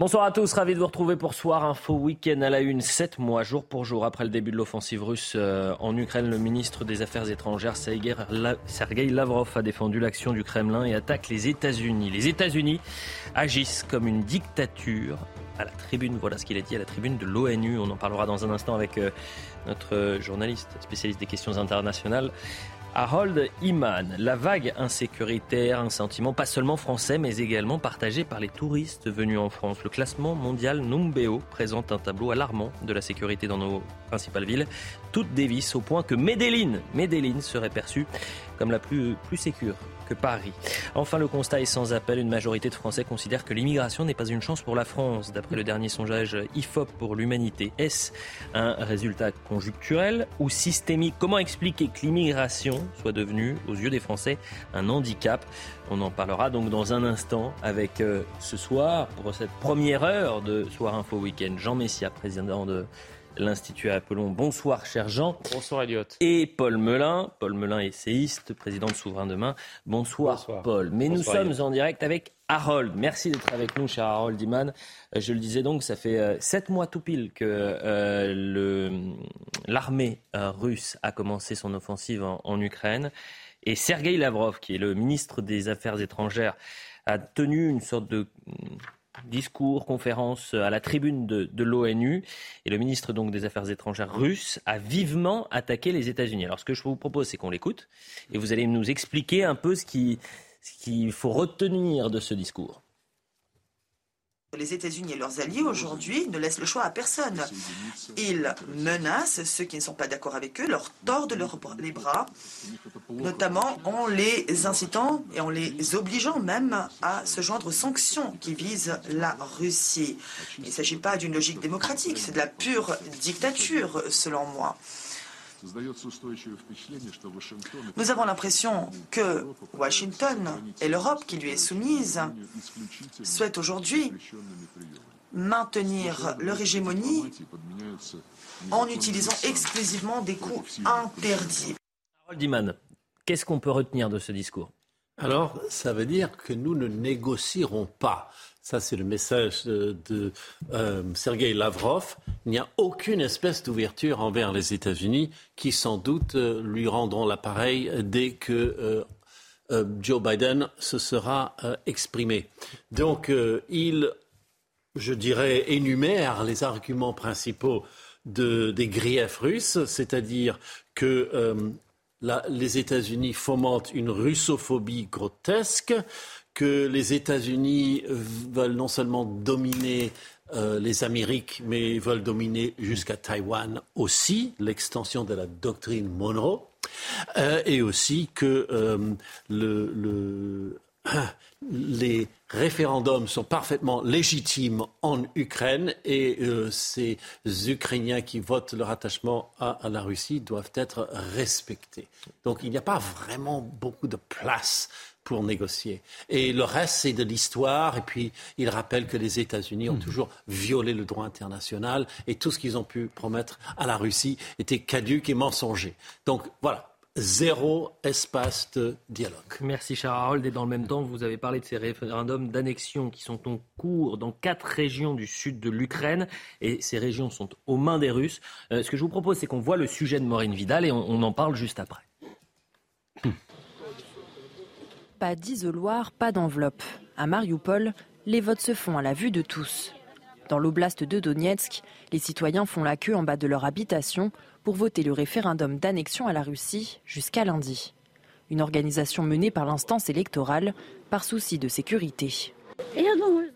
Bonsoir à tous, ravi de vous retrouver pour Soir Info Week-end à la une, sept mois jour pour jour après le début de l'offensive russe euh, en Ukraine. Le ministre des Affaires étrangères Sergei Lavrov a défendu l'action du Kremlin et attaque les États-Unis. Les États-Unis agissent comme une dictature à la tribune, voilà ce qu'il a dit à la tribune de l'ONU. On en parlera dans un instant avec euh, notre journaliste spécialiste des questions internationales. Harold Iman, la vague insécuritaire, un sentiment pas seulement français mais également partagé par les touristes venus en France. Le classement mondial Numbeo présente un tableau alarmant de la sécurité dans nos principales villes, toutes dévissent au point que Medellin, Medellin serait perçue comme la plus, plus sécure Paris. Enfin, le constat est sans appel. Une majorité de Français considèrent que l'immigration n'est pas une chance pour la France. D'après le dernier sondage IFOP pour l'humanité, est-ce un résultat conjoncturel ou systémique? Comment expliquer que l'immigration soit devenue, aux yeux des Français, un handicap? On en parlera donc dans un instant avec euh, ce soir, pour cette première heure de Soir Info Week-end, Jean Messia, président de l'Institut Apollon. Bonsoir, cher Jean. Bonsoir, Elliot. Et Paul Melun. Paul Melun, essayiste, président de Souverain Demain. Bonsoir, Paul. Mais nous sommes en direct avec Harold. Merci d'être avec nous, cher Harold Iman. Euh, je le disais donc, ça fait euh, sept mois tout pile que euh, l'armée russe a commencé son offensive en, en Ukraine. Et Sergei Lavrov, qui est le ministre des Affaires étrangères, a tenu une sorte de discours, conférence à la tribune de, l'ONU. Et le ministre donc des Affaires étrangères russe a vivement attaqué les États-Unis. Alors ce que je vous propose, c'est qu'on l'écoute et vous allez nous expliquer un peu ce qu'il faut retenir de ce discours. Les États-Unis et leurs alliés aujourd'hui ne laissent le choix à personne. Ils menacent ceux qui ne sont pas d'accord avec eux, leur tordent les bras, notamment en les incitant et en les obligeant même à se joindre aux sanctions qui visent la Russie. Il ne s'agit pas d'une logique démocratique, c'est de la pure dictature selon moi. Nous avons l'impression que Washington et l'Europe qui lui est soumise souhaitent aujourd'hui maintenir leur hégémonie en utilisant exclusivement des coups interdits. Harold qu'est-ce qu'on peut retenir de ce discours? Alors, ça veut dire que nous ne négocierons pas. Ça, c'est le message de, euh, Sergei Lavrov. Il n'y a aucune espèce d'ouverture envers les États-Unis qui, sans doute, euh, lui rendront l'appareil dès que euh, Joe Biden se sera exprimé. Donc, il, je dirais, énumère les arguments principaux des griefs russes, c'est-à-dire que les États-Unis fomentent une russophobie grotesque, que les États-Unis veulent non seulement dominer euh, les Amériques, mais veulent dominer jusqu'à Taïwan aussi, l'extension de la doctrine Monroe, euh, et aussi que euh, le, les référendums sont parfaitement légitimes en Ukraine et ces Ukrainiens qui votent leur attachement à, la Russie doivent être respectés. Donc il n'y a pas vraiment beaucoup de place pour négocier. Et le reste, c'est de l'histoire. Et puis, il rappelle que les États-Unis ont mhm. toujours violé le droit international et tout ce qu'ils ont pu promettre à la Russie était caduque et mensonger. Donc, voilà. Zéro espace de dialogue. Merci, cher Harold. Et dans le même temps, vous avez parlé de ces référendums d'annexion qui sont en cours dans quatre régions du sud de l'Ukraine. Et ces régions sont aux mains des Russes. Euh, ce que je vous propose, c'est qu'on voit le sujet de Maureen Vidal et on, on en parle juste après. Pas d'isoloir, pas d'enveloppe. À Mariupol, les votes se font à la vue de tous. Dans l'oblast de Donetsk, les citoyens font la queue en bas de leur habitation pour voter le référendum d'annexion à la Russie jusqu'à lundi. Une organisation menée par l'instance électorale par souci de sécurité.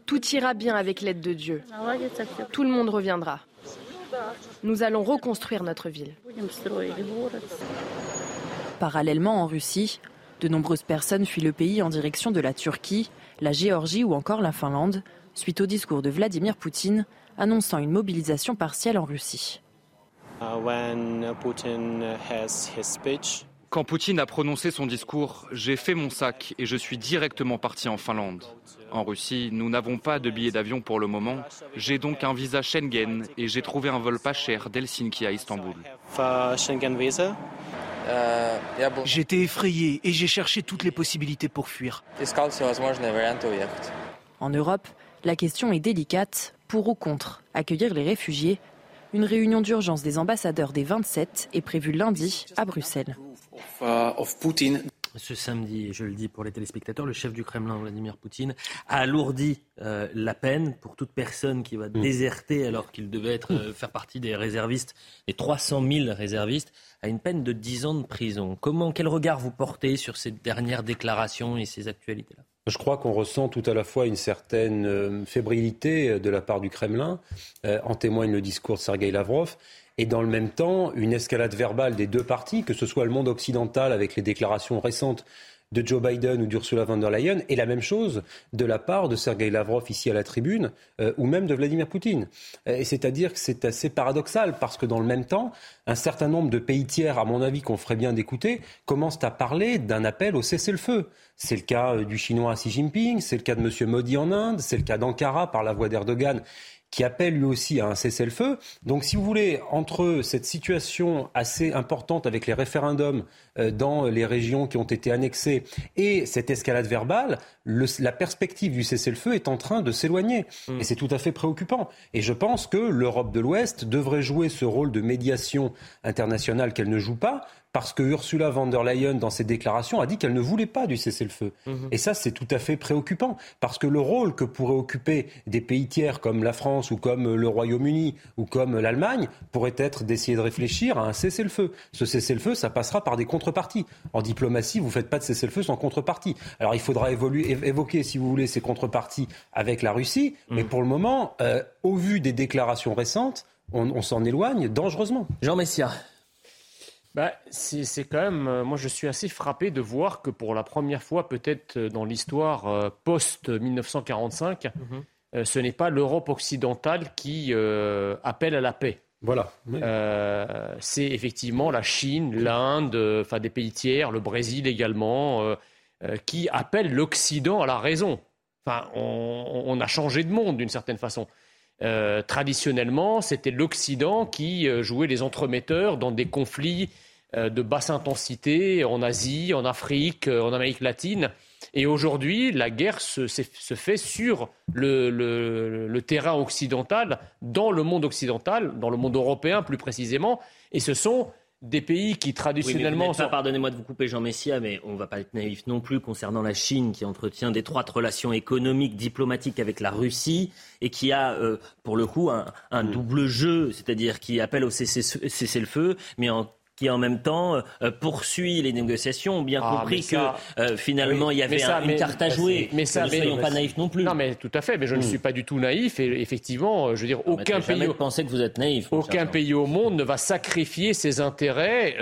Tout ira bien avec l'aide de Dieu. Tout le monde reviendra. Nous allons reconstruire notre ville. Parallèlement en Russie, De nombreuses personnes fuient le pays en direction de la Turquie, la Géorgie ou encore la Finlande, suite au discours de Vladimir Poutine annonçant une mobilisation partielle en Russie. Quand Poutine a prononcé son discours, j'ai fait mon sac et je suis directement parti en Finlande. En Russie, nous n'avons pas de billets d'avion pour le moment. J'ai donc un visa Schengen et j'ai trouvé un vol pas cher d'Helsinki à Istanbul. J'étais effrayé et j'ai cherché toutes les possibilités pour fuir. En Europe, la question est délicate, pour ou contre accueillir les réfugiés? Une réunion d'urgence des ambassadeurs des 27 est prévue lundi à Bruxelles. Ce samedi, je le dis pour les téléspectateurs, le chef du Kremlin, Vladimir Poutine, a alourdi euh, la peine pour toute personne qui va mm. déserter alors qu'il devait être, euh, faire partie des réservistes, des 300 000 réservistes, à une peine de 10 ans de prison. Comment, quel regard vous portez sur ces dernières déclarations et ces actualités-là? Je crois qu'on ressent tout à la fois une certaine euh, fébrilité euh, de la part du Kremlin, euh, en témoigne le discours de Sergei Lavrov, et dans le même temps une escalade verbale des deux parties, que ce soit le monde occidental avec les déclarations récentes de Joe Biden ou d'Ursula von der Leyen, et la même chose de la part de Sergei Lavrov ici à la tribune, euh, ou même de Vladimir Poutine. Euh, et c'est-à-dire que c'est assez paradoxal, parce que dans le même temps, un certain nombre de pays tiers, à mon avis, qu'on ferait bien d'écouter, commencent à parler d'un appel au cessez-le-feu. C'est le cas euh, du Chinois Xi Jinping, c'est le cas de M. Modi en Inde, c'est le cas d'Ankara par la voix d'Erdogan qui appelle lui aussi à un cessez-le-feu. Donc, si vous voulez, entre cette situation assez importante avec les référendums euh, dans les régions qui ont été annexées et cette escalade verbale, la perspective du cessez-le-feu est en train de s'éloigner. Mm. Et c'est tout à fait préoccupant. Et je pense que l'Europe de l'Ouest devrait jouer ce rôle de médiation internationale qu'elle ne joue pas parce que Ursula von der Leyen, dans ses déclarations, a dit qu'elle ne voulait pas du cessez-le-feu. Mhm. Et ça, c'est tout à fait préoccupant, parce que le rôle que pourraient occuper des pays tiers comme la France ou comme le Royaume-Uni ou comme l'Allemagne pourrait être d'essayer de réfléchir à un cessez-le-feu. Ce cessez-le-feu, ça passera par des contreparties. En diplomatie, vous ne faites pas de cessez-le-feu sans contrepartie. Alors il faudra évoluer, évoquer, si vous voulez, ces contreparties avec la Russie, mhm. mais pour le moment, euh, au vu des déclarations récentes, on, on s'en éloigne dangereusement. Jean Messia. Bah, c'est quand même, euh, moi je suis assez frappé de voir que pour la première fois peut-être euh, dans l'histoire euh, post-1945, mhm. ce n'est pas l'Europe occidentale qui appelle à la paix. Voilà. c'est effectivement la Chine, l'Inde, enfin des pays tiers, le Brésil également, qui appellent l'Occident à la raison. Enfin, on, on, a changé de monde d'une certaine façon. Traditionnellement, c'était l'Occident qui jouait les entremetteurs dans des conflits euh, de basse intensité en Asie, en Afrique, euh, en Amérique latine. Et aujourd'hui, la guerre se, fait sur le, terrain occidental, dans le monde occidental, dans le monde européen plus précisément. Et ce sont des pays qui traditionnellement. Pardonnez-moi de vous couper, Jean Messia, mais on ne va pas être naïf non plus concernant la Chine qui entretient d'étroites relations économiques, diplomatiques avec la Russie et qui a, euh, pour le coup, un, un mm. double jeu, c'est-à-dire qui appelle au cessez-le-feu, mais en qui en même temps euh, poursuit les négociations, ont bien ah, compris que euh, finalement il y avait une carte à jouer. Mais ça, ne soyons pas naïfs non plus. Non, mais tout à fait. Mais je ne hmm. suis pas du tout naïf. Et effectivement, euh, je veux dire, aucun pays. que vous êtes naïf. Aucun pays au monde ne va sacrifier ses intérêts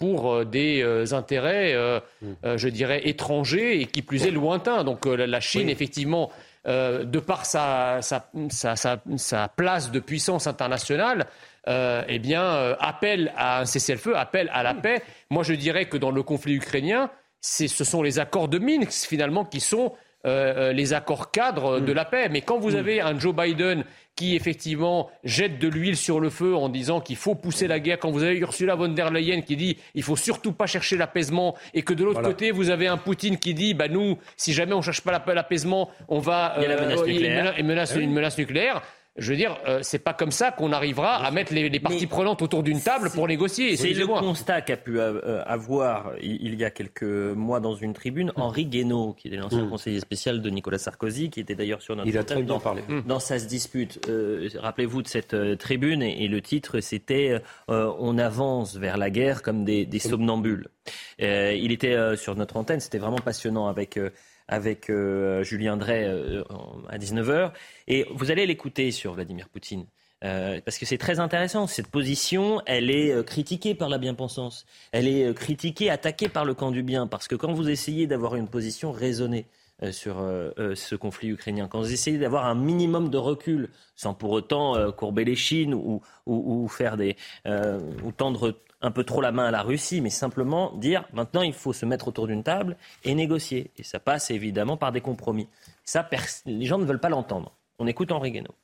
pour des intérêts, hmm. je dirais, étrangers et qui plus est lointains. Donc la Chine, effectivement. de par sa, sa, sa, sa, place de puissance internationale, eh bien, euh, appelle à un cessez-le-feu, appelle à la paix. Moi, je dirais que dans le conflit ukrainien, ce sont les accords de Minsk, finalement, qui sont euh, les accords cadres de la paix. Mais quand vous avez un Joe Biden qui effectivement jette de l'huile sur le feu en disant qu'il faut pousser la guerre, quand vous avez Ursula von der Leyen qui dit il faut surtout pas chercher l'apaisement, et que de l'autre côté vous avez un Poutine qui dit bah nous si jamais on cherche pas l'apaisement, on va il y a la menace nucléaire. une menace nucléaire je veux dire, euh, c'est pas comme ça qu'on arrivera à mettre les, parties prenantes autour d'une table pour négocier. C'est le constat qu'a pu euh, avoir il y a quelques mois dans une tribune Henri Guénaud, qui est l'ancien mm. conseiller spécial de Nicolas Sarkozy, qui était d'ailleurs sur notre il a très bien dans, parlé. dans sa dispute. Euh, rappelez-vous de cette tribune et, le titre c'était On avance vers la guerre comme des, des somnambules. il était sur notre antenne, c'était vraiment passionnant avec avec euh, Julien Drey euh, à 19h. Et vous allez l'écouter sur Vladimir Poutine. euh, parce que c'est très intéressant. Cette position, elle est critiquée par la bien-pensance. Elle est critiquée, attaquée par le camp du bien. Parce que quand vous essayez d'avoir une position raisonnée sur ce conflit ukrainien, quand vous essayez d'avoir un minimum de recul, sans pour autant courber les chines ou, ou faire des, ou tendre un peu trop la main à la Russie, mais simplement dire maintenant il faut se mettre autour d'une table et négocier. Et ça passe évidemment par des compromis. Ça, les gens ne veulent pas l'entendre. On écoute Henri Guénaud.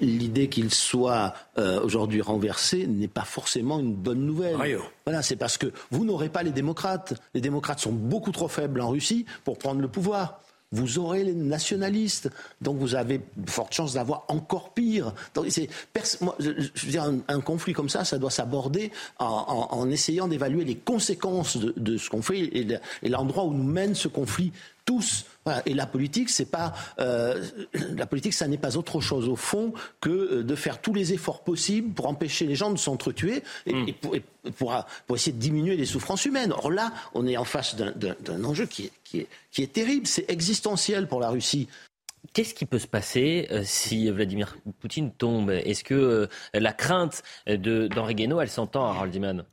L'idée qu'il soit euh, aujourd'hui renversé n'est pas forcément une bonne nouvelle. Voilà, c'est parce que vous n'aurez pas les démocrates. Les démocrates sont beaucoup trop faibles en Russie pour prendre le pouvoir vous aurez les nationalistes. Donc vous avez de fortes chances d'avoir encore pire. C'est, un, conflit comme ça, ça doit s'aborder en, essayant d'évaluer les conséquences de, ce qu'on fait et l'endroit où nous mène ce conflit tous. Et la politique, c'est pas euh, la politique, ça n'est pas autre chose au fond que euh, de faire tous les efforts possibles pour empêcher les gens de s'entretuer et, hmm. pour, pour, essayer de diminuer les souffrances humaines. Or là, on est en face d'un enjeu qui est, qui est, qui est terrible, c'est existentiel pour la Russie. Qu'est-ce qui peut se passer euh, si Vladimir Poutine tombe? Est-ce que la crainte d'Henri Guénaud, elle s'entend à Harold Iman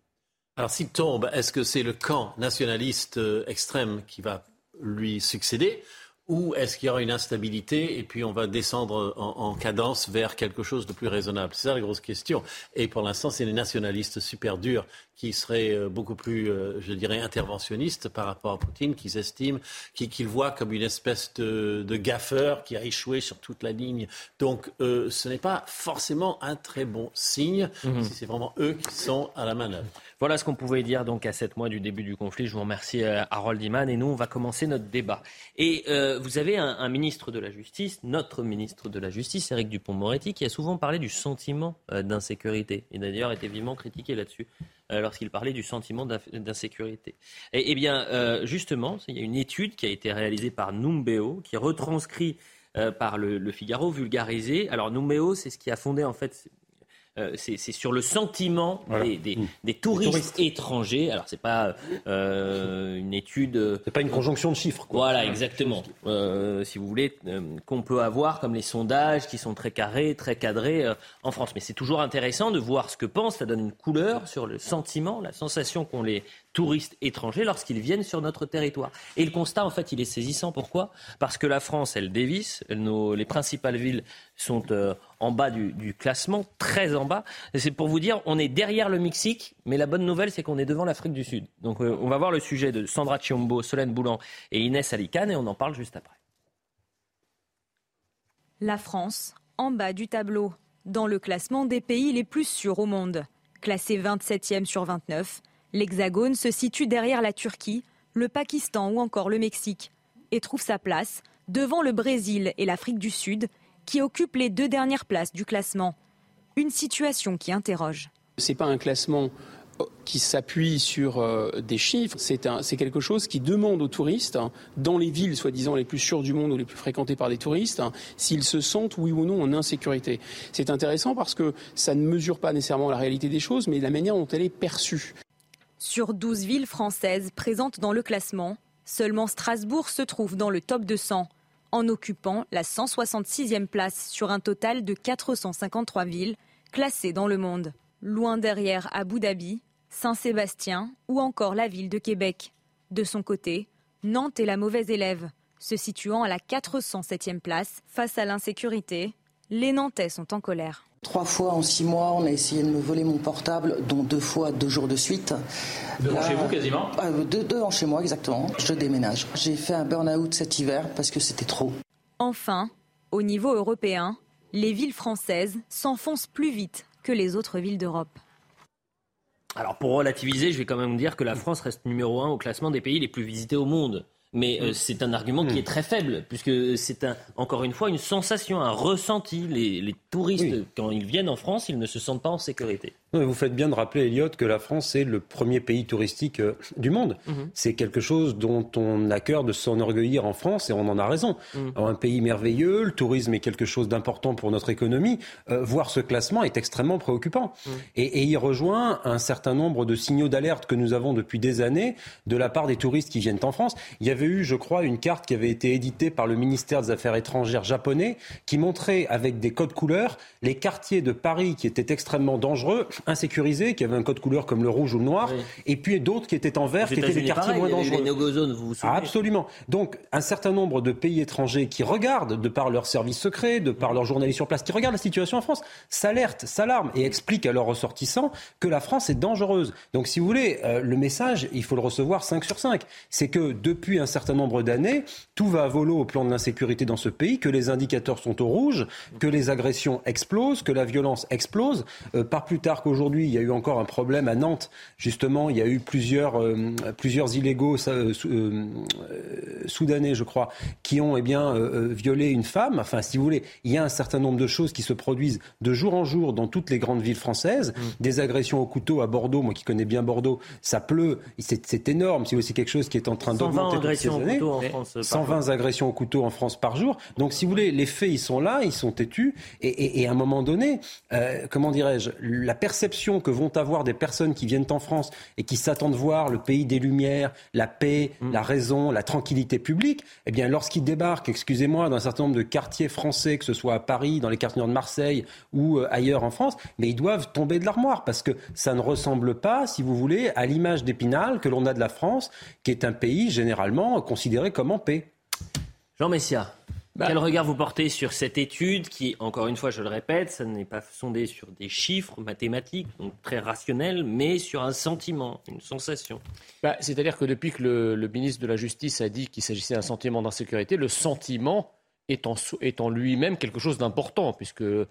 alors s'il tombe, est-ce que c'est le camp nationaliste extrême qui va lui succéder ou est-ce qu'il y aura une instabilité et puis on va descendre en, cadence vers quelque chose de plus raisonnable? C'est ça la grosse question. Et pour l'instant, c'est les nationalistes super durs qui seraient euh, beaucoup plus, euh, je dirais, interventionnistes par rapport à Poutine, qu'ils estiment, qu'ils voient comme une espèce de, gaffeur qui a échoué sur toute la ligne. Donc euh, ce n'est pas forcément un très bon signe mhm. si c'est vraiment eux qui sont à la manœuvre. Voilà ce qu'on pouvait dire donc à sept mois du début du conflit. Je vous remercie Harold Iman et nous on va commencer notre débat. Et vous avez un, ministre de la Justice, notre ministre de la Justice, Éric Dupont-Moretti, qui a souvent parlé du sentiment d'insécurité et d'ailleurs été vivement critiqué là-dessus. Euh, lorsqu'il parlait du sentiment d'insécurité. Eh bien, euh, justement, il y a une étude qui a été réalisée par Numbeo, qui retranscrit euh, par le, Figaro, vulgarisé. Alors, Numbeo, c'est ce qui a fondé en fait euh, c'est sur le sentiment des, mmh. touristes, étrangers. Alors, c'est pas euh, une étude. Euh, c'est pas une conjonction de chiffres. Voilà, exactement. si vous voulez, qu'on peut avoir comme les sondages qui sont très carrés, très cadrés en France. Mais c'est toujours intéressant de voir ce que pensent. Ça donne une couleur sur le sentiment, la sensation qu'ont les touristes étrangers lorsqu'ils viennent sur notre territoire. Et le constat, en fait, il est saisissant. Pourquoi? Parce que la France, elle dévisse. Nos, les principales villes sont euh, en bas du, classement, très en bas. C'est pour vous dire, on est derrière le Mexique, mais la bonne nouvelle, c'est qu'on est devant l'Afrique du Sud. Donc, euh, on va voir le sujet de Sandra Chiombo, Solène Boulan et Inès Alicane, et on en parle juste après. La France, en bas du tableau, dans le classement des pays les plus sûrs au monde. Classé 27e sur 29, L'Hexagone se situe derrière la Turquie, le Pakistan ou encore le Mexique et trouve sa place devant le Brésil et l'Afrique du Sud qui occupent les deux dernières places du classement. Une situation qui interroge. Ce n'est pas un classement euh, qui s'appuie sur euh, des chiffres, c'est quelque chose qui demande aux touristes, hein, dans les villes soi-disant les plus sûres du monde ou les plus fréquentées par des touristes, hein, s'ils se sentent oui ou non en insécurité. C'est intéressant parce que ça ne mesure pas nécessairement la réalité des choses, mais la manière dont elle est perçue. Sur 12 villes françaises présentes dans le classement, seulement Strasbourg se trouve dans le top 200, en occupant la 166e place sur un total de 453 villes classées dans le monde. Loin derrière Abu Dhabi, Saint-Sébastien ou encore la ville de Québec. De son côté, Nantes est la mauvaise élève, se situant à la 407e place face à l'insécurité. Les Nantais sont en colère. Trois fois en six mois, on a essayé de me voler mon portable, dont deux fois deux jours de suite. Deux chez vous quasiment euh, deux, deux ans chez moi exactement. Je déménage. J'ai fait un burn-out cet hiver parce que c'était trop. Enfin, au niveau européen, les villes françaises s'enfoncent plus vite que les autres villes d'Europe. Alors pour relativiser, je vais quand même dire que la France reste numéro un au classement des pays les plus visités au monde. Mais euh, mm. c'est un argument qui mm. est très faible, puisque c'est encore une fois une sensation, un ressenti. Les, touristes, quand ils viennent en France, ils ne se sentent pas en sécurité. Vous faites bien de rappeler, Elliot, que la France est le premier pays touristique euh, du monde. Mhm. C'est quelque chose dont on a cœur de s'enorgueillir en France et on en a raison. Mhm. Un pays merveilleux, le tourisme est quelque chose d'important pour notre économie. Euh, voir ce classement est extrêmement préoccupant. Mhm. Et, et il rejoint un certain nombre de signaux d'alerte que nous avons depuis des années de la part des touristes qui viennent en France. Il y avait eu, je crois, une carte qui avait été éditée par le ministère des Affaires étrangères japonais qui montrait avec des codes couleurs les quartiers de Paris qui étaient extrêmement dangereux insécurisés, qui avaient un code couleur comme le rouge ou le noir, et puis d'autres qui étaient en vert, qui étaient des quartiers pareil, moins dangereux. les no-go zones, vous vous souvenez Ah, absolument. Donc, un certain nombre de pays étrangers qui regardent, de par leurs services secrets, de par leurs journalistes sur place, qui regardent la situation en France, s'alertent, s'alarment et expliquent à leurs ressortissants que la France est dangereuse. Donc, si vous voulez, euh, le message, il faut le recevoir 5 sur 5. C'est que depuis un certain nombre d'années, tout va à volo au plan de l'insécurité dans ce pays, que les indicateurs sont au rouge, que les agressions explosent, que la violence explose. Euh, pas plus tard qu'aujourd'hui, il y a eu encore un problème à Nantes. Justement, il y a eu plusieurs, euh, plusieurs illégaux euh, euh, soudanais, je crois, qui ont eh bien, violé une femme. Enfin, si vous voulez, il y a un certain nombre de choses qui se produisent de jour en jour dans toutes les grandes villes françaises. Des agressions au couteau à Bordeaux, moi qui connais bien Bordeaux, ça pleut, c'est énorme. Si vous c'est quelque chose qui est en train 120 d'augmenter toutes ces agressions au années. couteau en France, par 120 agressions au couteau en France par jour. Donc, si vous voulez, les faits, ils sont là, ils sont têtus. Et, et- et à un moment donné, euh, comment dirais-je, la perception que vont avoir des personnes qui viennent en France et qui s'attendent voir le pays des Lumières, la paix, Mm. la raison, la tranquillité publique, eh bien, lorsqu'ils débarquent, excusez-moi, dans un certain nombre de quartiers français, que ce soit à Paris, dans les quartiers de Marseille ou euh, ailleurs en France, mais ils doivent tomber de l'armoire parce que ça ne ressemble pas, si vous voulez, à l'image d'Épinal que l'on a de la France, qui est un pays généralement considéré comme en paix. Jean Messia, Bah. quel regard vous portez sur cette étude qui, encore une fois, je le répète, ça n'est pas fondé sur des chiffres mathématiques, donc très rationnels, mais sur un sentiment, une sensation Bah, C'est-à-dire que depuis que le, le ministre de la Justice a dit qu'il s'agissait d'un sentiment d'insécurité, le sentiment est en, so- est en lui-même quelque chose d'important, puisque le-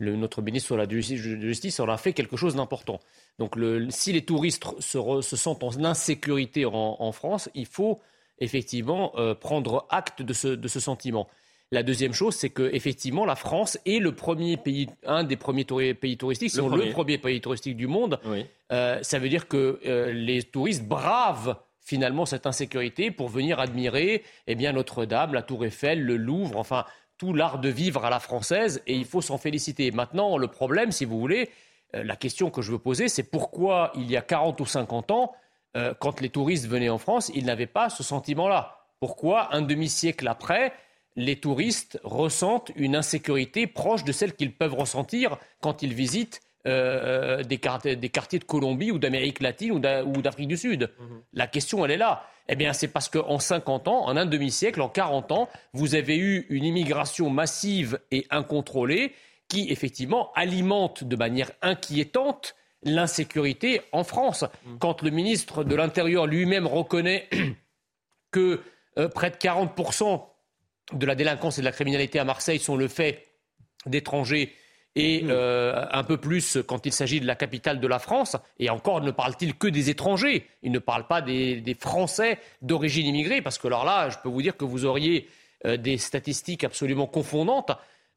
notre ministre de la Justice, en a fait quelque chose d'important. Donc le- si les touristes se, re- se sentent en insécurité en, en France, il faut effectivement euh, prendre acte de ce, de ce sentiment. La deuxième chose, c'est que effectivement, la France est le premier pays, un des premiers touri- pays touristiques, sinon le premier pays touristique du monde. Oui. Euh, ça veut dire que euh, les touristes bravent finalement cette insécurité pour venir admirer eh bien Notre-Dame, la Tour Eiffel, le Louvre, enfin tout l'art de vivre à la française et il faut s'en féliciter. Maintenant, le problème, si vous voulez, euh, la question que je veux poser, c'est pourquoi il y a 40 ou 50 ans, quand les touristes venaient en France, ils n'avaient pas ce sentiment-là? Pourquoi, un demi-siècle après, les touristes ressentent une insécurité proche de celle qu'ils peuvent ressentir quand ils visitent euh, euh, des, quartiers, des quartiers de Colombie ou d'Amérique latine ou d'A- ou d'Afrique du Sud La question, elle est là. Eh bien, c'est parce qu'en 50 ans, en un demi-siècle, en 40 ans, vous avez eu une immigration massive et incontrôlée qui, effectivement, alimente de manière inquiétante l'insécurité en France. Quand le ministre de l'Intérieur lui-même reconnaît que euh, près de 40% de la délinquance et de la criminalité à Marseille sont le fait d'étrangers et euh, un peu plus quand il s'agit de la capitale de la France. Et encore ne parle-t-il que des étrangers? Il ne parle pas des, des Français d'origine immigrée, parce que alors là, je peux vous dire que vous auriez euh, des statistiques absolument confondantes.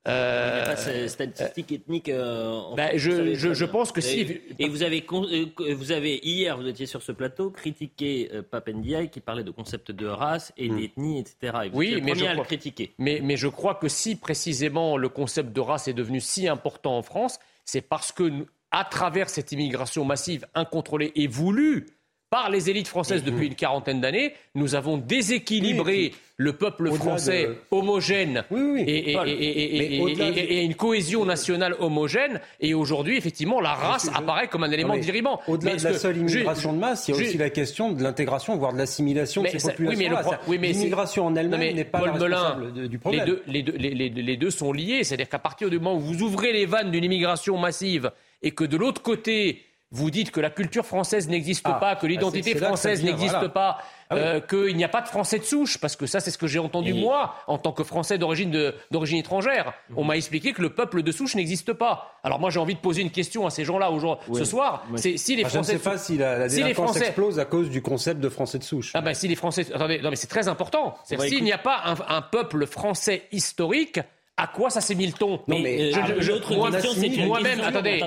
Il n'y Euh, a pas ces statistiques ethniques euh, en bah, France, je- savez pense que si- Et, vous, avez, euh, vous avez, hier, vous étiez sur ce plateau, critiqué euh, Pape Ndiaye qui parlait de concept de race et Hmm. d'ethnie, etc. Et vous Oui, mais je à le crois- critiquer. Mais, mais je crois que si précisément le concept de race est devenu si important en France, c'est parce que, à travers cette immigration massive, incontrôlée et voulue par les élites françaises depuis une quarantaine d'années, nous avons déséquilibré le peuple français de- homogène et, une cohésion nationale homogène. Et aujourd'hui, effectivement, la race apparaît comme un élément dirimant. Au-delà de la seule je- immigration de masse, il y a je- aussi la question de l'intégration, voire de l'assimilation de ces ça- populations. c'est- L'immigration en elle-même n'est pas Paul la Melun, du problème. Les deux, les, deux, les- les- les deux sont liés. C'est-à-dire qu'à partir du moment où vous ouvrez les vannes d'une immigration massive et que de l'autre côté, vous dites que la culture française n'existe Ah, pas, que bah, l'identité française n'existe voilà. pas, Ah oui. euh, qu'il n'y a pas de Français de souche, parce que ça, c'est ce que j'ai entendu Et- moi, en tant que Français d'origine étrangère. On m'a expliqué que le peuple de souche n'existe pas. Alors moi, j'ai envie de poser une question à ces gens-là aujourd'hui, Oui. ce soir. Oui. C'est si les Ah, je ne Français sais de pas si la, la si Français explose à cause du concept de français de souche. ah ben si les Français... Attendez, non mais c'est très important. S'il n'y a pas un, un peuple français historique, À quoi ça s'est mis le ton Non, mais moi-même, attendez,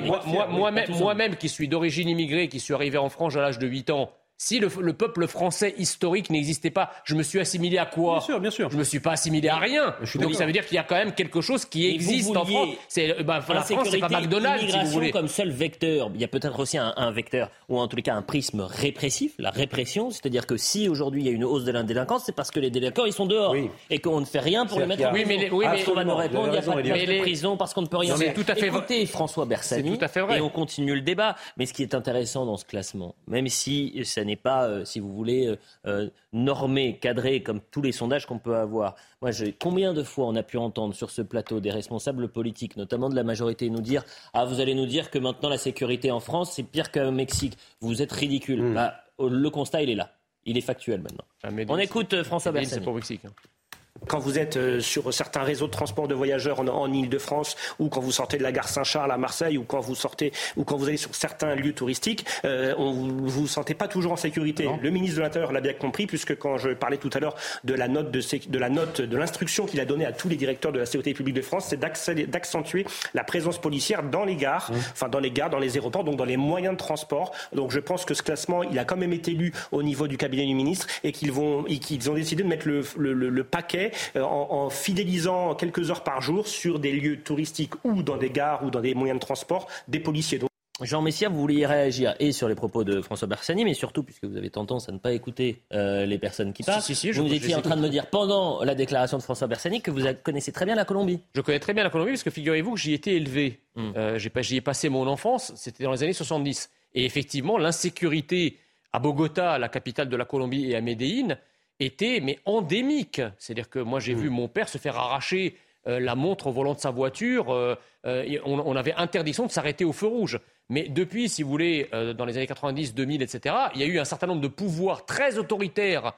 moi-même, moi-même qui suis d'origine immigrée, qui suis arrivé en France à l'âge de 8 ans, si le, le peuple français historique n'existait pas, je me suis assimilé à quoi Bien sûr, bien sûr. Je me suis pas assimilé à rien. Je suis Donc ça veut dire qu'il y a quand même quelque chose qui Et vous existe en France. C'est, euh, ben, la France, c'est pas McDonald's, si vous voulez. comme seul vecteur. Il y a peut-être aussi un, un vecteur, ou en tous les cas un prisme répressif, la répression. C'est-à-dire que si aujourd'hui il y a une hausse de la délinquance, c'est parce que les délinquants ils sont dehors et qu'on ne fait rien pour les mettre en Oui, prison. mais les- oui, mais- Parce qu'on va nous répondre, il n'y a pas de prison parce qu'on ne peut rien faire. tout à fait vrai. François Bersani, C'est tout à fait vrai. et on continue le débat. Mais ce qui est intéressant dans ce classement, même si ça n'est pas, euh, si vous voulez, euh, euh, normé, cadré comme tous les sondages qu'on peut avoir. Moi, combien de fois on a pu entendre sur ce plateau des responsables politiques, notamment de la majorité, nous dire Ah, vous allez nous dire que maintenant la sécurité en France, c'est pire qu'au Mexique. Vous êtes ridicule. Hmm. Bah, le constat, il est là. Il est factuel maintenant. on écoute François Bersani. c'est pour Mexique. hein. Quand vous êtes euh, sur certains réseaux de transport de voyageurs en, en Ile-de-France, ou quand vous sortez de la gare Saint-Charles à Marseille, ou quand vous sortez, ou quand vous allez sur certains lieux touristiques, euh, on, vous sentez pas toujours en sécurité. Le ministre de l'Intérieur l'a bien compris, puisque quand je parlais tout à l'heure de la note de, la note de l'instruction qu'il a donnée à tous les directeurs de la sécurité publique de France, c'est d'accentuer la présence policière dans les gares, enfin dans les gares, dans les aéroports, donc dans les moyens de transport. Donc je pense que ce classement, il a quand même été lu au niveau du cabinet du ministre et qu'ils vont, qu'ils ont décidé de mettre le, le- le- le paquet euh, en, en fidélisant quelques heures par jour sur des lieux touristiques ou dans des gares ou dans des moyens de transport des policiers. Donc, Jean Messia, vous vouliez réagir et sur les propos de François Bersani, mais surtout, puisque vous avez tendance à ne pas écouter euh, les personnes qui parlent, si, si, je- vous étiez en train de me dire pendant la déclaration de François Bersani que vous connaissez très bien la Colombie. Je connais très bien la Colombie parce que figurez-vous que j'y étais élevé. Euh, j'ai pas- J'y ai passé mon enfance, c'était dans les années 70. Et effectivement, l'insécurité à Bogota, la capitale de la Colombie, et à Medellín, était mais endémique. C'est-à-dire que moi, j'ai vu mon père se faire arracher euh, la montre au volant de sa voiture. euh, euh, on, on avait interdiction de s'arrêter au feu rouge. Mais depuis, si vous voulez, dans les années 90, 2000, etc., il y a eu un certain nombre de pouvoirs très autoritaires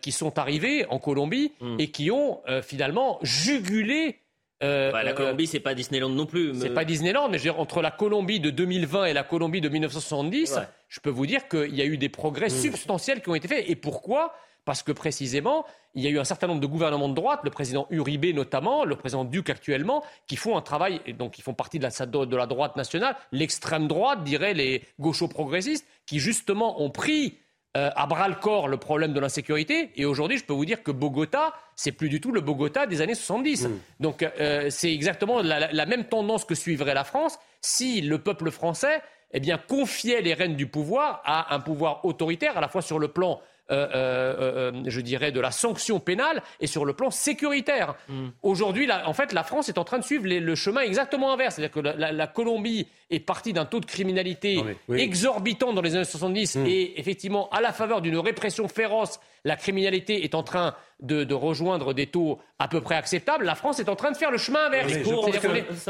qui sont arrivés en Colombie et qui ont finalement jugulé. Euh, Bah, la euh, Colombie, c'est pas Disneyland non plus. c'est mais- pas Disneyland, mais je veux dire, entre la Colombie de 2020 et la Colombie de 1970, Ouais. je peux vous dire qu'il y a eu des progrès substantiels qui ont été faits. Et pourquoi? Parce que précisément, il y a eu un certain nombre de gouvernements de droite, le président Uribe notamment, le président Duque actuellement, qui font un travail, et donc qui font partie de la, de la droite nationale, l'extrême droite, diraient les gauchos-progressistes, qui justement ont pris euh, à bras le corps le problème de l'insécurité. Et aujourd'hui, je peux vous dire que Bogota, c'est plus du tout le Bogota des années 70. Donc, euh, c'est exactement la, la- la même tendance que suivrait la France si le peuple français, eh bien, confiait les rênes du pouvoir à un pouvoir autoritaire, à la fois sur le plan. Euh, euh, euh, je dirais, de la sanction pénale et sur le plan sécuritaire. Aujourd'hui, la- en fait, la France est en train de suivre les- le chemin exactement inverse. C'est-à-dire que la, la- la Colombie est partie d'un taux de criminalité Non, mais- oui. exorbitant dans les années 70 Mm. et effectivement, à la faveur d'une répression féroce, la criminalité est en train de, de rejoindre des taux à peu près acceptables. La France est en train de faire le chemin inverse. Est,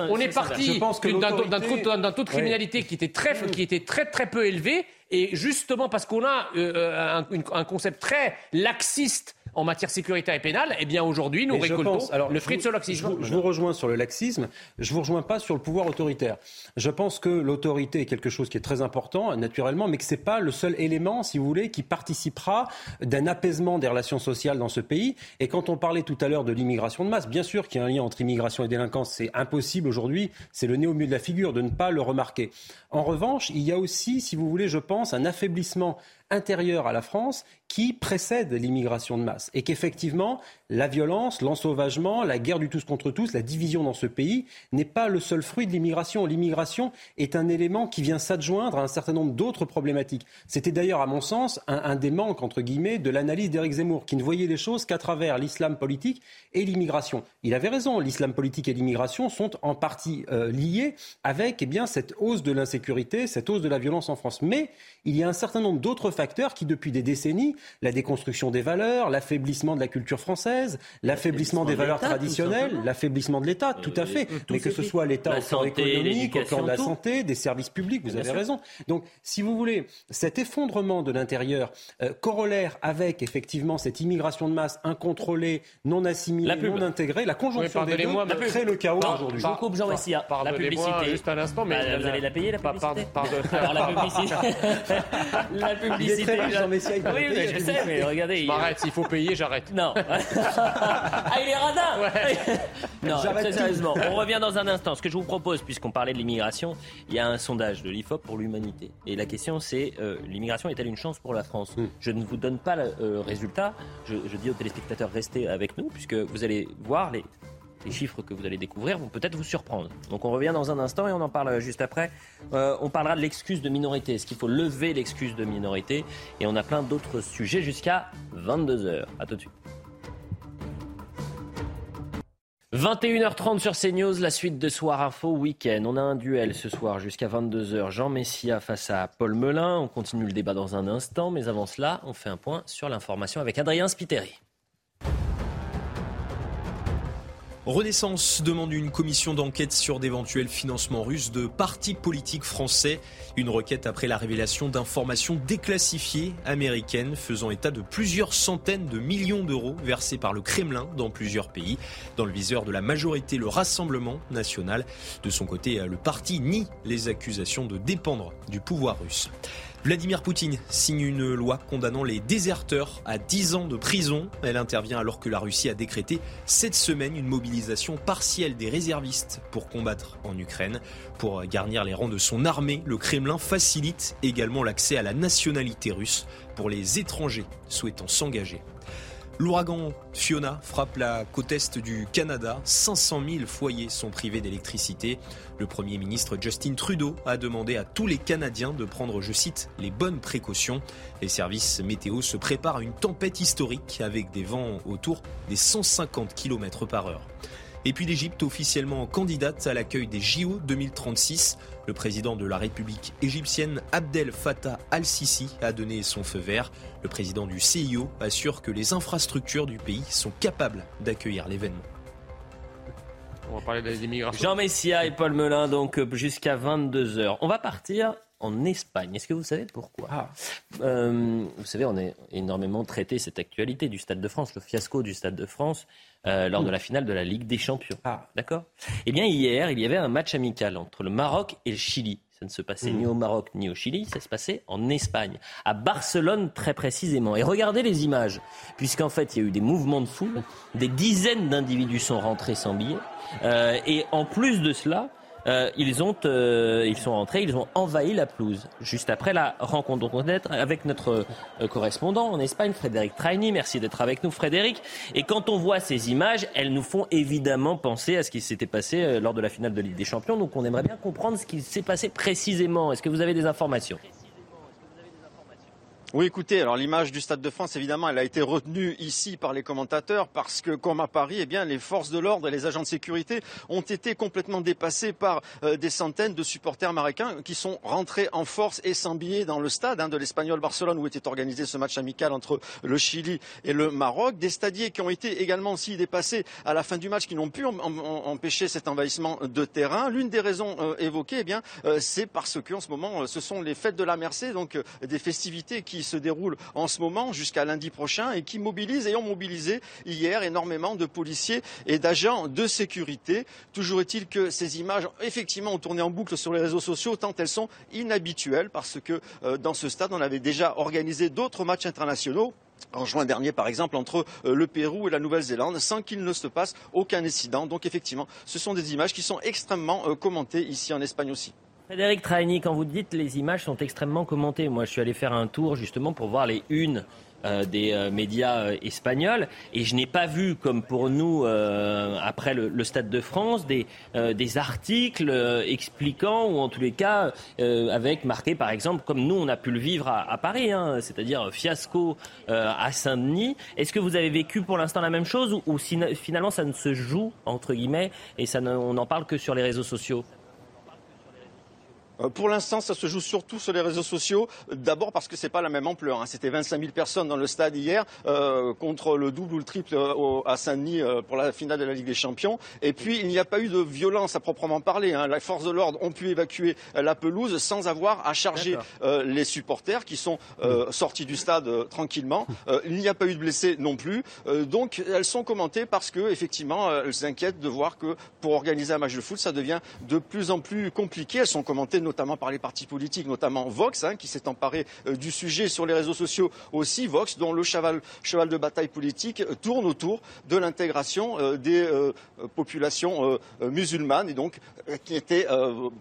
on est parti d'un taux- de criminalité qui était très, qui était très très peu élevé et justement parce qu'on a euh, une- un concept très laxiste en matière sécuritaire et pénale, eh bien aujourd'hui nous récoltons pense- alors, le fruit de vous- ce laxisme. Je vous, je vous rejoins sur le laxisme, je vous rejoins pas sur le pouvoir autoritaire. Je pense que l'autorité est quelque chose qui est très important, naturellement, mais que c'est pas le seul élément, si vous voulez, qui participera d'un apaisement des relations sociales dans ce pays. Et quand on parlait tout à l'heure de l'immigration de masse, bien sûr qu'il y a un lien entre immigration et délinquance, c'est impossible aujourd'hui, c'est le nez au milieu de la figure de ne pas le remarquer. En revanche, il y a aussi, si vous voulez, je pense, un affaiblissement intérieur à la France qui précède l'immigration de masse. Et qu'effectivement la violence, l'ensauvagement, la guerre du tous contre tous, la division dans ce pays n'est pas le seul fruit de l'immigration. L'immigration est un élément qui vient s'adjoindre à un certain nombre d'autres problématiques. C'était d'ailleurs, à mon sens, un, des manques, entre guillemets, de l'analyse d'Éric Zemmour, qui ne voyait les choses qu'à travers l'islam politique et l'immigration. Il avait raison, l'islam politique et l'immigration sont en partie euh, liés avec eh bien, cette hausse de l'insécurité, cette hausse de la violence en France. Mais il y a un certain nombre d'autres facteurs qui, depuis des décennies, la déconstruction des valeurs, l'affaiblissement de la culture française, l'affaiblissement des de valeurs traditionnelles, l'affaiblissement de l'État, tout à fait. tout Mais que ce soit l'État au plan économique, au plan de la tout. santé, des services publics, vous avez raison. Donc, si vous voulez, cet effondrement de l'intérieur, euh, corollaire avec effectivement cette immigration de masse incontrôlée, non assimilée, non intégrée, la Oui, conjonction des deux crée le chaos aujourd'hui. Je vous coupe Jean Par- Messia. La publicité. juste un instant, mais Bah, vous allez la payer la Par- publicité pardon, pardon. Alors la publicité. la publicité. Il Jean Messia, il Oui, mais je sais, mais regardez. Je m'arrête, s'il faut payer, j'arrête. Non. Ah, il est radin Non, très sérieusement, on revient dans un instant. Ce que je vous propose, puisqu'on parlait de l'immigration, il y a un sondage de l'IFOP pour l'humanité. Et la question, c'est euh, l'immigration est-elle une chance pour la France Hmm. Je ne vous donne pas le euh, résultat. Je, je dis aux téléspectateurs, restez avec nous, puisque vous allez voir les, les chiffres que vous allez découvrir vont peut-être vous surprendre. Donc on revient dans un instant et on en parle juste après. Euh, on parlera de l'excuse de minorité. Est-ce qu'il faut lever l'excuse de minorité? Et on a plein d'autres sujets jusqu'à 22h. À tout de suite. 21h30 sur CNews, la suite de Soir Info Week-end. On a un duel ce soir jusqu'à 22h. Jean Messia face à Paul Melun. On continue le débat dans un instant, mais avant cela, on fait un point sur l'information avec Adrien Spiteri. Renaissance demande une commission d'enquête sur d'éventuels financements russes de partis politiques français. Une requête après la révélation d'informations déclassifiées américaines faisant état de plusieurs centaines de millions d'euros versés par le Kremlin dans plusieurs pays. Dans le viseur de la majorité, le Rassemblement national. De son côté, le parti nie les accusations de dépendre du pouvoir russe. Vladimir Poutine signe une loi condamnant les déserteurs à 10 ans de prison. Elle intervient alors que la Russie a décrété cette semaine une mobilisation partielle des réservistes pour combattre en Ukraine. Pour garnir les rangs de son armée, le Kremlin facilite également l'accès à la nationalité russe pour les étrangers souhaitant s'engager. L'ouragan Fiona frappe la côte est du Canada. 500 000 foyers sont privés d'électricité. Le Premier ministre Justin Trudeau a demandé à tous les Canadiens de prendre, je cite, les bonnes précautions. Les services météo se préparent à une tempête historique avec des vents autour des 150 km par heure. Et puis l'Égypte officiellement candidate à l'accueil des JO 2036. Le président de la République égyptienne Abdel Fattah al-Sisi a donné son feu vert. Le président du CIO assure que les infrastructures du pays sont capables d'accueillir l'événement. On va parler de l'immigration. Jean Messia et Paul Melun, donc jusqu'à 22h. On va partir en Espagne. Est-ce que vous savez pourquoi Euh, Vous savez, on a énormément traité cette actualité du Stade de France, le fiasco du Stade de France euh, lors de la finale de la Ligue des Champions. D'accord? Eh bien, hier, il y avait un match amical entre le Maroc et le Chili. Ça ne se passait ni au Maroc ni au Chili, ça se passait en Espagne, à Barcelone très précisément. Et regardez les images, puisqu'en fait, il y a eu des mouvements de foule, des dizaines d'individus sont rentrés sans billets, euh, et en plus de cela, euh, ils, ont, euh, ils sont rentrés, ils ont envahi la pelouse juste après la rencontre. Donc avec notre euh, correspondant en Espagne, Frédéric Traini. Merci d'être avec nous, Frédéric. Et quand on voit ces images, elles nous font évidemment penser à ce qui s'était passé euh, lors de la finale de Ligue des Champions. Donc on aimerait bien comprendre ce qui s'est passé précisément. Est-ce que vous avez des informations? Oui, écoutez, alors l'image du Stade de France, évidemment, elle a été retenue ici par les commentateurs parce que, comme à Paris, eh bien, les forces de l'ordre et les agents de sécurité ont été complètement dépassés par euh, des centaines de supporters marocains qui sont rentrés en force et sans billets dans le stade hein, de l'Espagnol Barcelone où était organisé ce match amical entre le Chili et le Maroc. Des stadiers qui ont été également aussi dépassés à la fin du match, qui n'ont pu em- em- empêcher cet envahissement de terrain. L'une des raisons euh, évoquées, eh bien, euh, c'est parce que en ce moment, ce sont les fêtes de la Mercé, donc des festivités qui se déroulent en ce moment jusqu'à lundi prochain et qui mobilisent et ont mobilisé hier énormément de policiers et d'agents de sécurité. Toujours est-il que ces images, effectivement, ont tourné en boucle sur les réseaux sociaux tant elles sont inhabituelles parce que euh, dans ce stade, on avait déjà organisé d'autres matchs internationaux en juin dernier, par exemple, entre euh, le Pérou et la Nouvelle-Zélande, sans qu'il ne se passe aucun incident. Donc, effectivement, ce sont des images qui sont extrêmement euh, commentées ici en Espagne aussi. Frédéric Traini, quand vous dites les images sont extrêmement commentées, moi je suis allé faire un tour justement pour voir les unes euh, des euh, médias euh, espagnols et je n'ai pas vu comme pour nous après le, Stade de France des, articles expliquant ou en tous les cas avec marqué par exemple comme nous on a pu le vivre à, Paris, hein, c'est-à-dire fiasco à Saint-Denis. Est-ce que vous avez vécu pour l'instant la même chose ou, finalement ça ne se joue entre guillemets et on n'en parle que sur les réseaux sociaux? Pour l'instant, ça se joue surtout sur les réseaux sociaux. D'abord parce que c'est pas la même ampleur. hein. C'était 25 000 personnes dans le stade hier euh, contre le double ou le triple euh, au- à Saint-Denis euh, pour la finale de la Ligue des Champions. Et puis il n'y a pas eu de violence à proprement parler. hein. Les forces de l'ordre ont pu évacuer euh, la pelouse sans avoir à charger euh, les supporters qui sont euh, sortis du stade euh, tranquillement. Euh, il n'y a pas eu de blessés non plus. Euh, donc elles sont commentées parce que effectivement euh, elles s'inquiètent de voir que pour organiser un match de foot, ça devient de plus en plus compliqué. Elles sont commentées notamment par les partis politiques, notamment Vox, hein, qui s'est emparé du sujet sur les réseaux sociaux aussi, Vox, dont le cheval, cheval de bataille politique tourne autour de l'intégration des populations musulmanes et donc qui était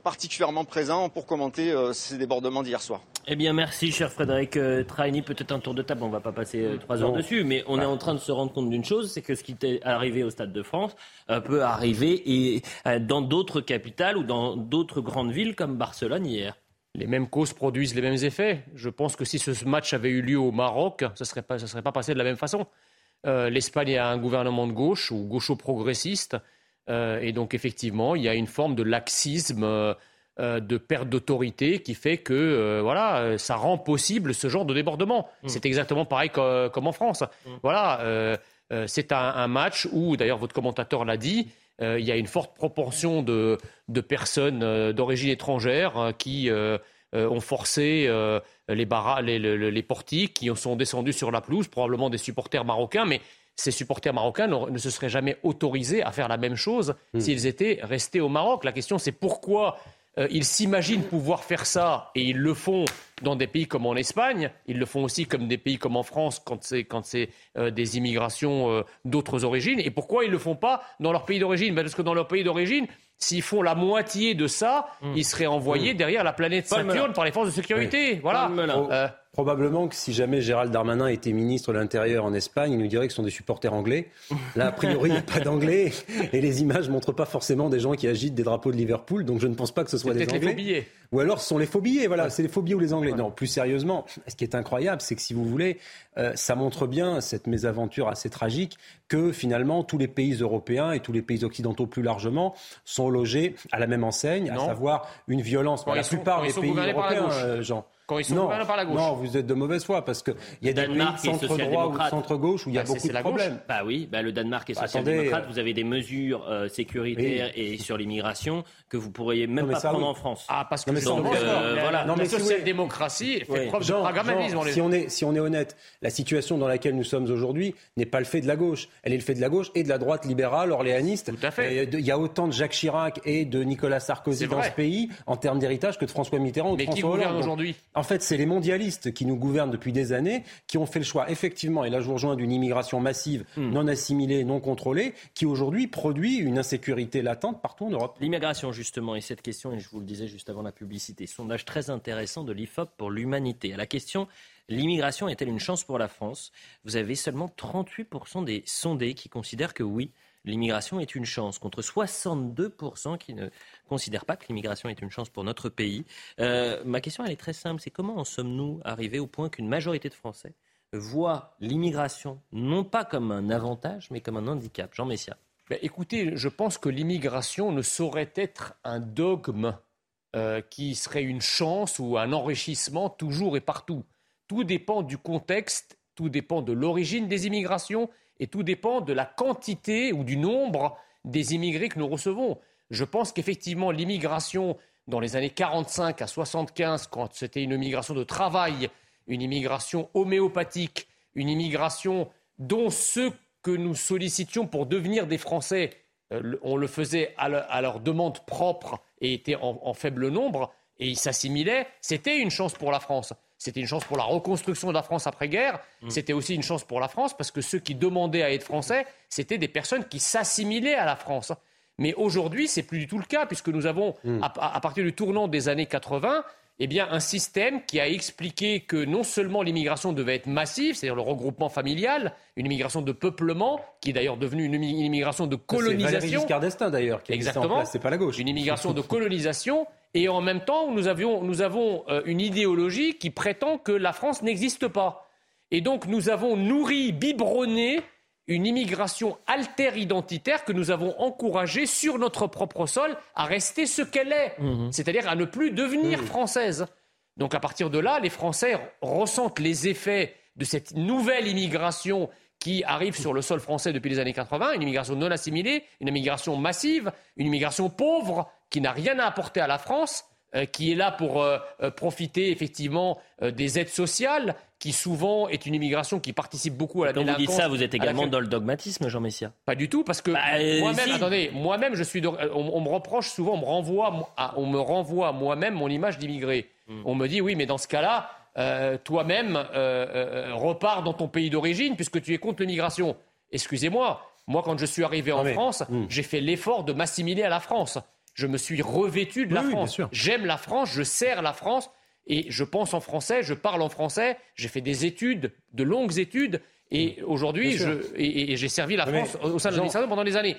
particulièrement présent pour commenter ces débordements d'hier soir. Eh bien, merci, cher Frédéric euh, Traini. Peut-être un tour de table, on ne va pas passer euh, trois heures dessus, mais on est en train de se rendre compte d'une chose, c'est que ce qui est arrivé au Stade de France euh, peut arriver et, dans d'autres capitales ou dans d'autres grandes villes comme Barcelone hier. Les mêmes causes produisent les mêmes effets. Je pense que si ce match avait eu lieu au Maroc, ça ne serait, pas, serait pas passé de la même façon. L'Espagne a un gouvernement de gauche ou gaucho-progressiste, et donc effectivement, il y a une forme de laxisme euh, de perte d'autorité qui fait que euh, voilà, euh, ça rend possible ce genre de débordement. Mm. C'est exactement pareil comme en France. Mm. Voilà, c'est un, match où, d'ailleurs, votre commentateur l'a dit, il y a une forte proportion de, personnes d'origine étrangère qui ont forcé les, les, les, portiques, qui sont descendus sur la pelouse, probablement des supporters marocains, mais ces supporters marocains ne se seraient jamais autorisés à faire la même chose mm. s'ils étaient restés au Maroc. La question, c'est pourquoi euh, ils s'imaginent pouvoir faire ça et ils le font dans des pays comme en Espagne, ils le font aussi comme des pays comme en France quand c'est quand c'est euh, des immigrations euh, d'autres origines. Et pourquoi ils ne le font pas dans leur pays d'origine? Ben Parce que dans leur pays d'origine, s'ils font la moitié de ça, hmm. ils seraient envoyés hmm. derrière la planète Saturne par les forces de sécurité. Voilà. Probablement que si jamais Gérald Darmanin était ministre de l'Intérieur en Espagne, il nous dirait que ce sont des supporters anglais. Là, a priori, il n'y a pas d'anglais et les images ne montrent pas forcément des gens qui agitent des drapeaux de Liverpool, donc je ne pense pas que ce soit des anglais. Les ou alors ce sont les faux voilà, c'est les faux ou les anglais. Non, plus sérieusement, ce qui est incroyable, c'est que si vous voulez, euh, ça montre bien cette mésaventure assez tragique que finalement tous les pays européens et tous les pays occidentaux plus largement sont logés à la même enseigne, à savoir une violence. la plupart des pays européens, euh, Jean non, Non, vous êtes de mauvaise foi parce qu'il y a des pays centre-droit ou centre-gauche où il y a bah, beaucoup de problèmes. Bah oui, bah, le Danemark est social-démocrate. Vous avez des mesures euh, sécuritaires et sur l'immigration que vous pourriez même pas prendre en France. Ah, parce que euh, voilà. la social-démocratie fait preuve de pragmatisme. Si on, est, si on est honnête, la situation dans laquelle nous sommes aujourd'hui n'est pas le fait de la gauche. Elle est le fait de la gauche et de la droite libérale, orléaniste. Tout à fait. Il y a autant de Jacques Chirac et de Nicolas Sarkozy dans ce pays en termes d'héritage que de François Mitterrand ou de François Hollande. aujourd'hui? En fait, c'est les mondialistes qui nous gouvernent depuis des années, qui ont fait le choix, effectivement, et là je vous rejoins, d'une immigration massive, hmm. non assimilée, non contrôlée, qui aujourd'hui produit une insécurité latente partout en Europe. L'immigration, justement, et cette question, et je vous le disais juste avant la publicité, sondage très intéressant de l'IFOP pour l'humanité. À la question L'immigration est-elle une chance pour la France? Vous avez seulement 38% des sondés qui considèrent que oui, l'immigration est une chance, contre 62% qui ne considèrent pas que l'immigration est une chance pour notre pays. Euh, ma question, elle est très simple, c'est comment en sommes-nous arrivés au point qu'une majorité de Français voient l'immigration non pas comme un avantage, mais comme un handicap? Jean Messia. Ben, écoutez, je pense que l'immigration ne saurait être un dogme euh, qui serait une chance ou un enrichissement toujours et partout. Tout dépend du contexte, tout dépend de l'origine des immigrations et tout dépend de la quantité ou du nombre des immigrés que nous recevons. Je pense qu'effectivement, l'immigration dans les années 45 à 75, quand c'était une immigration de travail, une immigration homéopathique, une immigration dont ceux que nous sollicitions pour devenir des Français, euh, on le faisait à, leur demande propre et étaient en faible nombre, et ils s'assimilaient, c'était une chance pour la France. C'était une chance pour la reconstruction de la France après-guerre. Mm. C'était aussi une chance pour la France parce que ceux qui demandaient à être français, c'était des personnes qui s'assimilaient à la France. Mais aujourd'hui, c'est plus du tout le cas puisque nous avons, mm. à, partir du tournant des années 80, eh bien, un système qui a expliqué que non seulement l'immigration devait être massive, c'est-à-dire le regroupement familial, une immigration de peuplement, qui est d'ailleurs devenue une, immigration de colonisation. C'est Giscard d'Estaing d'ailleurs qui Exactement. C'est pas la gauche. Une immigration de colonisation et en même temps, nous, avons euh, une idéologie qui prétend que la France n'existe pas. Et donc, nous avons nourri, biberonné une immigration alter-identitaire que nous avons encouragée sur notre propre sol à rester ce qu'elle est, mhm. c'est-à-dire à ne plus devenir française. Donc, à partir de là, les Français ressentent les effets de cette nouvelle immigration qui arrive sur le sol français depuis les années 80, une immigration non assimilée, une immigration massive, une immigration pauvre, qui n'a rien à apporter à la France, euh, qui est là pour euh, euh, profiter effectivement des aides sociales, qui souvent est une immigration qui participe beaucoup à la Quand vous dites ça, vous êtes la également dans le dogmatisme, Jean Messia. Pas du tout, parce que Bah, moi-même, si. attendez, moi-même, je suis. de- on, on me reproche souvent, on me renvoie, à, on me renvoie moi-même mon image d'immigré. Hmm. On me dit, oui, mais dans ce cas-là, toi-même, repars dans ton pays d'origine puisque tu es contre l'immigration. Excusez-moi, moi, quand je suis arrivé en mais- France, hmm. j'ai fait l'effort de m'assimiler à la France. Je me suis revêtu de la Oui, France. J'aime la France, je sers la France et je pense en français, je parle en français. J'ai fait des études, de longues études. Et aujourd'hui, j'ai servi la France au sein de l'administration pendant des années.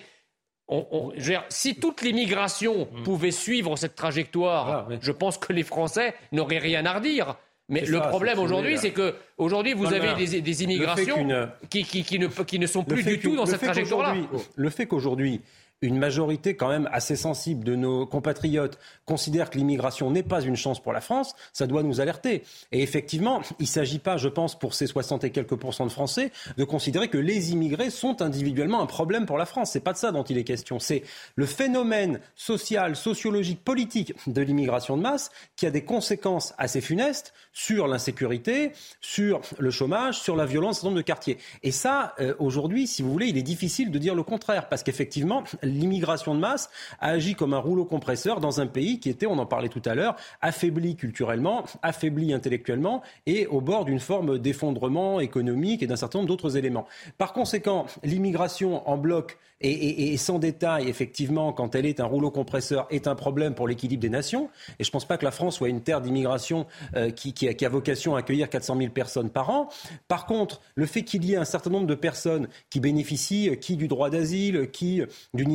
On- on- je veux dire, si toute l'immigration Mm. pouvait suivre cette trajectoire, je pense que les Français n'auraient rien à redire. Mais le ça, problème aujourd'hui, c'est que aujourd'hui vous avez des, immigrations qui, qui- qui ne, qui ne sont plus du tout dans cette trajectoire-là. Le fait qu'aujourd'hui, une majorité quand même assez sensible de nos compatriotes considère que l'immigration n'est pas une chance pour la France, ça doit nous alerter. Et effectivement, il ne s'agit pas, je pense, pour ces 60 et quelques pourcents de Français, de considérer que les immigrés sont individuellement un problème pour la France. C'est pas de ça dont il est question. C'est le phénomène social, sociologique, politique de l'immigration de masse qui a des conséquences assez funestes sur l'insécurité, sur le chômage, sur la violence dans nombre de quartiers. Et ça, euh, aujourd'hui, si vous voulez, il est difficile de dire le contraire, parce qu'effectivement, l'immigration de masse a agi comme un rouleau compresseur dans un pays qui était, on en parlait tout à l'heure, affaibli culturellement, affaibli intellectuellement et au bord d'une forme d'effondrement économique et d'un certain nombre d'autres éléments. Par conséquent, l'immigration en bloc et, sans détail, effectivement, quand elle est un rouleau compresseur, est un problème pour l'équilibre des nations. Et je ne pense pas que la France soit une terre d'immigration euh, qui, qui a, vocation à accueillir 400 000 personnes par an. Par contre, le fait qu'il y ait un certain nombre de personnes qui bénéficient, euh, qui du droit d'asile, qui euh, d'une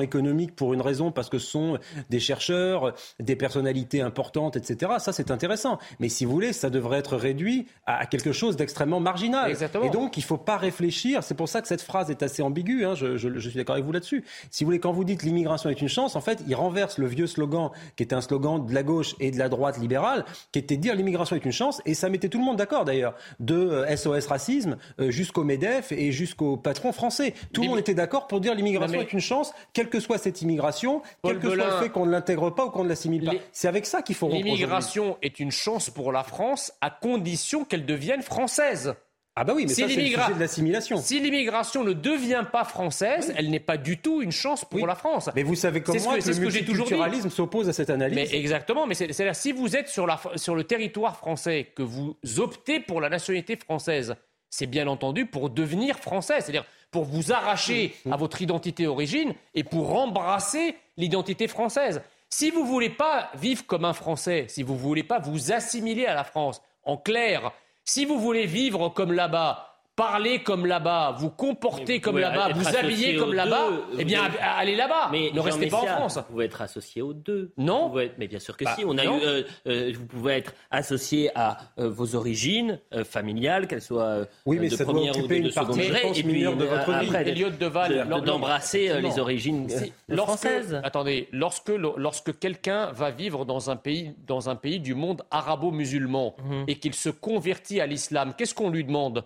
économique pour une raison, parce que ce sont des chercheurs, euh, des personnalités importantes, etc., ça c'est intéressant. Mais si vous voulez, ça devrait être réduit à, quelque chose d'extrêmement marginal. Exactement. Et donc, il ne faut pas réfléchir. C'est pour ça que cette phrase est assez ambiguë. hein, je, je- je suis d'accord avec vous là-dessus. Si vous voulez, quand vous dites l'immigration est une chance, en fait, il renverse le vieux slogan qui était un slogan de la gauche et de la droite libérale, qui était de dire l'immigration est une chance. Et ça mettait tout le monde d'accord d'ailleurs, de euh, SOS racisme euh, jusqu'au MEDEF et jusqu'au patron français. Tout le monde était d'accord pour dire l'immigration est une chance, quelle que soit cette immigration, Paul quel que soit le fait qu'on ne l'intègre pas ou qu'on ne l'assimile pas. C'est avec ça qu'il faut rompre. L'immigration est une chance pour la France à condition qu'elle devienne française. Ah bah oui, mais ça, c'est le sujet de l'assimilation. Si l'immigration ne devient pas française, elle n'est pas du tout une chance pour la France. Mais vous savez comme C'est ce moi que- que, c'est le ce que j'ai toujours dit. multiculturalisme s'oppose à cette analyse. Mais exactement, mais c'est- c'est-à-dire si vous êtes sur, la, sur le territoire français, que vous optez pour la nationalité française, c'est bien entendu pour devenir français, c'est-à-dire pour vous arracher à votre identité origine et pour embrasser l'identité française. Si vous voulez pas vivre comme un Français, si vous voulez pas vous assimiler à la France, en clair, si vous voulez vivre comme là-bas, parler comme là-bas, vous comporter comme là-bas, vous aux comme là-bas, eh bien allez là-bas. Mais ne restez pas en France. Vous pouvez être associé aux deux. Non. Vous pouvez être- mais bien sûr que Bah, si. On a eu, euh, euh, vous pouvez être associé à euh, vos origines euh, familiales, qu'elles soient euh, Oui, mais de ça doit première ou de, une de seconde partie, je degré, pense, et puis de votre vie. après, Elliot Deval, de- d'embrasser les origines françaises. attendez, lorsque, lorsque quelqu'un va vivre dans un pays, dans un pays du monde arabo-musulman Mhm. et qu'il se convertit à l'islam, qu'est-ce qu'on lui demande?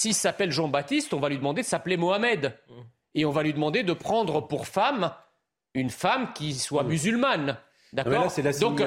S'il s'appelle Jean-Baptiste, on va lui demander de s'appeler Mohamed. Mhm. Et on va lui demander de prendre pour femme une femme qui soit musulmane. D'accord Mais là, c'est. Et donc-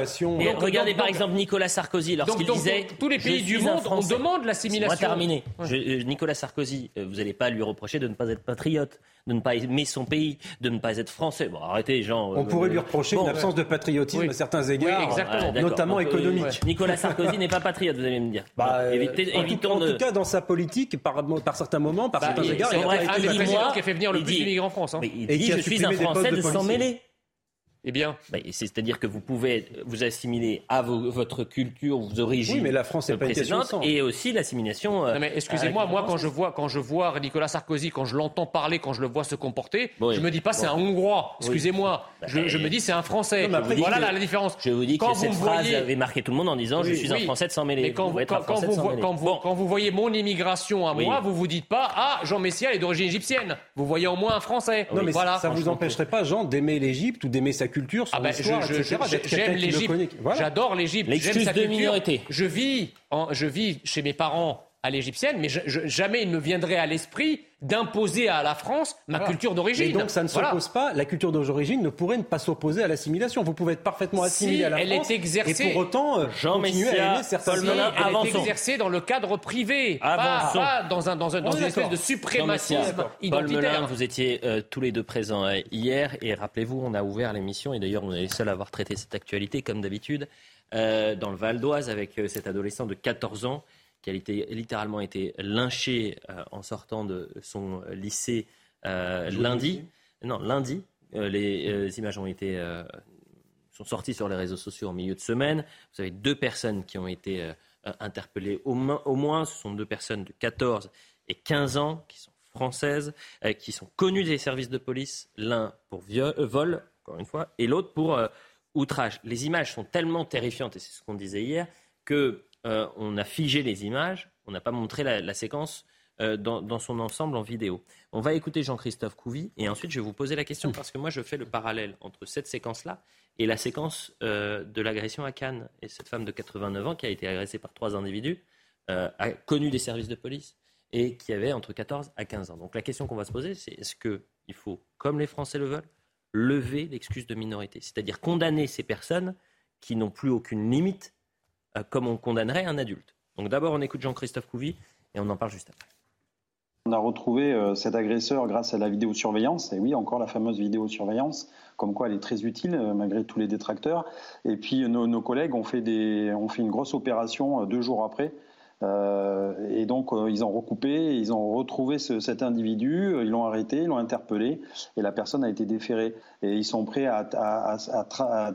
regardez donc- par donc- exemple Nicolas Sarkozy lorsqu'il donc- disait donc, tous les pays du monde, on demande l'assimilation. Ouais. Je- euh, Nicolas Sarkozy, euh, vous n'allez pas lui reprocher de ne pas être patriote, de ne pas aimer son pays, de ne pas être français. Bon, arrêtez, Jean. On euh, pourrait euh, lui reprocher bon, une absence de patriotisme Oui. à certains égards, Oui, exactement. Ah, d'accord. notamment Donc, euh, économique. ouais. Nicolas Sarkozy n'est pas patriote, vous allez me dire. Bah, euh, Évitez- en, tout, évitons en de- tout cas, dans sa politique, par, par certains moments, par Bah, certains égards, il a un des qui a fait venir le plus d'immigrants en France. hein. Il Et dit qui a je suis un des Français postes de s'en mêler. Eh bien, Bah, C'est-à-dire que vous pouvez vous assimiler à vos- votre culture, vos origines Oui, mais la France n'est pas une précédentes sang. et aussi l'assimilation. euh, excusez-moi, moi quand je vois quand je vois Nicolas Sarkozy, quand je l'entends parler, quand je le vois se comporter, Oui. je me dis pas c'est Bon. un Hongrois. Excusez-moi, Bah, je, me dis c'est un Français. Non, mais après, voilà que- la, la différence. Je vous dis Quand que cette vous phrase voyez- avait marqué tout le monde en disant je Oui, suis un. Français de s'en mêler. Mais quand, Vous vous, pouvez être un quand, quand Français de vous, s'en vo- mêler. quand vous- Bon. quand vous voyez mon immigration à moi, vous vous dites pas ah Jean Messia est d'origine égyptienne. Vous voyez au moins un Français. Non, mais voilà. ça vous empêcherait pas, Jean, d'aimer l'Égypte ou d'aimer sa culture, son Ah ben, je- histoire, je- etc. J'aime l'Égypte. Voilà. J'adore l'Égypte. L'excuse J'aime sa de culture. minorité. Je vis, en- je vis chez mes parents à l'égyptienne, mais jamais il ne viendrait à l'esprit d'imposer à la France ma culture d'origine. Et donc ça ne s'oppose pas, la culture d'origine ne pourrait ne pas s'opposer à l'assimilation. Vous pouvez être parfaitement assimilé à la elle France est exercée, et pour autant euh, Jean continuer Messia, à aimer certains si, elle est exercée dans le cadre privé, pas, pas, dans, un, dans, un, dans une espèce de suprémacisme identitaire. Paul Melun, vous étiez euh, tous les deux présents euh, hier. Et rappelez-vous, on a ouvert l'émission et d'ailleurs on est les seuls à avoir traité cette actualité comme d'habitude dans le Val d'Oise avec cet adolescent de 14 ans qui a été, littéralement été lynché euh, en sortant de son lycée euh, lundi. Non, lundi. Euh, les images ont été sont sorties sur les réseaux sociaux en milieu de semaine. Vous avez deux personnes qui ont été interpellées au, au, moins. Ce sont deux personnes de 14 et 15 ans qui sont françaises, qui sont connues des services de police. L'un pour viol, vol, encore une fois, et l'autre pour outrage. Les images sont tellement terrifiantes, et c'est ce qu'on disait hier, que euh, on a figé les images, on n'a pas montré la, séquence euh, dans, son ensemble en vidéo. On va écouter Jean-Christophe Couvi et ensuite je vais vous poser la question parce que moi je fais le parallèle entre cette séquence-là et la séquence euh, de l'agression à Cannes. Et cette femme de 89 ans qui a été agressée par trois individus a connu des services de police et qui avait entre 14 à 15 ans. Donc la question qu'on va se poser, c'est est-ce qu'il faut, comme les Français le veulent, lever l'excuse de minorité, c'est-à-dire condamner ces personnes qui n'ont plus aucune limite comme on condamnerait un adulte. Donc d'abord, on écoute Jean-Christophe Couvi et on en parle juste après. On a retrouvé euh, cet agresseur grâce à la vidéosurveillance, et oui, encore la fameuse vidéosurveillance, comme quoi elle est très utile euh, malgré tous les détracteurs. Et puis nos, collègues ont fait, des, ont fait une grosse opération deux jours après euh, et donc, euh, ils ont recoupé, ils ont retrouvé cet individu, euh, ils l'ont arrêté, ils l'ont interpellé, et la personne a été déférée. Et ils sont prêts à,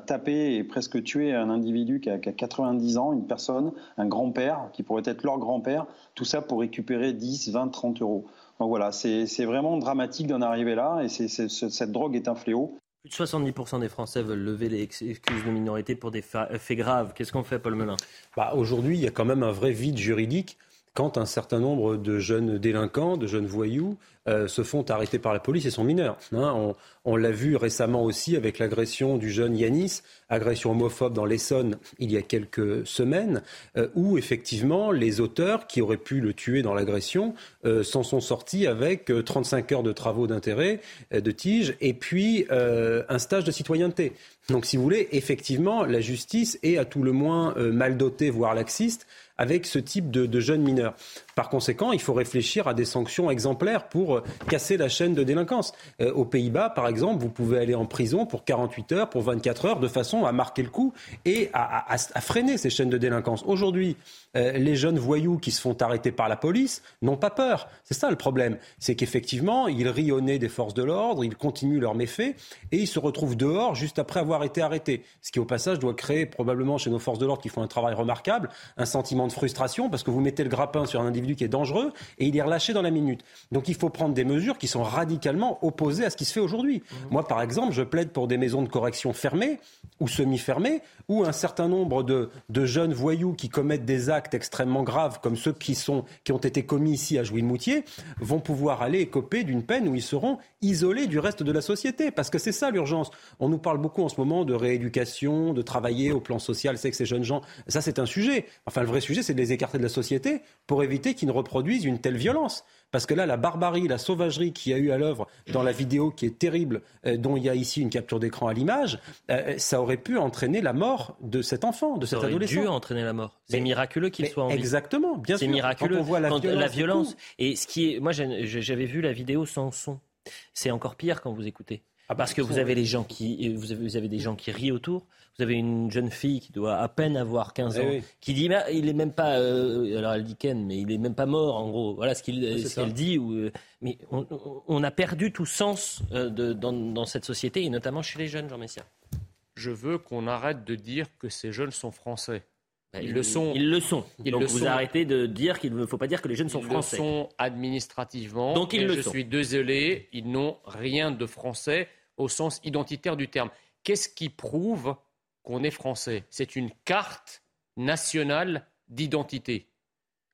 taper et presque tuer un individu qui a, 90 ans, une personne, un grand-père, qui pourrait être leur grand-père, tout ça pour récupérer 10, 20, 30 euros. Donc voilà, c'est vraiment dramatique d'en arriver là, et cette drogue est un fléau. Plus de 70% des Français veulent lever les excuses de minorité pour des faits graves. Qu'est-ce qu'on fait, Paul Melun? Bah, Aujourd'hui, il y a quand même un vrai vide juridique quand un certain nombre de jeunes délinquants, de jeunes voyous, euh, se font arrêter par la police et sont mineurs. Hein. on, l'a vu récemment aussi avec l'agression du jeune Yanis, agression homophobe dans l'Essonne il y a quelques semaines, euh, où effectivement les auteurs qui auraient pu le tuer dans l'agression euh, s'en sont sortis avec 35 heures de travaux d'intérêt, de tige, et puis un stage de citoyenneté. Donc si vous voulez, effectivement, la justice est à tout le moins mal dotée, voire laxiste, avec ce type de, jeunes mineurs. Par conséquent, il faut réfléchir à des sanctions exemplaires pour euh, casser la chaîne de délinquance. Euh, aux Pays-Bas, par exemple, vous pouvez aller en prison pour 48 heures, pour 24 heures, de façon à marquer le coup et à, freiner ces chaînes de délinquance. Aujourd'hui, euh, les jeunes voyous qui se font arrêter par la police n'ont pas peur. C'est ça le problème. C'est qu'effectivement, ils rient au nez des forces de l'ordre, ils continuent leurs méfaits et ils se retrouvent dehors juste après avoir été arrêtés. Ce qui, au passage, doit créer probablement chez nos forces de l'ordre qui font un travail remarquable un sentiment de frustration parce que vous mettez le grappin sur un individu qui est dangereux et il est relâché dans la minute. Donc il faut prendre des mesures qui sont radicalement opposées à ce qui se fait aujourd'hui. Mmh. Moi, par exemple, je plaide pour des maisons de correction fermées ou semi-fermées où un certain nombre de, jeunes voyous qui commettent des actes extrêmement graves comme ceux qui, sont, qui ont été commis ici à Jouy-le-Moutier vont pouvoir aller écoper d'une peine où ils seront isolés du reste de la société. Parce que c'est ça l'urgence. On nous parle beaucoup en ce moment de rééducation, de travailler au plan social, c'est que ces jeunes gens, ça c'est un sujet. Enfin, le vrai sujet, c'est de les écarter de la société pour éviter qu'ils ne reproduisent une telle violence. Parce que là, la barbarie, la sauvagerie qui a eu à l'œuvre dans la vidéo qui est terrible, euh, dont il y a ici une capture d'écran à l'image, euh, ça aurait pu entraîner la mort de cet enfant, de cet adolescent. Ça aurait dû entraîner la mort. C'est miraculeux qu'il soit en vie. Exactement, bien sûr. C'est miraculeux. Quand on voit la violence. Et ce qui est, moi, j'avais vu la vidéo sans son. C'est encore pire quand vous écoutez. Ah, parce que vous avez les gens qui, vous avez, vous avez, des gens qui rient autour. Vous avez une jeune fille qui doit à peine avoir 15 eh ans, qui dit, il est même pas, euh, alors elle dit Ken, mais il est même pas mort, en gros. Voilà ce qu'elle dit. Ou, euh, mais on, a perdu tout sens euh, de, dans, dans, cette société, et notamment chez les jeunes, Jean Messia. Je veux qu'on arrête de dire que ces jeunes sont français. Bah, ils, le sont. Ils le sont. Donc vous arrêtez de dire qu'il ne faut pas dire que les jeunes sont français. Ils le sont administrativement. Donc ils le je suis désolé, ils n'ont rien de français au sens identitaire du terme. Qu'est-ce qui prouve qu'on est français? C'est une carte nationale d'identité.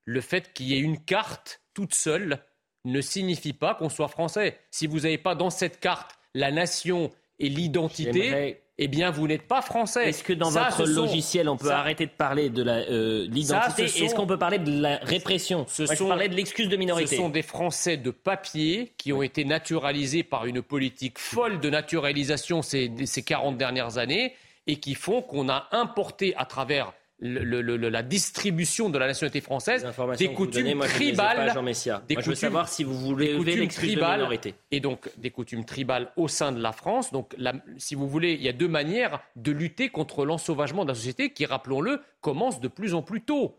Le fait qu'il y ait une carte toute seule ne signifie pas qu'on soit français. Si vous n'avez pas dans cette carte la nation et l'identité, eh bien, vous n'êtes pas français. Est-ce que dans votre logiciel, on peut arrêter de parler de euh, l'identité? Est-ce qu'on peut parler de la répression? ce sont, parler de l'excuse de minorité. Ce sont des Français de papier qui ont été naturalisés par une politique folle de naturalisation ces, ces 40 dernières années et qui font qu'on a importé à travers la distribution de la nationalité française des coutumes tribales. je veux savoir si vous voulez lever l'excuse de minorité. Et donc des coutumes tribales au sein de la France. Donc, si vous voulez, il y a deux manières de lutter contre l'ensauvagement de la société qui, rappelons-le, commence de plus en plus tôt.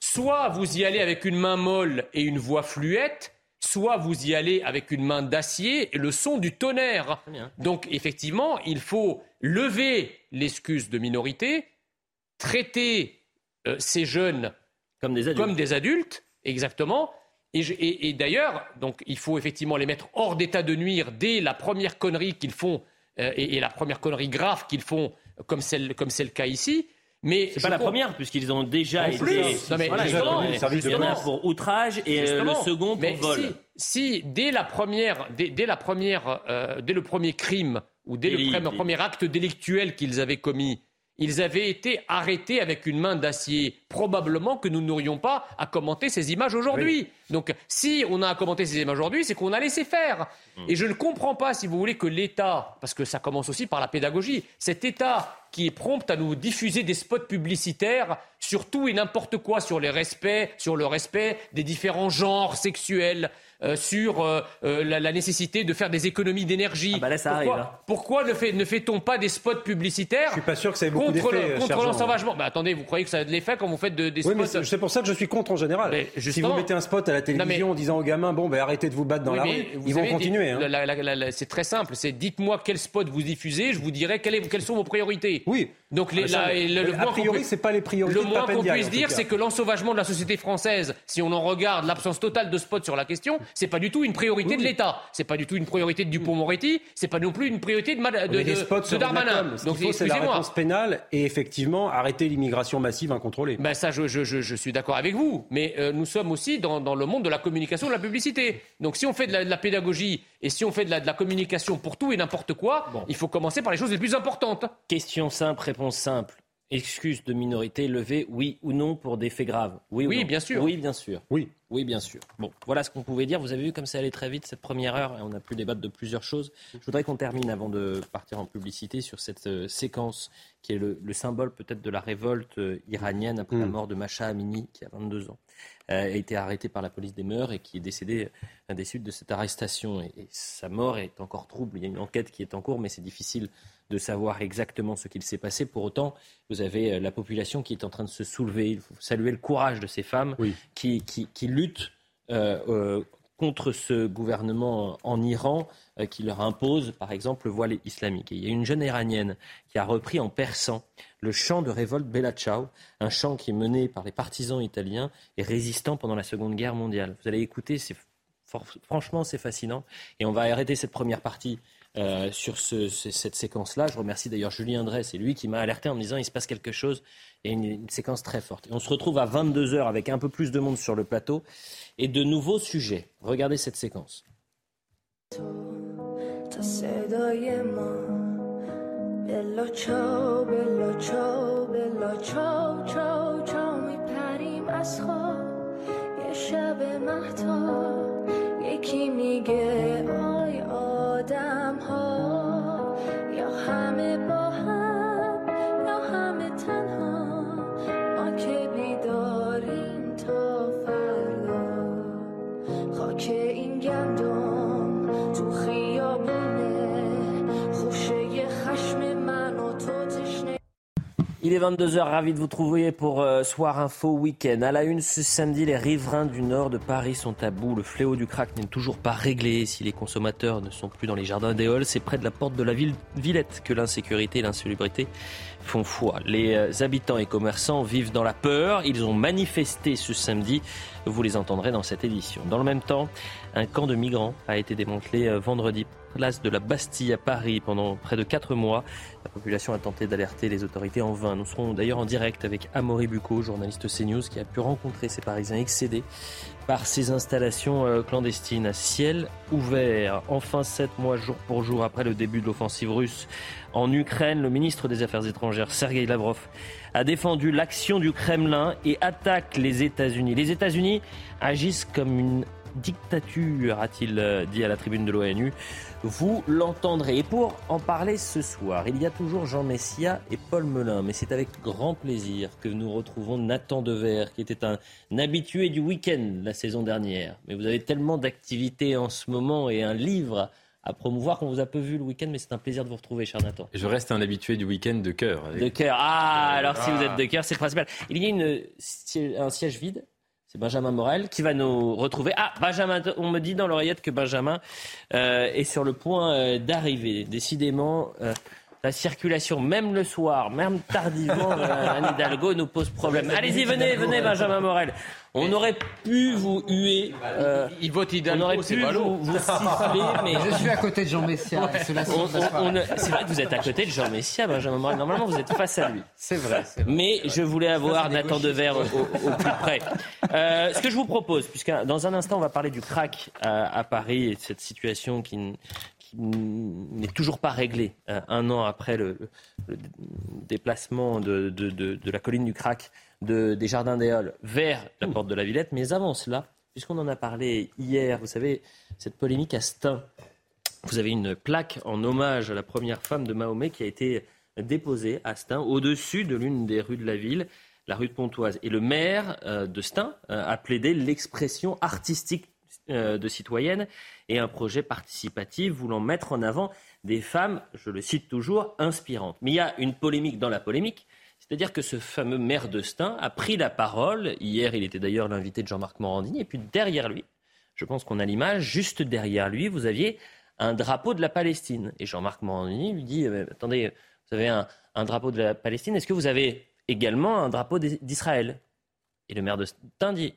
Soit vous y allez avec une main molle et une voix fluette, soit vous y allez avec une main d'acier et le son du tonnerre. Donc effectivement, il faut lever l'excuse de minorité, traiter euh, ces jeunes comme des adultes, comme des adultes exactement. Et, d'ailleurs, donc, il faut effectivement les mettre hors d'état de nuire dès la première connerie qu'ils font euh, et, la première connerie grave qu'ils font, comme c'est comme le cas ici. Mais c'est pas la première puisqu'ils ont déjà été non, mais voilà, pour outrage et euh, le second pour vol. Si, dès la première, dès, la première, dès le premier crime ou dès le premier acte délictuel qu'ils avaient commis, ils avaient été arrêtés avec une main d'acier. Probablement que nous n'aurions pas à commenter ces images aujourd'hui. Donc, si on a à commenter ces images aujourd'hui, c'est qu'on a laissé faire. Hmm. Et je ne comprends pas, si vous voulez, que l'État, parce que ça commence aussi par la pédagogie, cet État qui est prompt à nous diffuser des spots publicitaires sur tout et n'importe quoi, sur les respects, sur le respect des différents genres sexuels, euh, sur euh, euh, la, nécessité de faire des économies d'énergie. Ah bah pourquoi, hein. pourquoi ne, fait, ne fait-on pas des spots publicitaires Je suis pas sûr que ça ait beaucoup contre, le, contre l'ensauvagement? Bah, Attendez, vous croyez que ça a de l'effet quand vous faites des spots Oui, c'est pour ça que je suis contre en général. si vous mettez un spot à la télévision en disant aux gamins, bon, ben arrêtez de vous battre dans la rue, ils vont continuer. Hein. C'est très simple. C'est dites-moi quel spot vous diffusez, je vous dirai quelles sont vos priorités. Oui. Donc les, ah, le, a priori, c'est pas les priorités. Le moins qu'on puisse dire, c'est que l'ensauvagement de la société française, si on en regarde l'absence totale de spots sur la question, c'est pas du tout une priorité de l'État. C'est pas du tout une priorité de Dupont-Moretti. C'est pas non plus une priorité de, de, de, spots de Darmanin. Donc c'est la réponse pénale et effectivement arrêter l'immigration massive incontrôlée. Ben ça, je, je, je, suis d'accord avec vous. Mais euh, nous sommes aussi dans, dans, le monde de la communication, de la publicité. Donc si on fait de la, pédagogie et si on fait de la, de la communication pour tout et n'importe quoi, il faut commencer par les choses les plus importantes. Question simple, réponse simple. Excuse de minorité levée, oui ou non, pour des faits graves Oui, oui bien sûr. Oui, bien sûr. Oui. Oui, bien sûr. Bon, voilà ce qu'on pouvait dire. Vous avez vu comme ça allait très vite cette première heure et on a pu débattre de plusieurs choses. Je voudrais qu'on termine avant de partir en publicité sur cette euh, séquence qui est le, symbole peut-être de la révolte euh, iranienne après la mm. mort de Masha Amini qui a 22 ans. Euh, a été arrêté par la police des mœurs et qui est décédé des suites de cette arrestation. Et, et, sa mort est encore trouble. Il y a une enquête qui est en cours, mais c'est difficile de savoir exactement ce qu'il s'est passé. Pour autant, vous avez euh, la population qui est en train de se soulever. Il faut saluer le courage de ces femmes qui, qui, luttent euh, euh, contre ce gouvernement en Iran qui leur impose, par exemple, le voile islamique. il y a une jeune iranienne qui a repris en persan le chant de révolte Bella Ciao, un chant qui est mené par les partisans italiens et résistants pendant la Seconde Guerre mondiale. Vous allez écouter, c'est franchement, c'est fascinant. Et on va arrêter cette première partie euh, sur cette séquence-là. Je remercie d'ailleurs Julien Drey, c'est lui qui m'a alerté en me disant il se passe quelque chose et une, une séquence très forte. Et on se retrouve à 22h avec un peu plus de monde sur le plateau et de nouveaux sujets. Regardez cette séquence. آدم Il est 22h, ravi de vous trouver pour euh, Soir Info Week-end. À la une, ce samedi, les riverains du nord de Paris sont à bout. Le fléau du crack n'est toujours pas réglé. Si les consommateurs ne sont plus dans les jardins des Halles, c'est près de la porte de la ville Villette que l'insécurité et l'insalubrité font foi. Les euh, habitants et commerçants vivent dans la peur. Ils ont manifesté ce samedi. Vous les entendrez dans cette édition. Dans le même temps, un camp de migrants a été démantelé euh, vendredi place de la Bastille à Paris pendant près de quatre mois. La population a tenté d'alerter les autorités en vain. Nous serons d'ailleurs en direct avec Amaury Bucco, journaliste CNews, qui a pu rencontrer ces Parisiens excédés par ces installations euh, clandestines à ciel ouvert. Enfin, sept mois jour pour jour après le début de l'offensive russe en Ukraine, le ministre des Affaires étrangères, Sergei Lavrov, a défendu l'action du Kremlin et attaque les États-Unis. Les États-Unis agissent comme une dictature, a-t-il euh, dit à la tribune de l'ONU. Vous l'entendrez. Et pour en parler ce soir, il y a toujours Jean Messia et Paul Melun. Mais c'est avec grand plaisir que nous retrouvons Nathan Dever, qui était un habitué du week-end la saison dernière. Mais vous avez tellement d'activités en ce moment et un livre à promouvoir qu'on vous a peu vu le week-end, mais c'est un plaisir de vous retrouver, cher Nathan. Je reste un habitué du week-end de cœur. De cœur. Ah, alors si vous êtes de cœur, c'est le principal. Il y a une, un siège vide c'est Benjamin Morel qui va nous retrouver. Ah, Benjamin, on me dit dans l'oreillette que Benjamin euh, est sur le point euh, d'arriver. Décidément, euh, la circulation, même le soir, même tardivement, Anne Hidalgo nous pose problème. Allez-y, venez, venez, Benjamin Morel. On aurait pu vous huer. Euh, il vote Hidalgo, on aurait pu vous, vous, siffler, mais je suis à côté de Jean Messia. c'est vrai que vous êtes à côté de Jean Messia, Benjamin Morel. Normalement, vous êtes face à lui. C'est vrai, vrai, Mais je voulais avoir Nathan Dever au, au, plus près. Euh, ce que je vous propose, puisque dans un instant, on va parler du crack à, à Paris et de cette situation qui, n'est toujours pas réglée euh, un an après le, déplacement de, de, la colline du crack des Jardins des Halles vers la porte de la Villette. Mais avant cela, puisqu'on en a parlé hier, vous savez, cette polémique à Stein, vous avez une plaque en hommage à la première femme de Mahomet qui a été déposée à Stein, au-dessus de l'une des rues de la ville, la rue de Pontoise. Et le maire euh, de Stein euh, a plaidé l'expression artistique euh, de citoyenne et un projet participatif voulant mettre en avant des femmes, je le cite toujours, inspirantes. Mais il y a une polémique dans la polémique, c'est-à-dire que ce fameux maire de Stein a pris la parole. Hier, il était d'ailleurs l'invité de Jean-Marc Morandini. Et puis derrière lui, je pense qu'on a l'image, juste derrière lui, vous aviez un drapeau de la Palestine. Et Jean-Marc Morandini lui dit euh, Attendez, vous avez un, drapeau de la Palestine, est-ce que vous avez également un drapeau d'Israël? Et le maire de Stein dit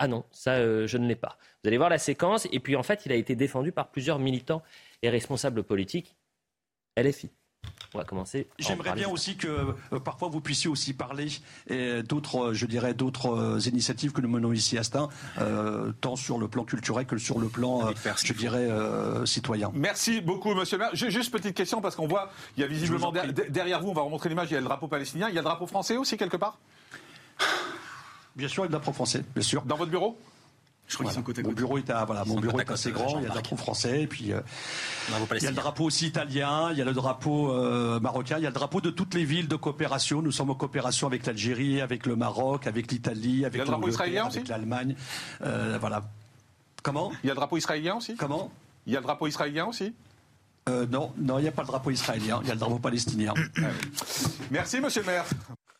Ah non, ça, euh, je ne l'ai pas. Vous allez voir la séquence. Et puis en fait, il a été défendu par plusieurs militants et responsables politiques. LFI. On va commencer. J'aimerais bien aussi que euh, parfois vous puissiez aussi parler d'autres, euh, je dirais, d'autres euh, initiatives que nous menons ici à Stein, tant sur le plan culturel que sur le plan, je dirais, citoyen. Merci beaucoup, monsieur le maire. Juste petite question parce qu'on voit, il y a visiblement derrière vous, on va remontrer l'image, il y a le drapeau palestinien, il y a le drapeau français aussi quelque part? Bien sûr, il y a le drapeau français, bien sûr. Dans votre bureau? Je crois voilà. côté Mon bureau est, à, voilà, mon bureau est assez grand. Il y a le drapeau français, et puis euh, il y a le drapeau aussi italien, il y a le drapeau euh, marocain, il y a le drapeau de toutes les villes de coopération. Nous sommes en coopération avec l'Algérie, avec le Maroc, avec l'Italie, avec l'Allemagne. Euh, voilà. Comment? Il y a le drapeau israélien aussi? Comment? Il y a le drapeau israélien aussi? Non, non, il n'y a pas le drapeau israélien, il y a le drapeau palestinien. Merci, monsieur le maire.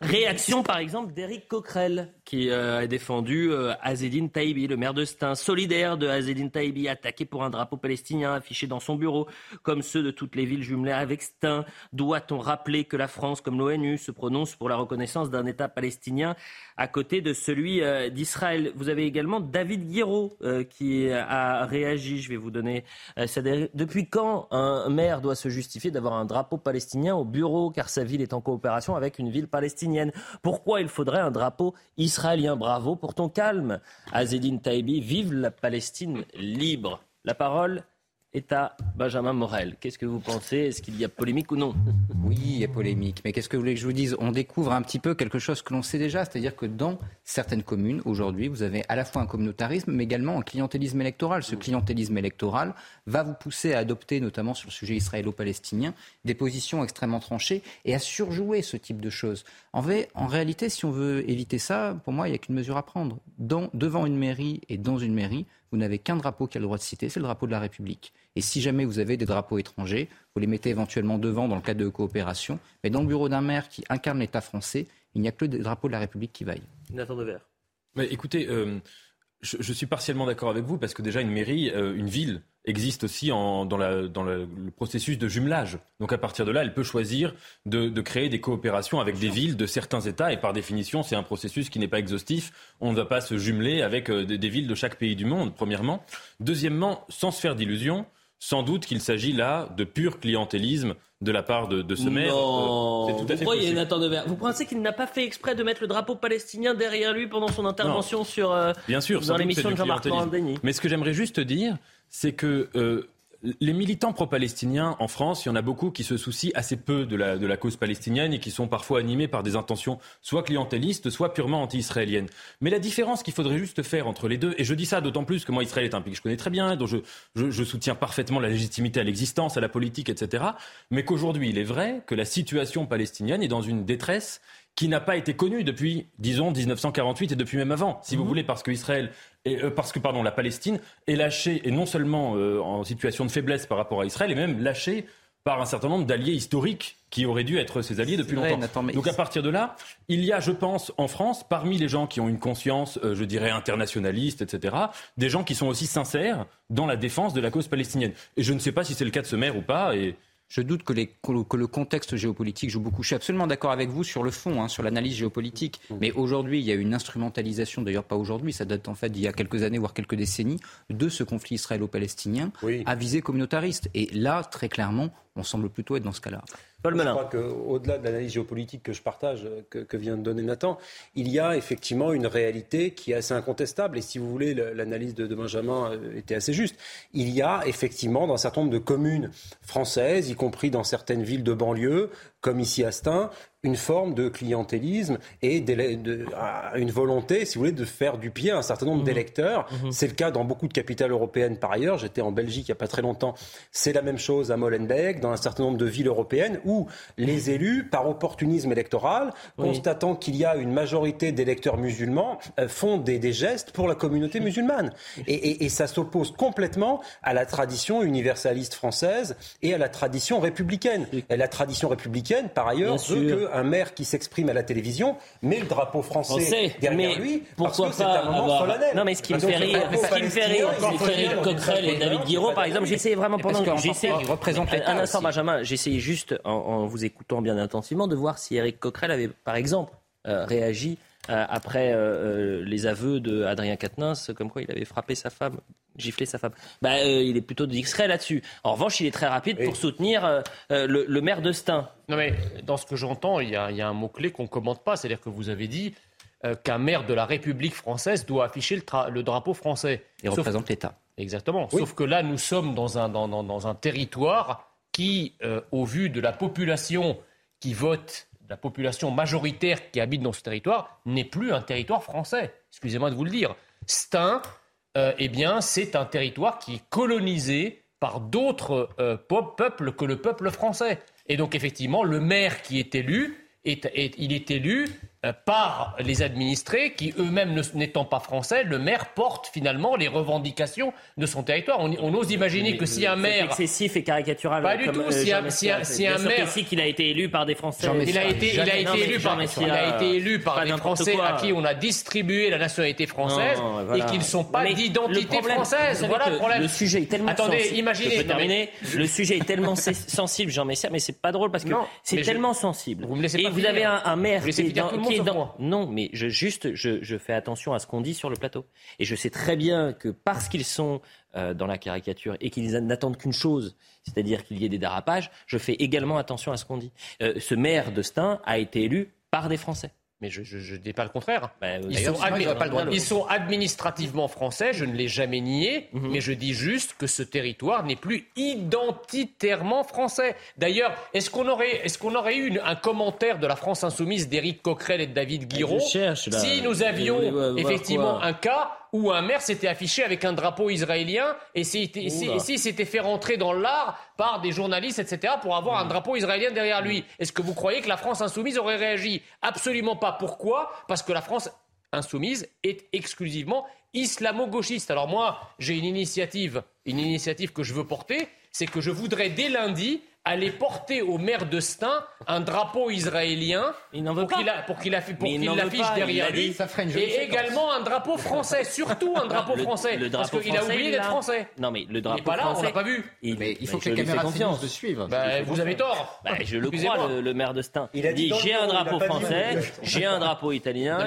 Réaction par exemple d'Éric Coquerel qui euh, a défendu euh, Azedine Taibi, le maire de Stein, solidaire de Azedine Taibi, attaqué pour un drapeau palestinien affiché dans son bureau, comme ceux de toutes les villes jumelées avec Stein. Doit-on rappeler que la France, comme l'ONU, se prononce pour la reconnaissance d'un État palestinien à côté de celui euh, d'Israël? Vous avez également David Guiraud qui a réagi. Je vais vous donner Depuis quand un maire doit se justifier d'avoir un drapeau palestinien au bureau car sa ville est en coopération avec une ville palestinienne? Pourquoi il faudrait un drapeau israélien? Bravo pour ton calme. Azedine Taibi, vive la Palestine libre. La parole est à Benjamin Morel. Qu'est-ce que vous pensez? Est-ce qu'il y a polémique ou non? Oui, il y a polémique. Mais qu'est-ce que vous voulez que je vous dise? On découvre un petit peu quelque chose que l'on sait déjà. C'est-à-dire que dans certaines communes, aujourd'hui, vous avez à la fois un communautarisme, mais également un clientélisme électoral. Ce clientélisme électoral va vous pousser à adopter, notamment sur le sujet israélo-palestinien, des positions extrêmement tranchées et à surjouer ce type de choses. En, en réalité, si on veut éviter ça, pour moi, il n'y a qu'une mesure à prendre. Dans, devant une mairie et dans une mairie, vous n'avez qu'un drapeau qui a le droit de citer, c'est le drapeau de la République. Et si jamais vous avez des drapeaux étrangers, vous les mettez éventuellement devant dans le cadre de coopération. Mais dans le bureau d'un maire qui incarne l'État français, il n'y a que le drapeau de la République qui vaille. Nathan Devers. Mais écoutez, euh, je, suis partiellement d'accord avec vous parce que déjà une mairie, euh, une ville existe aussi dans, le processus de jumelage. Donc à partir de là, elle peut choisir de, créer des coopérations avec des villes de certains États et par définition, c'est un processus qui n'est pas exhaustif. On ne va pas se jumeler avec euh, des, villes de chaque pays du monde, premièrement. Deuxièmement, sans se faire d'illusions, sans doute qu'il s'agit là de pur clientélisme de la part de, ce maire. Euh, tout à vous croyez, Nathan Devers Vous pensez qu'il n'a pas fait exprès de mettre le drapeau palestinien derrière lui pendant son intervention sur euh, Bien sûr, dans l'émission de Jean-Marc Morandini Mais ce que j'aimerais juste dire, c'est que euh, les militants pro-palestiniens en France, il y en a beaucoup qui se soucient assez peu de la, cause palestinienne et qui sont parfois animés par des intentions soit clientélistes, soit purement anti-israéliennes. Mais la différence qu'il faudrait juste faire entre les deux, et je dis ça d'autant plus que moi Israël est un pays que je connais très bien, dont je, je, je soutiens parfaitement la légitimité à l'existence, à la politique, etc., mais qu'aujourd'hui il est vrai que la situation palestinienne est dans une détresse qui n'a pas été connue depuis, disons, 1948 et depuis même avant, si vous mhm. voulez, parce que Israël et, euh, parce que pardon, la Palestine est lâchée, et non seulement euh, en situation de faiblesse par rapport à Israël, et même lâchée par un certain nombre d'alliés historiques qui auraient dû être ses alliés depuis longtemps. Donc à partir de là, il y a, je pense, en France, parmi les gens qui ont une conscience, euh, je dirais, internationaliste, etc., des gens qui sont aussi sincères dans la défense de la cause palestinienne. Et je ne sais pas si c'est le cas de ce maire ou pas. Et je doute que, le contexte géopolitique joue beaucoup. Je suis absolument d'accord avec vous sur le fond, hein, sur l'analyse géopolitique. Mais aujourd'hui, il y a une instrumentalisation, d'ailleurs pas aujourd'hui, ça date en fait d'il y a quelques années, voire quelques décennies, de ce conflit israélo-palestinien à visée communautariste. Et là, très clairement, on semble plutôt être dans ce cas-là. Paul Je crois qu'au-delà de l'analyse géopolitique que je partage, que, vient de donner Nathan, il y a effectivement une réalité qui est assez incontestable. Et si vous voulez, l'analyse de, Benjamin euh, était assez juste. Il y a effectivement dans un certain nombre de communes françaises, y compris dans certaines villes de banlieue, comme ici à Stein, une forme de clientélisme et de, une volonté, si vous voulez, de faire du pied à un certain nombre mhm. d'électeurs. Mhm. C'est le cas dans beaucoup de capitales européennes par ailleurs. J'étais en Belgique il n'y a pas très longtemps. C'est la même chose à Molenbeek, dans un certain nombre de villes européennes où les élus, par opportunisme électoral, constatant qu'il y a une majorité d'électeurs musulmans, euh, font des, gestes pour la communauté musulmane. Et, et ça s'oppose complètement à la tradition universaliste française et à la tradition républicaine. Et la tradition républicaine, par ailleurs, veut que un maire qui s'exprime à la télévision met le drapeau français derrière lui pourquoi parce que pas un moment avoir... solennel. Non, mais ce qui me fait rire, ce qui me fait rire, c'est Coquerel et David Guiraud, par exemple, j'essayais vraiment pendant que j'essayais un instant, Benjamin, j'essayais juste en, vous écoutant bien intensivement de voir si Eric Coquerel avait, par exemple, euh, réagi euh, après euh, les aveux de Adrien Quatennens, comme quoi il avait frappé sa femme, giflé sa femme. Bah, il est plutôt discret là-dessus. En revanche, il est très rapide pour soutenir le, maire de Stein. Non mais dans ce que j'entends, il y, a un mot-clé qu'on ne commente pas, c'est-à-dire que vous avez dit qu'un maire de la République française doit afficher le, drapeau français. Il représente l'État. Exactement. Sauf que là, nous sommes dans un, dans un territoire qui, au vu de la population qui vote la population majoritaire qui habite dans ce territoire n'est plus un territoire français. Excusez-moi de vous le dire. Stein, euh, eh bien, c'est un territoire qui est colonisé par d'autres euh, peuples que le peuple français. Et donc, effectivement, le maire qui est élu, il est élu par les administrés qui eux-mêmes n'étant pas français, le maire porte finalement les revendications de son territoire. On, ose imaginer que si un maire excessif et caricatural, pas du tout. Euh, si, un, si, un, maire, ici qu'il a été élu par des Français, il a été, il a été élu par, il a été élu par des Français à qui on a distribué la nationalité française et qui ne sont pas d'identité française. Voilà le problème. Le sujet est tellement attendez, sensible. imaginez. Je peux terminer. Le sujet est tellement sensible, Jean Messia, mais c'est pas drôle parce que c'est tellement sensible. Vous me laissez et vous avez un maire qui est dans non, mais je, juste, je, fais attention à ce qu'on dit sur le plateau. Et je sais très bien que parce qu'ils sont euh, dans la caricature et qu'ils n'attendent qu'une chose, c'est-à-dire qu'il y ait des dérapages, je fais également attention à ce qu'on dit. Euh, ce maire de Stein a été élu par des Français. Mais je ne dis pas le contraire. Bah, ils, sont administrativement français, je ne l'ai jamais nié, mhm. mais je dis juste que ce territoire n'est plus identitairement français. D'ailleurs, est-ce qu'on aurait, est qu'on aurait eu un commentaire de la France insoumise d'Éric Coquerel et de David Guiraud si nous avions effectivement un cas où un maire s'était affiché avec un drapeau israélien et s'il s'était fait rentrer dans l'art par des journalistes, etc., pour avoir un drapeau israélien derrière lui. Est-ce que vous croyez que la France insoumise aurait réagi? Absolument pas. Pourquoi? Parce que la France insoumise est exclusivement islamo-gauchiste. Alors moi, j'ai une initiative, une initiative que je veux porter, c'est que je voudrais dès lundi aller porter au maire de Stein un drapeau israélien il pour qu'il pour qu'il l'affiche derrière lui et également un drapeau français, surtout un drapeau français le, parce qu'il a oublié d'être français. Non mais le drapeau il est pas là, français, on l'a pas vu. Il, mais il faut que les caméras confiance de suivre. Bah, vous avez tort. Bah, je le crois, le, maire de Stein. Il a dit j'ai un drapeau français, j'ai un drapeau italien.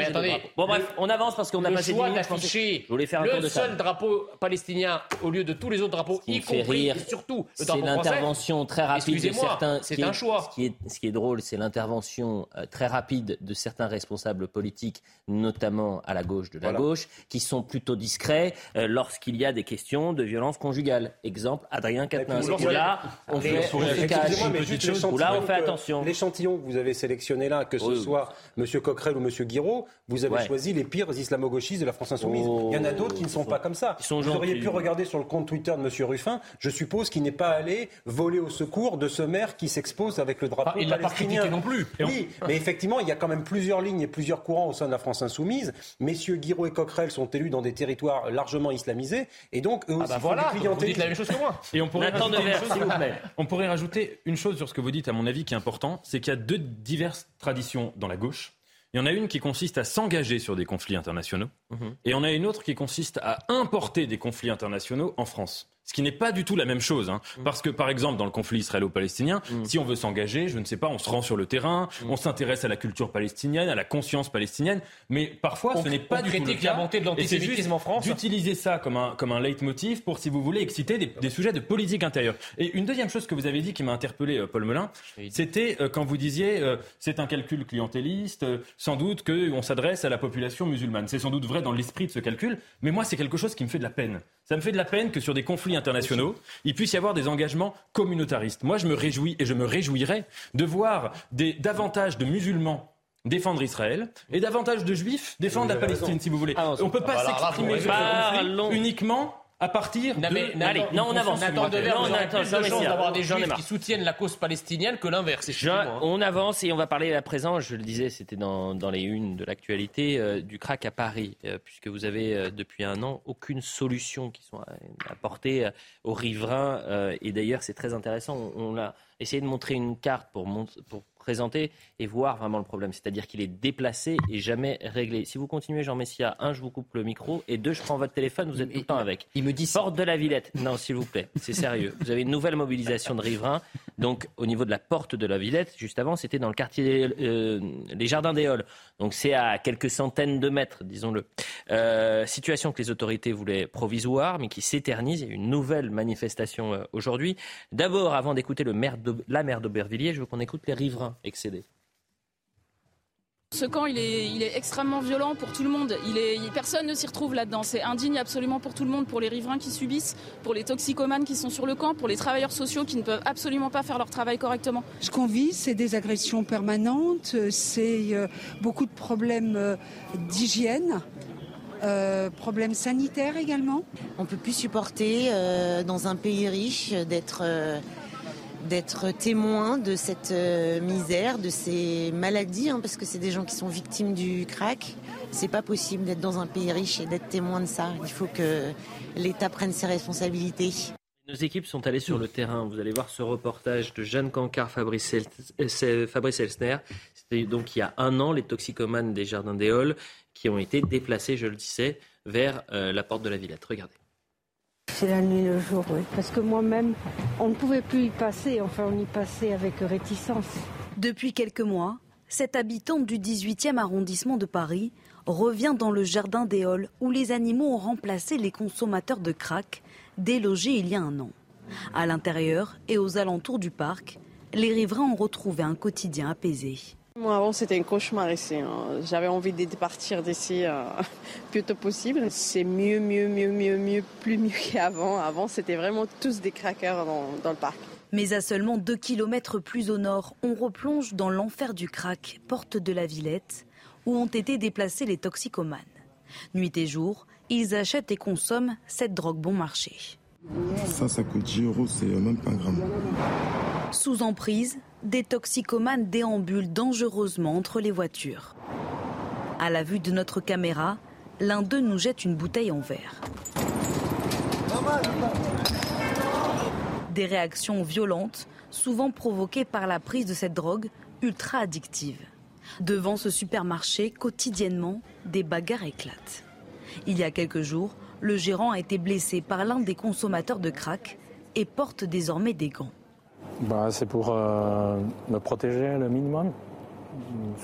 Bon bref, on avance parce qu'on a passé 10 minutes. d'afficher le seul drapeau palestinien au lieu de tous les autres drapeaux, y compris et surtout le drapeau français. C'est l'intervention très rapide de certains. C'est un choix. Ce qui est drôle, c'est l'intervention euh, très rapide de certains responsables politiques, notamment à la gauche de la gauche, qui sont plutôt discrets euh, lorsqu'il y a des questions de violence conjugale. Exemple, Adrien Quatennens. Là, on fait, on se cache. là, on fait attention. L'échantillon que vous avez sélectionné là, que ce soit M. Coquerel ou M. Guiraud, vous avez choisi les pires islamo-gauchistes de la France insoumise. Oh. Il y en a d'autres qui ne sont pas comme ça. Vous auriez pu regarder sur le compte Twitter de M. Ruffin, je suppose qu'il n'est pas allé voler au secours de ce maire qui s'expose avec le drapeau il palestinien. Pas non plus. Oui, mais effectivement, il y a quand même plusieurs lignes et plusieurs courants au sein de la France insoumise. Messieurs Guiraud et Coquerel sont élus dans des territoires largement islamisés, et donc eux ah aussi bah voilà, vous dites la même chose que moi. Et on pourrait, rajouter on pourrait rajouter une chose sur ce que vous dites, à mon avis, qui est important, c'est qu'il y a deux diverses traditions dans la gauche. Il y en a une qui consiste à s'engager sur des conflits internationaux, mhm. et on a une autre qui consiste à importer des conflits internationaux en France. Ce qui n'est pas du tout la même chose. Hein. Mm. Parce que, par exemple, dans le conflit israélo-palestinien, mm. si on veut s'engager, je ne sais pas, on se rend sur le terrain, mm. on s'intéresse à la culture palestinienne, à la conscience palestinienne, mais parfois ce n'est pas du tout le cas. la de l'antisémitisme en France. D'utiliser ça comme un, comme un leitmotiv pour, si vous voulez, exciter des, sujets de politique intérieure. Et une deuxième chose que vous avez dit qui m'a interpellé, euh, Paul Melun, c'était euh, quand vous disiez euh, c'est un calcul clientéliste, sans doute qu'on s'adresse à la population musulmane. C'est sans doute vrai dans l'esprit de ce calcul, mais moi c'est quelque chose qui me fait de la peine. Ça me fait de la peine que sur des conflits internationaux, il puisse y avoir des engagements communautaristes. Moi, je me réjouis et je me réjouirais de voir des, davantage de musulmans défendre Israël et davantage de juifs défendre la Palestine, si vous voulez. Ah on ne peut pas s'exprimer uniquement à partir non, mais, allez, non, on avance. Nathan Devers, on a plus de chance d'avoir des juifs qui soutiennent la cause palestinienne que l'inverse. Hein. On avance et on va parler à présent, je le disais, c'était dans, dans, les unes de l'actualité, euh, du crack à Paris, euh, puisque vous avez euh, depuis un an aucune solution qui soit apportée aux riverains. et d'ailleurs, c'est très intéressant. On, on, a essayé de montrer une carte pour, pour présenter et voir vraiment le problème. C'est-à-dire qu'il est déplacé et jamais réglé. Si vous continuez, Jean Messia, un, je vous coupe le micro, et deux, je prends votre téléphone, vous êtes tout le temps avec. Il me dit Porte de la Villette. Non, s'il vous plaît, c'est sérieux. Vous avez une nouvelle mobilisation de riverains. Donc, au niveau de la porte de la Villette, juste avant, c'était dans le quartier euh, les Jardins des Halles. Donc, c'est à quelques centaines de mètres, disons-le. Euh, situation que les autorités voulaient provisoire, mais qui s'éternise. Il y a une nouvelle manifestation euh, aujourd'hui. D'abord, avant d'écouter le maire de, la maire d'Aubervilliers, je veux qu'on écoute les riverains excédé. Ce camp, il est, il est, extrêmement violent pour tout le monde. Il est, personne ne s'y retrouve là-dedans. C'est indigne absolument pour tout le monde, pour les riverains qui subissent, pour les toxicomanes qui sont sur le camp, pour les travailleurs sociaux qui ne peuvent absolument pas faire leur travail correctement. Ce qu'on vit, c'est des agressions permanentes, c'est euh, beaucoup de problèmes euh, d'hygiène. Euh, problèmes sanitaires également. On ne peut plus supporter dans un pays riche d'être d'être témoin de cette euh, misère, de ces maladies, hein, parce que c'est des gens qui sont victimes du crack. C'est pas possible d'être dans un pays riche et d'être témoin de ça. Il faut que l'État prenne ses responsabilités. Nos équipes sont allées sur le terrain. Vous allez voir ce reportage de Jeanne Cancard, Fabrice, Elsner. C'était donc il y a un an, les toxicomanes des Jardins des Halles qui ont été déplacés, je le disais, vers euh, la porte de la Villette. Regardez. C'est la nuit le jour, oui. Parce que moi-même, on ne pouvait plus y passer. Enfin, on y passait avec réticence. Depuis quelques mois, cette habitante du 18e arrondissement de Paris revient dans le jardin des Halles où les animaux ont remplacé les consommateurs de crack délogés il y a un an. À l'intérieur et aux alentours du parc, les riverains ont retrouvé un quotidien apaisé. Moi, avant, c'était un cauchemar ici. Hein. J'avais envie de partir d'ici euh, plus tôt possible. C'est mieux, mieux, mieux, mieux, mieux, plus mieux qu'avant. Avant, c'était vraiment tous des craqueurs dans, le parc. Mais à seulement 2 km plus au nord, on replonge dans l'enfer du crack, porte de la Villette, où ont été déplacés les toxicomanes. Nuit et jour, ils achètent et consomment cette drogue bon marché. Ça, ça coûte 10 euros, c'est même pas un gramme. Sous emprise, des toxicomanes déambulent dangereusement entre les voitures. À la vue de notre caméra, l'un d'eux nous jette une bouteille en verre. Des réactions violentes, souvent provoquées par la prise de cette drogue ultra addictive. Devant ce supermarché, quotidiennement, des bagarres éclatent. Il y a quelques jours, le gérant a été blessé par l'un des consommateurs de crack et porte désormais des gants. Bah, c'est pour euh, me protéger le minimum.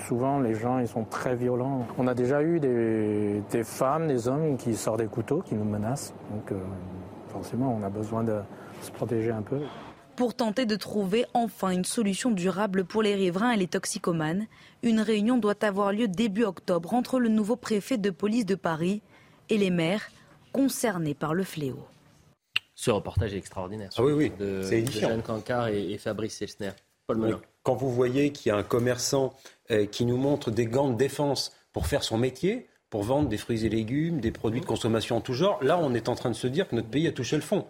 Souvent, les gens, ils sont très violents. On a déjà eu des, femmes, des hommes qui sortent des couteaux, qui nous menacent. Donc, euh, forcément, on a besoin de se protéger un peu. Pour tenter de trouver enfin une solution durable pour les riverains et les toxicomanes, une réunion doit avoir lieu début octobre entre le nouveau préfet de police de Paris et les maires concernés par le fléau. Ce reportage est extraordinaire. Ah oui, oui, de, c'est de édifiant. Jeanne Cancard et, et Fabrice Elsner. Paul. Melun. Quand vous voyez qu'il y a un commerçant euh, qui nous montre des gants de défense pour faire son métier, pour vendre des fruits et légumes, des produits de consommation en tout genre, là, on est en train de se dire que notre pays a touché le fond.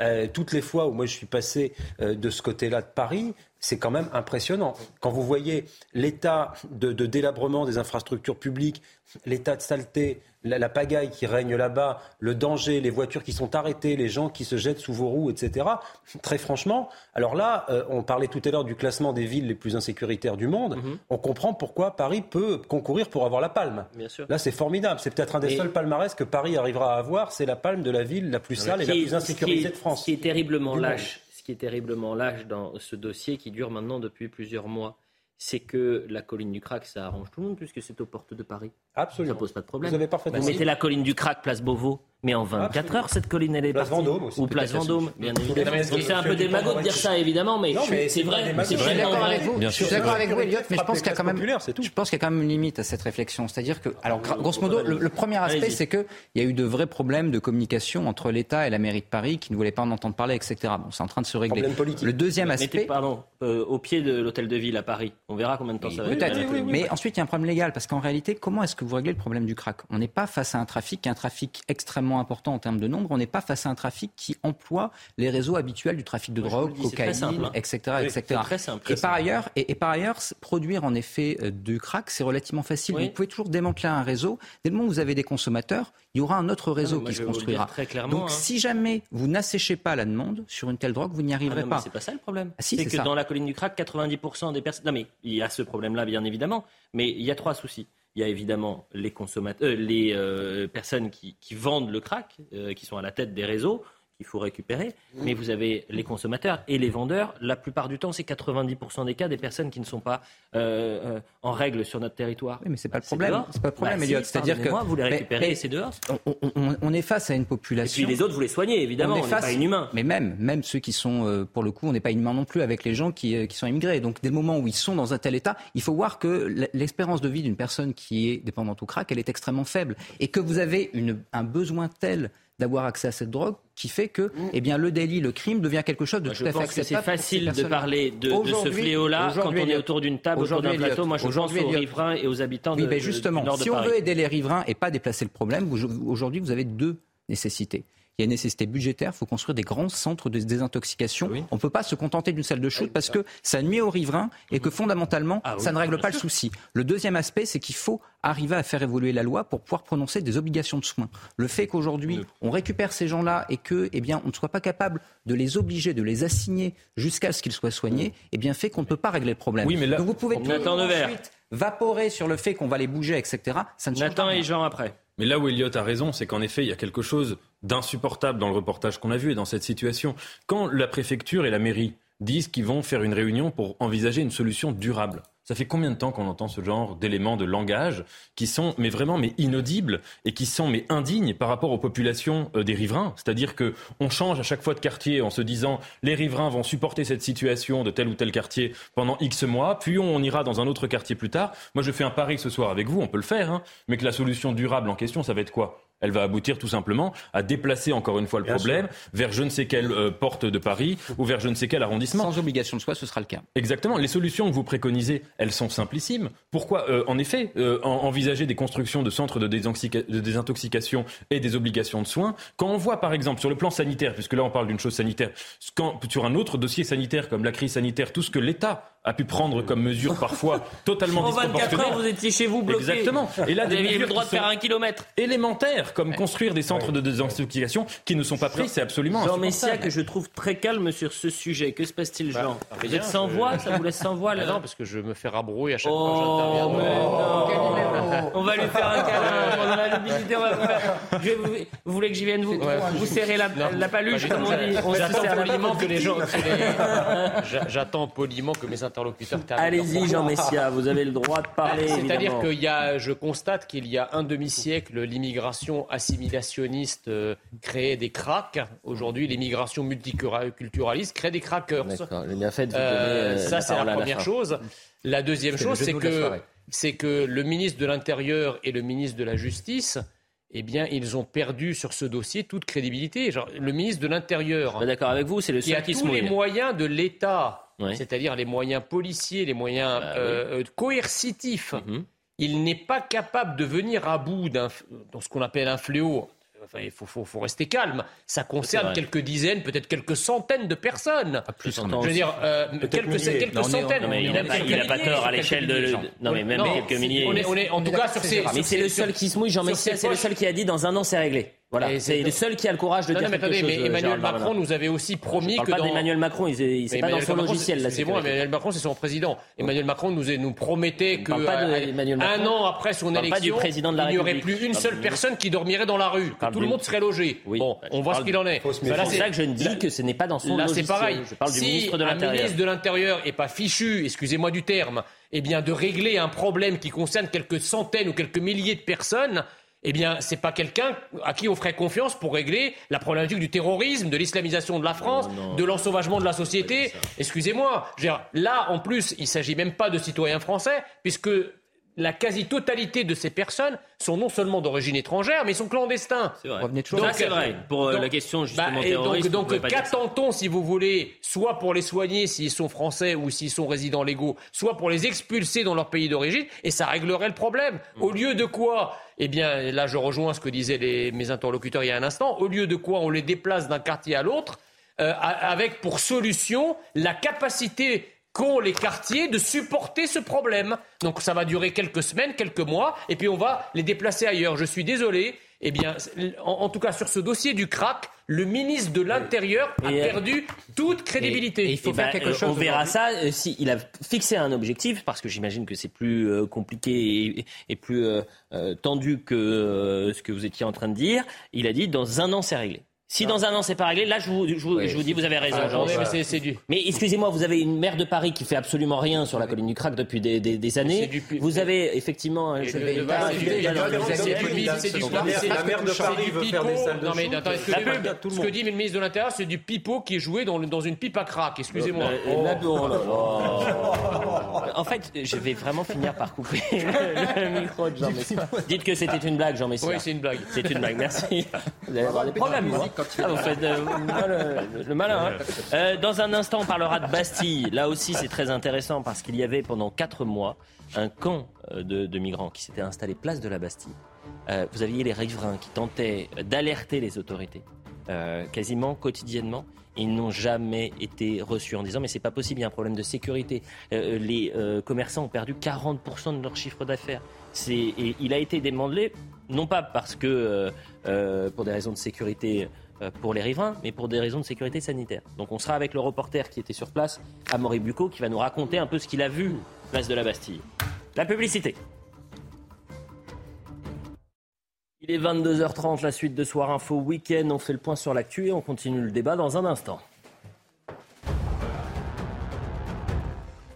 Euh, toutes les fois où moi je suis passé euh, de ce côté-là de Paris, c'est quand même impressionnant. Quand vous voyez l'état de, de délabrement des infrastructures publiques, l'état de saleté, la, la pagaille qui règne là-bas, le danger, les voitures qui sont arrêtées, les gens qui se jettent sous vos roues, etc. Très franchement, alors là, euh, on parlait tout à l'heure du classement des villes les plus insécuritaires du monde. On comprend pourquoi Paris peut concourir pour avoir la palme. Bien sûr. Là, c'est formidable. C'est peut-être un des seuls palmarès que Paris arrivera à avoir. C'est la palme de la ville la plus sale et la est- plus insécurisée est- de France. Ce qui est terriblement lâche, ce qui est terriblement lâche dans ce dossier qui dure maintenant depuis plusieurs mois, c'est que la colline du crack, ça arrange tout le monde puisque c'est aux portes de Paris. Absolument. Ça pose pas de problème. Vous avez parfaitement Vous mettez la colline du crack, place Beauvau, mais en 24 Absolument. heures, cette colline, elle est Place partie. Vendôme aussi, Ou place la Vendôme, bien évidemment. c'est un peu démago de dire ça, évidemment, mais, c'est vrai. Je suis d'accord vrai. avec vous. Bien Je suis sûr. d'accord avec vous, Elliot, mais je pense qu'il y a quand même, populaires, c'est tout. je pense qu'il y a quand même une limite à cette réflexion. C'est-à-dire que, alors, gra- grosso modo, le, le premier aspect, c'est qu'il y a eu de vrais problèmes de communication entre l'État et la mairie de Paris qui ne voulaient pas en entendre parler, etc. Bon, c'est en train de se régler. Problème politique. Le deuxième aspect, pardon, euh, au pied de l'hôtel de ville à Paris. On verra combien de temps ça va Peut-être, mais ensuite il y a un problème légal parce qu'en réalité, comment est-ce que vous réglez le problème du crack? On n'est pas face à un trafic qui est un trafic extrêmement important en termes de nombre. On n'est pas face à un trafic qui emploie les réseaux habituels du trafic de Moi, drogue, dis, cocaïne, simple, hein. etc., Oui, etc. c'est très simple, très et par ailleurs, et, et par ailleurs, s- produire en effet euh, du crack, c'est relativement facile. Oui. Vous pouvez toujours démanteler un réseau. Dès le moment où vous avez des consommateurs, il y aura un autre réseau moi, qui se construira. très Donc, hein. si jamais vous n'asséchez pas la demande sur une telle drogue, vous n'y Ah arriverez non, mais pas. c'est pas ça le problème. Ah si, c'est c'est que ça. dans la colline du crack, 90% des personnes. Non, mais il y a ce problème-là, bien évidemment. Mais il y a trois soucis. Il y a évidemment les consommateurs, euh, les euh, personnes qui, qui vendent le crack, euh, qui sont à la tête des réseaux, qu'il faut récupérer. Mais vous avez les consommateurs et les vendeurs. La plupart du temps, c'est 90% des cas des personnes qui ne sont pas euh, euh, en règle sur notre territoire. Oui, mais c'est pas le problème. dehors. C'est pas le problème, Bah, Elliot. C'est-à-dire que vous les récupérez mais- et c'est dehors. on, on- on est face à une Et population. puis les autres, vous les soignez, évidemment. On n'est face- pas inhumain. Mais même, même ceux qui sont, euh, pour le coup, on n'est pas inhumain non plus avec les gens qui, euh, qui sont immigrés. Donc, des moments où ils sont dans un tel état, il faut voir que l'espérance de vie d'une personne qui est dépendante au crack, elle est extrêmement faible. Et que vous avez une, un besoin tel d'avoir accès à cette drogue qui fait que eh bien, le délit, le crime devient quelque chose de Moi, tout à fait c'est acceptable. pour ces facile de parler de, de ce fléau-là quand on est autour d'une table, autour d'un aujourd'hui, plateau. Moi, je pense aux riverains et aux habitants Oui, de, ben justement, du nord de si on veut aider les riverains et pas déplacer le problème, aujourd'hui vous avez deux nécessités. Il y a une nécessité budgétaire, il faut construire des grands centres de désintoxication. On ne peut pas se contenter d'une salle de shoot parce que ça nuit aux riverains et que fondamentalement, Ah oui, ça ne règle pas le souci. Le deuxième aspect, c'est qu'il faut arriver à faire évoluer la loi pour pouvoir prononcer des obligations de soins. Le fait qu'aujourd'hui, on récupère ces gens-là et que, eh bien, on ne soit pas capable de les obliger, de les assigner jusqu'à ce qu'ils soient soignés, eh bien, fait qu'on ne peut pas régler le problème. Oui, mais là- Donc vous pouvez Devers. ensuite vaporer sur le fait qu'on va les bouger, etc. Ça ne change Nathan et Jean après. Mais là où Elliot a raison, c'est qu'en effet, il y a quelque chose d'insupportable dans le reportage qu'on a vu et dans cette situation. Quand la préfecture et la mairie disent qu'ils vont faire une réunion pour envisager une solution durable, ça fait combien de temps qu'on entend ce genre d'éléments de langage qui sont mais vraiment mais inaudibles et qui sont mais indignes par rapport aux populations euh, des riverains? C'est-à-dire que on change à chaque fois de quartier en se disant les riverains vont supporter cette situation de tel ou tel quartier pendant X mois, puis on ira dans un autre quartier plus tard. Moi je fais un pari ce soir avec vous, on peut le faire, hein, mais que la solution durable en question, ça va être quoi? Elle va aboutir tout simplement à déplacer encore une fois le Bien problème vers je ne sais quelle euh, porte de Paris ou vers je ne sais quel arrondissement. Sans obligation de soi, ce sera le cas. Exactement. Les solutions que vous préconisez, elles sont simplissimes. Pourquoi, euh, en effet, euh, en- envisager des constructions de centres de, de désintoxication et des obligations de soins Quand on voit, par exemple, sur le plan sanitaire, puisque là on parle d'une chose sanitaire, quand, sur un autre dossier sanitaire comme la crise sanitaire, tout ce que l'État a pu prendre comme mesure parfois totalement En 24 disproportionnée. heures, vous étiez chez vous bloqué. Exactement. Et là, Vous des aviez mesures le droit de faire un kilomètre. Élémentaires, comme construire des centres de désintoxication qui ne sont pas pris, c'est absolument Jean. Messia, que je trouve très calme sur ce sujet. Que se passe-t-il, Jean Bah, Vous rien, êtes sans voix Ça vous laisse sans voix là Ah non, parce que je me fais rabrouer à chaque Oh, fois que j'interviens. mais non. On va lui faire un câlin pendant la lucidité. on va vous faire- vous... vous voulez que j'y vienne vous, vous serrer la, la paluche, comme on dit J'attends poliment que les gens. J'attends poliment que mes interlocuteurs terminent. leur Allez-y. Jean Messia, vous avez le droit de parler. C'est-à-dire évidemment. qu'il y a, je constate qu'il y a un demi-siècle, l'immigration assimilationniste euh, créait des cracks. Aujourd'hui, l'immigration multiculturaliste crée des crackers. D'accord, j'ai bien fait de vous Euh, donner, euh, ça, c'est la première chose. La deuxième chose, c'est que, c'est que le ministre de l'Intérieur et le ministre de la Justice, eh bien, ils ont perdu sur ce dossier toute crédibilité. Genre, le ministre de l'Intérieur, D'accord avec vous, c'est le qui a qui tous les moyens de l'État, Ouais. c'est-à-dire les moyens policiers, les moyens Bah euh, euh, coercitifs, Mhm. il n'est pas capable de venir à bout d'un, dans ce qu'on appelle un fléau. Enfin, il faut, faut- faut rester calme. Ça concerne quelques dizaines, peut-être quelques centaines de personnes. plus, Je veux dire, euh, quelques, Non, centaines. Non, mais il n'a pas, tort à l'échelle de. Non, mais même Non, quelques milliers. On est, on est, en tout cas, sur ces. Mais c'est ces- le seul qui se mouille, Jean sur Messia, ces c'est le seul qui a dit dans un an c'est réglé. Voilà, Et c'est c'est- le seul qui a le courage de Non, dire non, mais quelque attendez, chose. mais euh, Emmanuel. Macron nous avait aussi Je promis parle que pas dans... d'Emmanuel Macron, il il- c'est pas dans Emmanuel son Macron, logiciel Excusez-moi, sécurité. Emmanuel Macron, c'est son président. Emmanuel Macron nous, nous promettait que parle pas de euh, Emmanuel un Macron. an après son On élection, du président de la il n'y aurait plus une parle seule personne qui dormirait dans la rue, que tout le monde serait logé. Oui, bon, on voit ce qu'il en est. C'est là, pour ça que je ne dis que ce n'est pas dans son Là, logiciel. c'est pareil. Je parle du si ministre de un l'Intérieur. ministre de l'Intérieur est pas fichu, excusez-moi du terme, eh bien, de régler un problème qui concerne quelques centaines ou quelques milliers de personnes, eh bien, c'est pas quelqu'un à qui on ferait confiance pour régler la problématique du terrorisme, de l'islamisation de la France, de l'ensauvagement de la société. Excusez-moi. Là, en plus, il s'agit même pas de citoyens français, puisque la quasi-totalité de ces personnes sont non seulement d'origine étrangère, mais sont clandestins. C'est vrai. Revenez toujours Ça, Donc, c'est vrai. Pour euh, donc- la question justement bah, et terroriste, donc, donc qu'attend-on, si vous voulez, soit pour les soigner s'ils sont français ou s'ils sont résidents légaux, soit pour les expulser dans leur pays d'origine, et ça réglerait le problème. Mm. Au lieu de quoi Eh bien, là, je rejoins ce que disaient les- mes interlocuteurs il y a un instant. Au lieu de quoi on les déplace d'un quartier à l'autre, euh, avec pour solution la capacité qu'ont les quartiers de supporter ce problème. Donc ça va durer quelques semaines, quelques mois, et puis on va les déplacer ailleurs. Je suis désolé. Eh bien, en, en tout cas, sur ce dossier du crack, le ministre de l'Intérieur a Et, euh, perdu toute crédibilité. et il faut Eh faire ben, quelque euh, chose On verra ça euh, si il a fixé un objectif, parce que j'imagine que c'est plus euh, compliqué et, et plus euh, tendu que euh, ce que vous étiez en train de dire. Il a dit dans un an c'est réglé. Si dans un an c'est pas réglé, là je vous, je vous, je vous dis vous avez raison. Ah, Jean. attendez, mais c'est- c'est du. Mais excusez-moi, vous avez une maire de Paris qui fait absolument rien sur la colline du Crac depuis des, des- des années. C'est du pu- Vous avez effectivement. Donc, la maire de Paris du veut faire des pipeau. salles de Non, mais attends, Ce que dit le ministre de l'Intérieur, c'est du pipeau qui est joué dans, une pipe à crack. Excusez-moi. Euh, oh. En fait, je vais vraiment finir par couper le, le micro de Jean Messia. Dites que c'était une blague, Jean Messia. Oui, c'est une blague. C'est une blague, merci. Vous allez avoir des problèmes, Ah, vous faites euh, le, le malin. hein. Euh, dans un instant, on parlera de Bastille. Là aussi, c'est très intéressant parce qu'il y avait pendant quatre mois un camp euh, de, de migrants qui s'était installé place de la Bastille. Euh, vous aviez les riverains qui tentaient d'alerter les autorités quasiment quotidiennement. Ils n'ont jamais été reçus en disant mais c'est pas possible, il y a un problème de sécurité. Euh, les euh, commerçants ont perdu 40% de leur chiffre d'affaires. Il a été démantelé, non pas parce que euh, pour des raisons de sécurité pour les riverains, mais pour des raisons de sécurité sanitaire. Donc on sera avec le reporter qui était sur place, Amaury Bucco, qui va nous raconter un peu ce qu'il a vu place de la Bastille. La publicité. Il est 22h30, la suite de Soir Info Week-end. On fait le point sur l'actu et on continue le débat dans un instant.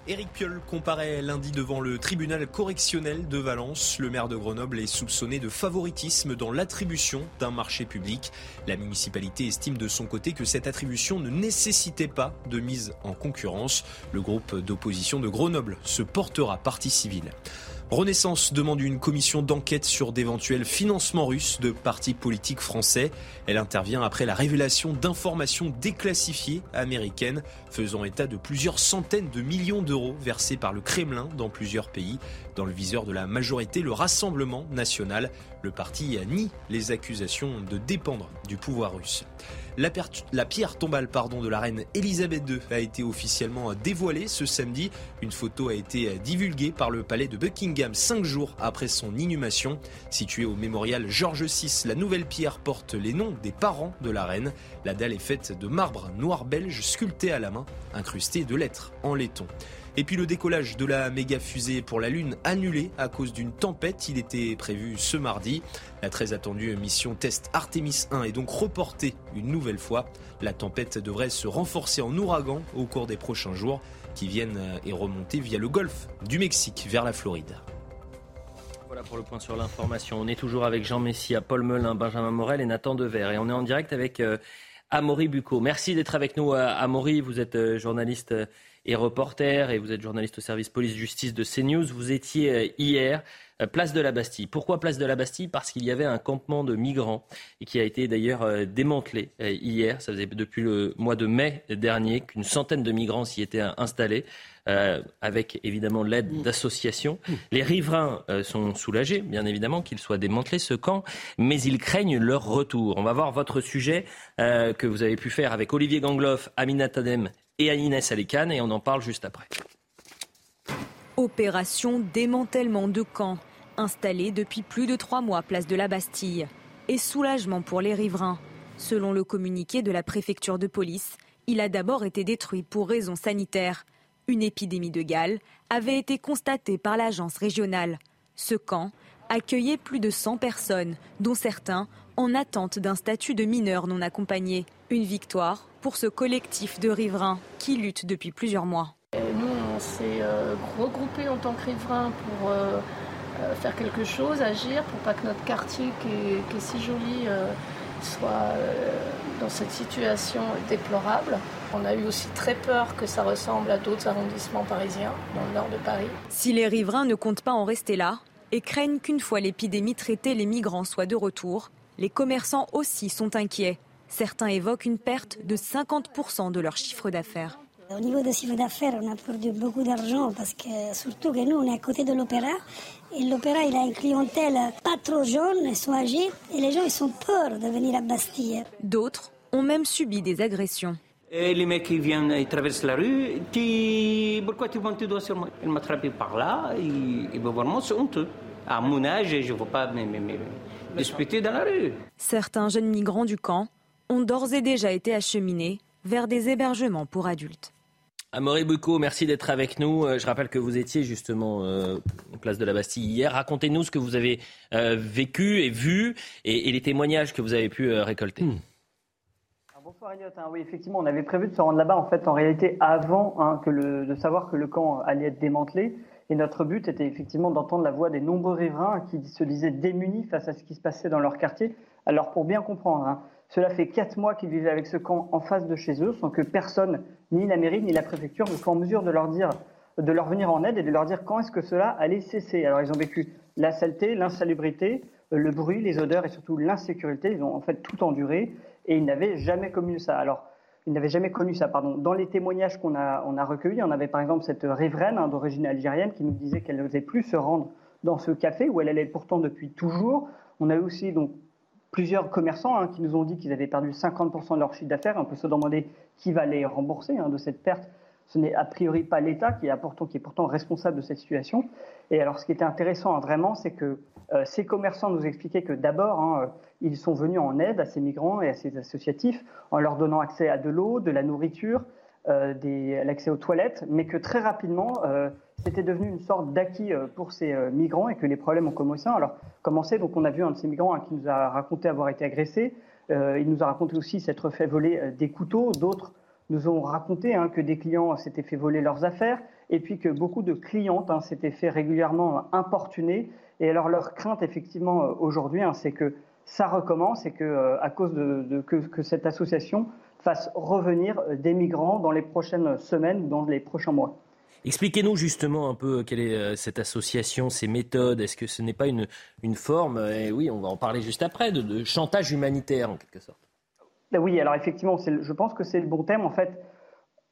Éric Piolle comparaît lundi devant le tribunal correctionnel de Valence. Le maire de Grenoble est soupçonné de favoritisme dans l'attribution d'un marché public. La municipalité estime de son côté que cette attribution ne nécessitait pas de mise en concurrence. Le groupe d'opposition de Grenoble se portera partie civile. Renaissance demande une commission d'enquête sur d'éventuels financements russes de partis politiques français. Elle intervient après la révélation d'informations déclassifiées américaines faisant état de plusieurs centaines de millions d'euros versés par le Kremlin dans plusieurs pays. Dans le viseur de la majorité, le Rassemblement national. Le parti nie les accusations de dépendre du pouvoir russe. La, pierre tombale pardon, de la reine Elisabeth II a été officiellement dévoilée ce samedi. Une photo a été divulguée par le palais de Buckingham cinq jours après son inhumation. Située au mémorial George VI, la nouvelle pierre porte les noms des parents de la reine. La dalle est faite de marbre noir belge sculpté à la main, incrusté de lettres en laiton. Et puis le décollage de la méga fusée pour la Lune annulé à cause d'une tempête. Il était prévu ce mardi. La très attendue mission test Artemis 1 est donc reportée une nouvelle fois. La tempête devrait se renforcer en ouragan au cours des prochains jours qui viennent et remonter via le golfe du Mexique vers la Floride. Voilà pour le point sur l'information. On est toujours avec Jean Messia, Paul Melun, Benjamin Morel et Nathan Dever. Et on est en direct avec euh, Amaury Bucco. Merci d'être avec nous, euh, Amaury. Vous êtes euh, journaliste et reporter, et vous êtes journaliste au service police-justice de CNews. Vous étiez euh, hier euh, place de la Bastille. Pourquoi place de la Bastille? Parce qu'il y avait un campement de migrants et qui a été d'ailleurs euh, démantelé hier. Ça faisait depuis le mois de mai dernier qu'une centaine de migrants s'y étaient installés. avec évidemment l'aide d'associations. Les riverains sont soulagés, bien évidemment, qu'il soit démantelé ce camp, mais ils craignent leur retour. On va voir votre sujet que vous avez pu faire avec Olivier Gangloff, Aminat Adem et à Inès Alicane et on en parle juste après. Opération démantèlement de camps, installé depuis plus de trois mois place de la Bastille. Et soulagement pour les riverains. Selon le communiqué de la préfecture de police, il a d'abord été détruit pour raisons sanitaires. Une épidémie de Galles avait été constatée par l'agence régionale. Ce camp accueillait plus de 100 personnes, dont certains en attente d'un statut de mineur non accompagné. Une victoire pour ce collectif de riverains qui lutte depuis plusieurs mois. Nous, on s'est euh, regroupés en tant que riverains pour euh, euh, faire quelque chose, agir, pour pas que notre quartier, qui est, si joli, soit dans cette situation déplorable. On a eu aussi très peur que ça ressemble à d'autres arrondissements parisiens, dans le nord de Paris. Si les riverains ne comptent pas en rester là et craignent qu'une fois l'épidémie traitée, les migrants soient de retour, les commerçants aussi sont inquiets. Certains évoquent une perte de 50% de leur chiffre d'affaires. Au niveau du chiffre d'affaires, on a perdu beaucoup d'argent parce que surtout que nous, on est à côté de l'opéra. Et l'opéra, il a une clientèle pas trop jeune, ils sont âgés. Et les gens, ils sont peur de venir à Bastille. D'autres ont même subi des agressions. Et les mecs, ils viennent, ils traversent la rue. Tu... Pourquoi tu montes tes doigts sur moi? Ils m'attrapent par là. Et, et ben, vraiment, c'est honteux. À mon âge, je ne veux pas me, disputer dans la rue. Certains jeunes migrants du camp ont d'ores et déjà été acheminés vers des hébergements pour adultes. Amaury Bucco, merci d'être avec nous. Euh, je rappelle que vous étiez justement euh, place de la Bastille hier. Racontez-nous ce que vous avez euh, vécu et vu et, les témoignages que vous avez pu récolter. Hmm. Bonsoir Elliot. Hein. oui, effectivement, on avait prévu de se rendre là-bas en fait en réalité avant hein, que le, de savoir que le camp allait être démantelé. Et notre but était effectivement d'entendre la voix des nombreux riverains qui se disaient démunis face à ce qui se passait dans leur quartier. Alors pour bien comprendre, hein, cela fait quatre mois qu'ils vivaient avec ce camp en face de chez eux, sans que personne, ni la mairie, ni la préfecture, ne soit en mesure de leur dire, de leur venir en aide et de leur dire quand est-ce que cela allait cesser. Alors ils ont vécu la saleté, l'insalubrité, le bruit, les odeurs et surtout l'insécurité. Ils ont en fait tout enduré et ils n'avaient jamais connu ça. Alors ils n'avaient jamais connu ça, pardon. Dans les témoignages qu'on a, recueillis, on avait par exemple cette riveraine hein, d'origine algérienne qui nous disait qu'elle n'osait plus se rendre dans ce café où elle allait pourtant depuis toujours. On a aussi donc plusieurs commerçants hein, qui nous ont dit qu'ils avaient perdu 50% de leur chiffre d'affaires. On peut se demander qui va les rembourser hein, de cette perte. Ce n'est a priori pas l'État qui, est pourtant responsable de cette situation. Et alors, ce qui était intéressant hein, vraiment, c'est que euh, ces commerçants nous expliquaient que d'abord, euh, ils sont venus en aide à ces migrants et à ces associatifs en leur donnant accès à de l'eau, de la nourriture, euh, l'accès aux toilettes, mais que très rapidement, c'était devenu une sorte d'acquis euh, pour ces euh, migrants et que les problèmes ont commencé. Alors, commencé, donc on a vu un de ces migrants hein, qui nous a raconté avoir été agressé. Euh, il nous a raconté aussi s'être fait voler des couteaux. D'autres nous ont raconté hein, que des clients s'étaient fait voler leurs affaires et puis que beaucoup de clientes hein, s'étaient fait régulièrement importuner. Et alors leur crainte, effectivement, aujourd'hui, c'est que ça recommence et que, à cause de, que, que, cette association fasse revenir des migrants dans les prochaines semaines ou dans les prochains mois. Expliquez-nous justement un peu quelle est euh, cette association, ses méthodes. Est-ce que ce n'est pas une, une forme, euh, et oui, on va en parler juste après, de, chantage humanitaire en quelque sorte? Ben Oui, alors effectivement, je pense que c'est le bon terme. En fait,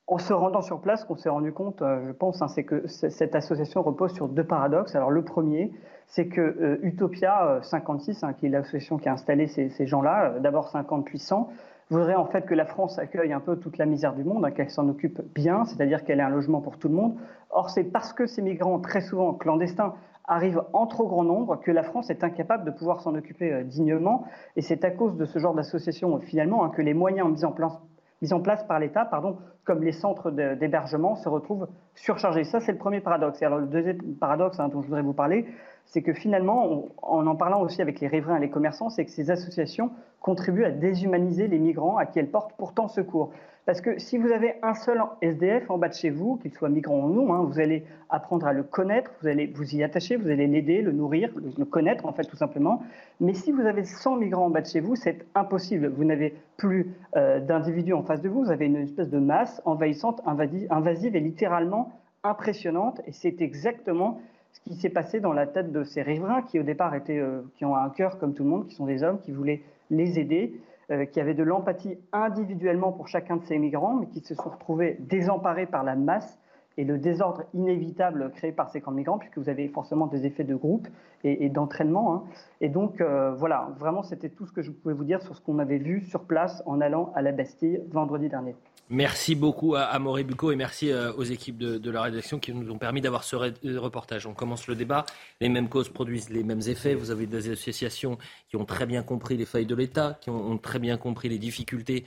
en se rendant sur place, qu'on s'est rendu compte, euh, je pense, hein, c'est que cette association repose sur deux paradoxes. Alors le premier, c'est que euh, Utopia 56, hein, qui est l'association qui a installé ces, ces gens-là, d'abord 50 puissants, voudrait en fait que la France accueille un peu toute la misère du monde, hein, qu'elle s'en occupe bien, c'est-à-dire qu'elle ait un logement pour tout le monde. Or, c'est parce que ces migrants, très souvent clandestins, arrivent en trop grand nombre que la France est incapable de pouvoir s'en occuper euh, dignement. Et c'est à cause de ce genre d'association, finalement, hein, que les moyens mis en place, mis en place par l'État, pardon, comme les centres d'hébergement, se retrouvent surchargés. Ça, c'est le premier paradoxe. Et alors, le deuxième paradoxe hein, dont je voudrais vous parler, c'est que finalement, en en parlant aussi avec les riverains et les commerçants, c'est que ces associations contribuent à déshumaniser les migrants à qui elles portent pourtant secours. Parce que si vous avez un seul SDF en bas de chez vous, qu'il soit migrant ou non, hein, vous allez apprendre à le connaître, vous allez vous y attacher, vous allez l'aider, le nourrir, le, connaître en fait tout simplement. Mais si vous avez 100 migrants en bas de chez vous, c'est impossible. Vous n'avez plus euh, d'individus en face de vous, vous avez une espèce de masse envahissante, invasive et littéralement impressionnante. Et c'est exactement ce qui s'est passé dans la tête de ces riverains qui au départ étaient, euh, qui ont un cœur comme tout le monde, qui sont des hommes, qui voulaient les aider, euh, qui avaient de l'empathie individuellement pour chacun de ces migrants, mais qui se sont retrouvés désemparés par la masse et le désordre inévitable créé par ces camps de migrants, puisque vous avez forcément des effets de groupe et, d'entraînement. Hein. Et donc, euh, voilà, vraiment, c'était tout ce que je pouvais vous dire sur ce qu'on avait vu sur place en allant à la Bastille vendredi dernier. Merci beaucoup à, Maurice Bucco et merci euh, aux équipes de, la rédaction qui nous ont permis d'avoir ce euh, reportage. On commence le débat. Les mêmes causes produisent les mêmes effets. Vous avez des associations qui ont très bien compris les failles de l'État, qui ont, très bien compris les difficultés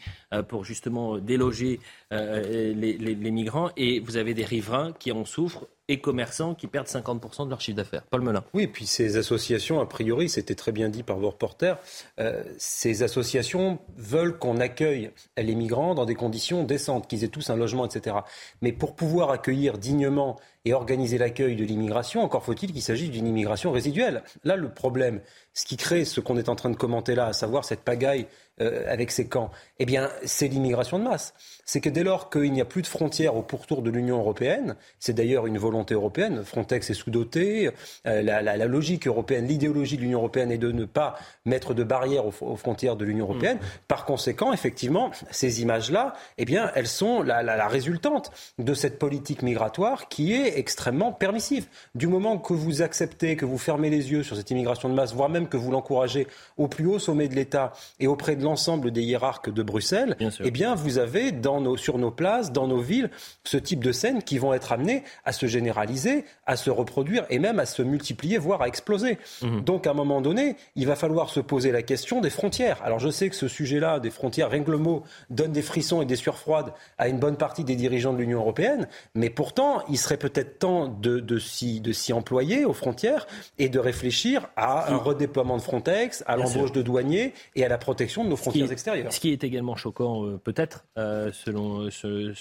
pour justement déloger les, migrants. Et vous avez des riverains qui en souffrent et commerçants qui perdent 50% de leur chiffre d'affaires. Paul Melun. Oui, et puis ces associations, a priori, c'était très bien dit par vos reporters, euh, ces associations veulent qu'on accueille les migrants dans des conditions décentes, qu'ils aient tous un logement, etc. Mais pour pouvoir accueillir dignement et organiser l'accueil de l'immigration, encore faut-il qu'il s'agisse d'une immigration résiduelle. Là, le problème, ce qui crée ce qu'on est en train de commenter là, à savoir cette pagaille euh, avec ces camps, eh bien, c'est l'immigration de masse. C'est que dès lors qu'il n'y a plus de frontières au pourtour de l'Union européenne, c'est d'ailleurs une volonté européenne, Frontex est sous-doté, euh, la, logique européenne, l'idéologie de l'Union européenne est de ne pas mettre de barrières aux, frontières de l'Union européenne. Mmh. Par conséquent, effectivement, ces images-là, eh bien, elles sont la, la résultante de cette politique migratoire qui est extrêmement permissive. Du moment que vous acceptez, que vous fermez les yeux sur cette immigration de masse, voire même que vous l'encouragez au plus haut sommet de l'État et auprès de l'ensemble des hiérarques de Bruxelles, eh bien, vous avez dans nos, sur nos places, dans nos villes, ce type de scènes qui vont être amenées à se généraliser, à se reproduire et même à se multiplier, voire à exploser. Mhm. Donc, à un moment donné, il va falloir se poser la question des frontières. Alors, je sais que ce sujet-là, des frontières, rien que le mot, donne des frissons et des sueurs froides à une bonne partie des dirigeants de l'Union européenne, mais pourtant, il serait peut-être temps de, de s'y employer aux frontières et de réfléchir à un redéploiement de Frontex, à l'embauche de douaniers et à la protection de nos frontières extérieures. Ce qui est également choquant, euh, peut-être, euh, selon ce,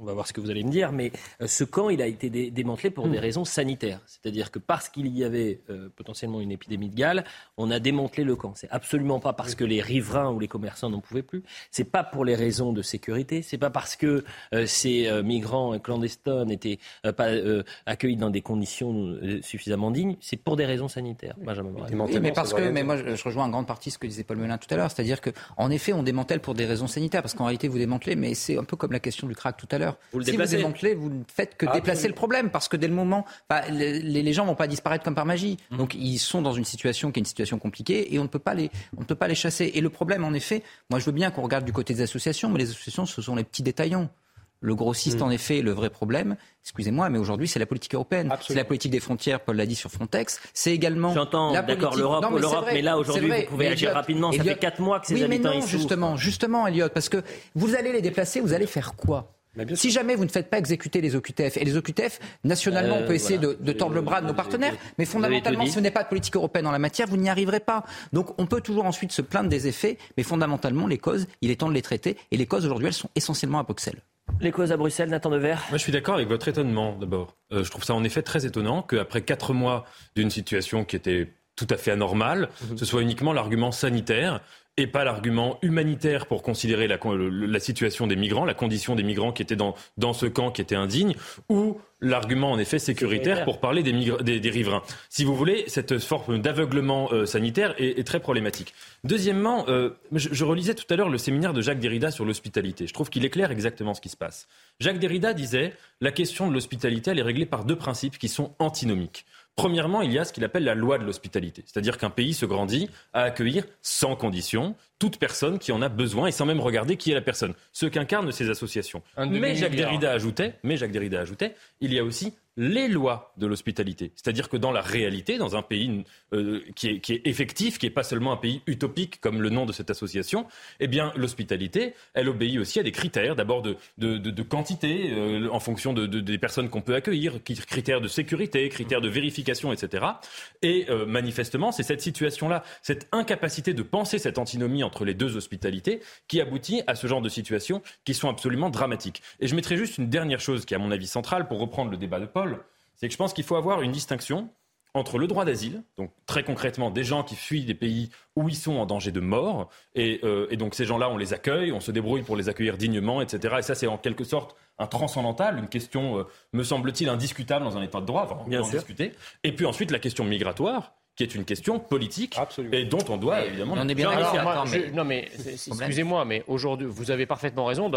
on va voir ce que vous allez me dire, mais euh, ce camp, il a été démantelé pour des hmm. raisons sanitaires. C'est-à-dire que parce qu'il y avait euh, potentiellement une épidémie de Galles, on a démantelé le camp. C'est absolument pas parce que les riverains ou les commerçants n'en pouvaient plus. C'est pas pour les raisons de sécurité. C'est pas parce que euh, ces migrants clandestins n'étaient pas accueillis dans des conditions suffisamment dignes. C'est pour des raisons sanitaires. Benjamin oui, mais parce que, mais moi, je rejoins en grande partie ce que disait Paul Melun tout à l'heure, c'est-à-dire que, en effet, on démantèle pour des raisons sanitaires, parce qu'en réalité, vous démantelez, mais c'est un peu comme la question du crack tout à l'heure. Vous si vous démantelez, vous ne faites que ah, déplacer le problème parce que dès le moment, bah, les, les, gens vont pas disparaître comme par magie. Mmh. Donc ils sont dans une situation qui est une situation compliquée et on ne peut pas les, on ne peut pas les chasser. Et le problème, en effet, moi je veux bien qu'on regarde du côté des associations, mais les associations, ce sont les petits détaillants. Le grossiste, mmh. en effet, le vrai problème, excusez-moi, mais aujourd'hui, c'est la politique européenne. C'est la politique des frontières, Paul l'a dit sur Frontex. C'est également. J'entends, d'accord, l'Europe, l'Europe, mais là, aujourd'hui, vous pouvez agir rapidement. Ça fait quatre mois que ces oui, habitants mais non, justement, justement, Elliot, parce que vous allez les déplacer, vous allez faire quoi? Si jamais vous ne faites pas exécuter les OQTF, et les OQTF, nationalement, on peut euh, essayer de, tordre le bras de nos partenaires, mais fondamentalement, si vous n'avez pas de politique européenne en la matière, vous n'y arriverez pas. Donc on peut toujours ensuite se plaindre des effets, mais fondamentalement, les causes, il est temps de les traiter, et les causes aujourd'hui, elles sont essentiellement à Bruxelles. Les causes à Bruxelles, Nathan Devers Moi, je suis d'accord avec votre étonnement, d'abord. Euh, je trouve ça en effet très étonnant qu'après quatre mois d'une situation qui était tout à fait anormale, mhm. ce soit uniquement l'argument sanitaire et pas l'argument humanitaire pour considérer la, la, situation des migrants, la condition des migrants qui étaient dans, dans ce camp qui était indigne, ou l'argument en effet sécuritaire pour parler des, des, riverains. Si vous voulez, cette forme d'aveuglement euh, sanitaire est, très problématique. Deuxièmement, euh, je, relisais tout à l'heure le séminaire de Jacques Derrida sur l'hospitalité. Je trouve qu'il éclaire exactement ce qui se passe. Jacques Derrida disait la question de l'hospitalité, elle est réglée par deux principes qui sont antinomiques. Premièrement, il y a ce qu'il appelle la loi de l'hospitalité, c'est-à-dire qu'un pays se grandit à accueillir sans condition toute personne qui en a besoin et sans même regarder qui est la personne, ce qu'incarnent ces associations. Mais Jacques Derrida ajoutait, mais Jacques Derrida ajoutait, il y a aussi les lois de l'hospitalité. C'est-à-dire que dans la réalité, dans un pays euh, qui, est, effectif, qui n'est pas seulement un pays utopique comme le nom de cette association, eh bien l'hospitalité, elle obéit aussi à des critères, d'abord de, de, quantité, euh, en fonction des personnes qu'on peut accueillir, critères de sécurité, critères de vérification, etc. Et euh, manifestement, c'est cette situation-là, cette incapacité de penser cette antinomie entre les deux hospitalités, qui aboutit à ce genre de situations qui sont absolument dramatiques. Et je mettrai juste une dernière chose qui est à mon avis centrale pour reprendre le débat de Paul c'est que je pense qu'il faut avoir une distinction entre le droit d'asile, donc très concrètement des gens qui fuient des pays où ils sont en danger de mort, et, euh, donc ces gens-là, on les accueille, on se débrouille pour les accueillir dignement, etc. Et ça, c'est en quelque sorte un transcendantal, une question, euh, me semble-t-il, indiscutable dans un État de droit, Bien sûr. discuter. Et puis ensuite, la question migratoire, qui est une question politique et dont on doit évidemment. On est bien Non mais excusez-moi, mais aujourd'hui, vous avez parfaitement raison.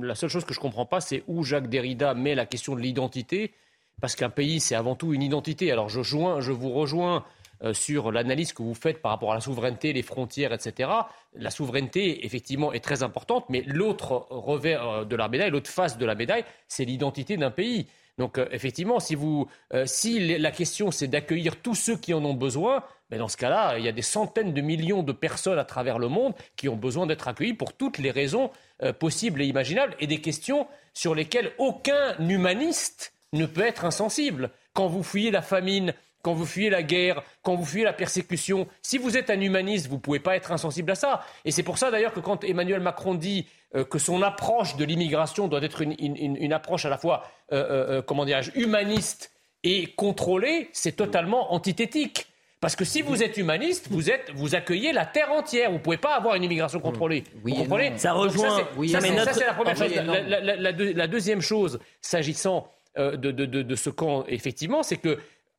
La seule chose que je comprends pas, c'est où Jacques Derrida met la question de l'identité, parce qu'un pays, c'est avant tout une identité. Alors je joins, je vous rejoins. Euh, sur l'analyse que vous faites par rapport à la souveraineté, les frontières, etc. La souveraineté, effectivement, est très importante, mais l'autre revers euh, de la médaille, l'autre face de la médaille, c'est l'identité d'un pays. Donc euh, effectivement, si, vous, si la question c'est d'accueillir tous ceux qui en ont besoin, mais ben, dans ce cas-là, il y a des centaines de millions de personnes à travers le monde qui ont besoin d'être accueillies pour toutes les raisons possibles et imaginables, et des questions sur lesquelles aucun humaniste ne peut être insensible. Quand vous fuyez la famine, quand vous fuyez la guerre, quand vous fuyez la persécution. Si vous êtes un humaniste, vous ne pouvez pas être insensible à ça. Et c'est pour ça d'ailleurs que quand Emmanuel Macron dit euh, que son approche de l'immigration doit être une, approche à la fois, euh, euh, comment dirais-je, humaniste et contrôlée, c'est totalement antithétique. Parce que si vous êtes humaniste, vous, êtes, vous accueillez la terre entière. Vous ne pouvez pas avoir une immigration contrôlée. Oui, vous comprenez? Ça rejoint. ça, c'est la première chose. La, deuxième chose, s'agissant de, de, ce camp, effectivement, c'est que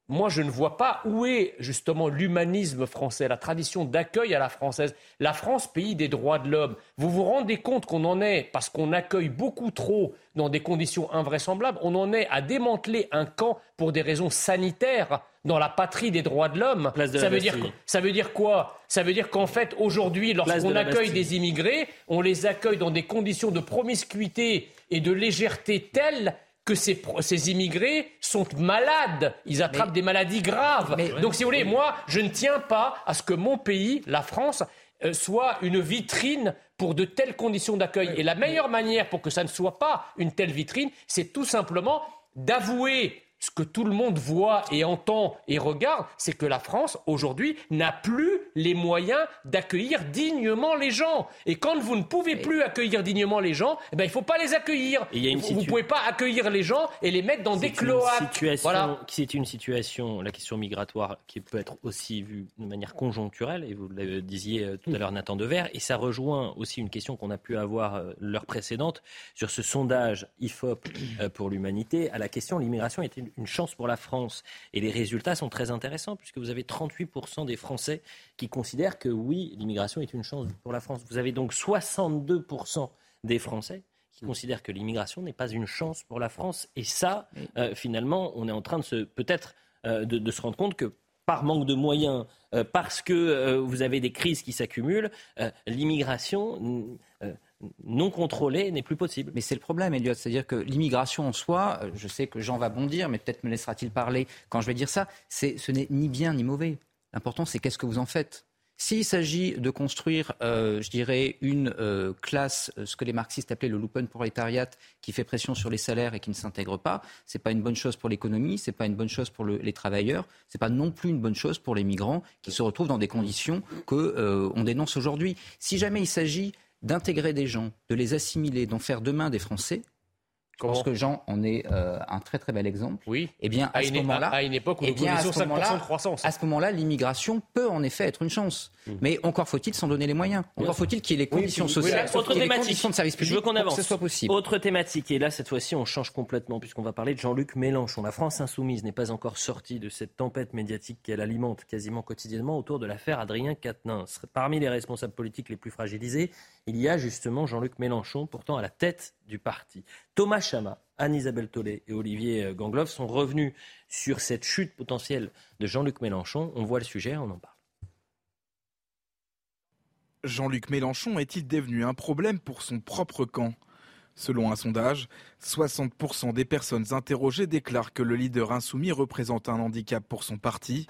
moi, je ne vois pas où est justement l'humanisme français, la tradition d'accueil à la française. La France, pays des droits de l'homme. Vous vous rendez compte qu'on en est, parce qu'on accueille beaucoup trop dans des conditions invraisemblables, on en est à démanteler un camp pour des raisons sanitaires dans la patrie des droits de l'homme. Ça, veut dire, ça veut dire quoi? Ça veut dire qu'en fait, aujourd'hui, lorsqu'on accueille des immigrés, on les accueille dans des conditions de promiscuité et de légèreté telles que ces, ces, immigrés sont malades, ils attrapent des maladies graves. Donc si vous voulez, moi, je ne tiens pas à ce que mon pays, la France, euh, soit une vitrine pour de telles conditions d'accueil. Et la meilleure manière pour que ça ne soit pas une telle vitrine, c'est tout simplement d'avouer ce que tout le monde voit et entend et regarde, c'est que la France, aujourd'hui, n'a plus les moyens d'accueillir dignement les gens. Et quand vous ne pouvez plus accueillir dignement les gens, eh ben, il ne faut pas les accueillir. vous ne pouvez pas accueillir les gens et les mettre dans des cloaques. Voilà. C'est une situation, la question migratoire, qui peut être aussi vue de manière conjoncturelle, et vous le disiez euh, tout à l'heure, Nathan Dever, et ça rejoint aussi une question qu'on a pu avoir euh, l'heure précédente sur ce sondage IFOP euh, pour l'humanité, à la question l'immigration était une chance pour la France. Et les résultats sont très intéressants puisque vous avez 38% des Français qui considèrent que oui, l'immigration est une chance pour la France. Vous avez donc 62% des Français qui considèrent que l'immigration n'est pas une chance pour la France. Et ça, euh, finalement, on est en train de se peut-être euh, de, se rendre compte que par manque de moyens, euh, parce que vous avez des crises qui s'accumulent, l'immigration non contrôlée n'est plus possible. Mais c'est le problème, Elliot. C'est-à-dire que l'immigration en soi, euh, je sais que Jean va bondir, mais peut-être me laissera-t-il parler quand je vais dire ça, ce n'est ni bien ni mauvais. L'important, c'est qu'est-ce que vous en faites. S'il s'agit de construire, euh, je dirais, une euh, classe, ce que les marxistes appelaient le prolétariat, qui fait pression sur les salaires et qui ne s'intègre pas, ce n'est pas une bonne chose pour l'économie, ce n'est pas une bonne chose pour les travailleurs, ce n'est pas non plus une bonne chose pour les migrants qui se retrouvent dans des conditions qu'on dénonce aujourd'hui. Si jamais il s'agit d'intégrer des gens, de les assimiler, d'en faire demain des Français, Je pense que Jean en est euh, un très très bel exemple. Oui. Eh bien, à, à ce moment-là, à une époque où eh nous connaissions ce 5% moment-là, de croissance. à ce moment-là, l'immigration peut en effet être une chance. Mmh. Mais encore faut-il s'en donner les moyens. Encore faut-il qu'il y ait les conditions Oui, sociales, autre et les thématique. conditions de service public Je veux qu'on pour avance. que ce soit possible. Autre thématique, et là cette fois-ci on change complètement puisqu'on va parler de Jean-Luc Mélenchon. La France insoumise n'est pas encore sortie de cette tempête médiatique qu'elle alimente quasiment quotidiennement autour de l'affaire Adrien Quatennens. Parmi les responsables politiques les plus fragilisés, il y a justement Jean-Luc Mélenchon, pourtant à la tête du parti. Thomas Chama, Anne-Isabelle Tollet et Olivier Gangloff sont revenus sur cette chute potentielle de Jean-Luc Mélenchon. On voit le sujet, on en parle. Jean-Luc Mélenchon est-il devenu un problème pour son propre camp? Selon un sondage, 60% des personnes interrogées déclarent que le leader insoumis représente un handicap pour son parti.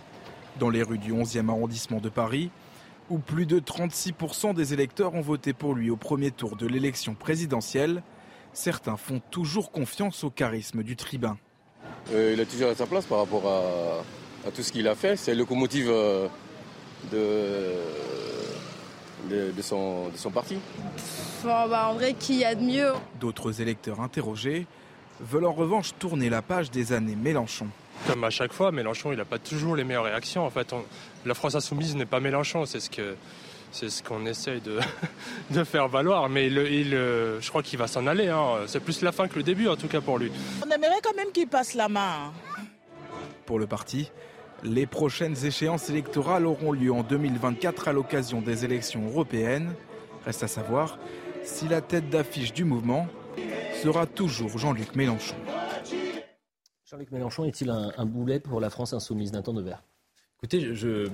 Dans les rues du 11e arrondissement de Paris, où plus de 36% des électeurs ont voté pour lui au premier tour de l'élection présidentielle, certains font toujours confiance au charisme du tribun. Euh, il a toujours à sa place par rapport à, à tout ce qu'il a fait. C'est le locomotive euh, de, de, de, son, de son parti. Enfin, bah, en vrai, qu'il y a de mieux D'autres électeurs interrogés veulent en revanche tourner la page des années Mélenchon. Comme à chaque fois, Mélenchon, il n'a pas toujours les meilleures réactions. En fait, on, la France insoumise n'est pas Mélenchon, c'est ce que c'est ce qu'on essaye de, de, faire valoir. Mais il, il, je crois qu'il va s'en aller. Hein. C'est plus la fin que le début, en tout cas pour lui. On aimerait quand même qu'il passe la main. Pour le parti, les prochaines échéances électorales auront lieu en 2024 à l'occasion des élections européennes. Reste à savoir si la tête d'affiche du mouvement sera toujours Jean-Luc Mélenchon. Jean-Luc Mélenchon est-il un, un, boulet pour la France insoumise d'un temps de verre? Écoutez, je,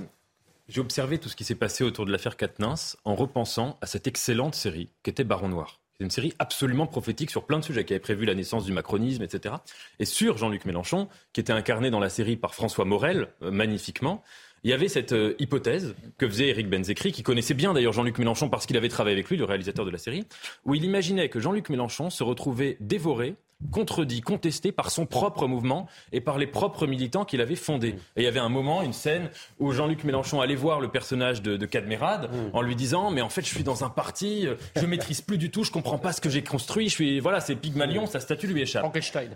j'ai observé tout ce qui s'est passé autour de l'affaire Quatennens en repensant à cette excellente série qu'était Baron Noir. C'est une série absolument prophétique sur plein de sujets qui avait prévu la naissance du macronisme, etc. Et sur Jean-Luc Mélenchon, qui était incarné dans la série par François Morel, euh, magnifiquement, il y avait cette euh, hypothèse que faisait Eric Benzekri, qui connaissait bien d'ailleurs Jean-Luc Mélenchon parce qu'il avait travaillé avec lui, le réalisateur de la série, où il imaginait que Jean-Luc Mélenchon se retrouvait dévoré contredit, contesté par son propre mouvement et par les propres militants qu'il avait fondés. Et il y avait un moment, une scène, où Jean-Luc Mélenchon allait voir le personnage de, de Cadmerade en lui disant Mais en fait, je suis dans un parti, je maîtrise plus du tout, je comprends pas ce que j'ai construit, je suis. Voilà, c'est Pygmalion, sa statue lui échappe.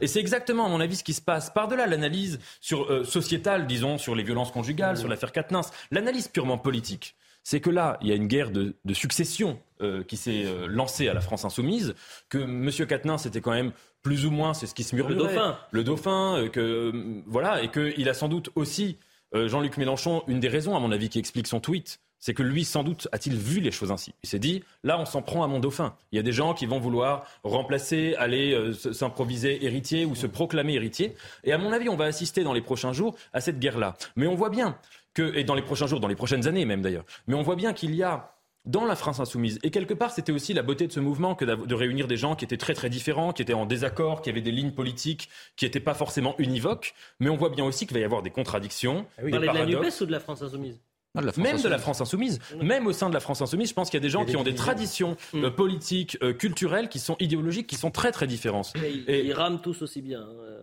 Et c'est exactement, à mon avis, ce qui se passe. Par-delà l'analyse sur, euh, sociétale, disons, sur les violences conjugales, sur l'affaire Quatennens, l'analyse purement politique c'est que là, il y a une guerre de, de succession euh, qui s'est euh, lancée à la France insoumise, que M. Quatennens était quand même plus ou moins, c'est ce qui se murmurait. Le dauphin. Le dauphin, euh, que, voilà, et qu'il a sans doute aussi, Jean-Luc Mélenchon, une des raisons, à mon avis, qui explique son tweet, c'est que lui, sans doute, a-t-il vu les choses ainsi. Il s'est dit, là, on s'en prend à mon dauphin. Il y a des gens qui vont vouloir remplacer, aller euh, s'improviser héritier ou se proclamer héritier. Et à mon avis, on va assister dans les prochains jours à cette guerre-là. Mais on voit bien que, et dans les prochains jours, dans les prochaines années même d'ailleurs, mais on voit bien qu'il y a dans la France insoumise. Et quelque part, c'était aussi la beauté de ce mouvement que de réunir des gens qui étaient très très différents, qui étaient en désaccord, qui avaient des lignes politiques qui n'étaient pas forcément univoques. Mais on voit bien aussi qu'il va y avoir des contradictions. Ah oui. des Vous parlez de la paradoxes. NUPES ou de la France insoumise? De la même de la France insoumise, même au sein de la France insoumise, je pense qu'il y a des gens qui ont des traditions euh, politiques, euh, culturelles, qui sont idéologiques, qui sont très très différentes. Mais ils, ils rament tous aussi bien. hein.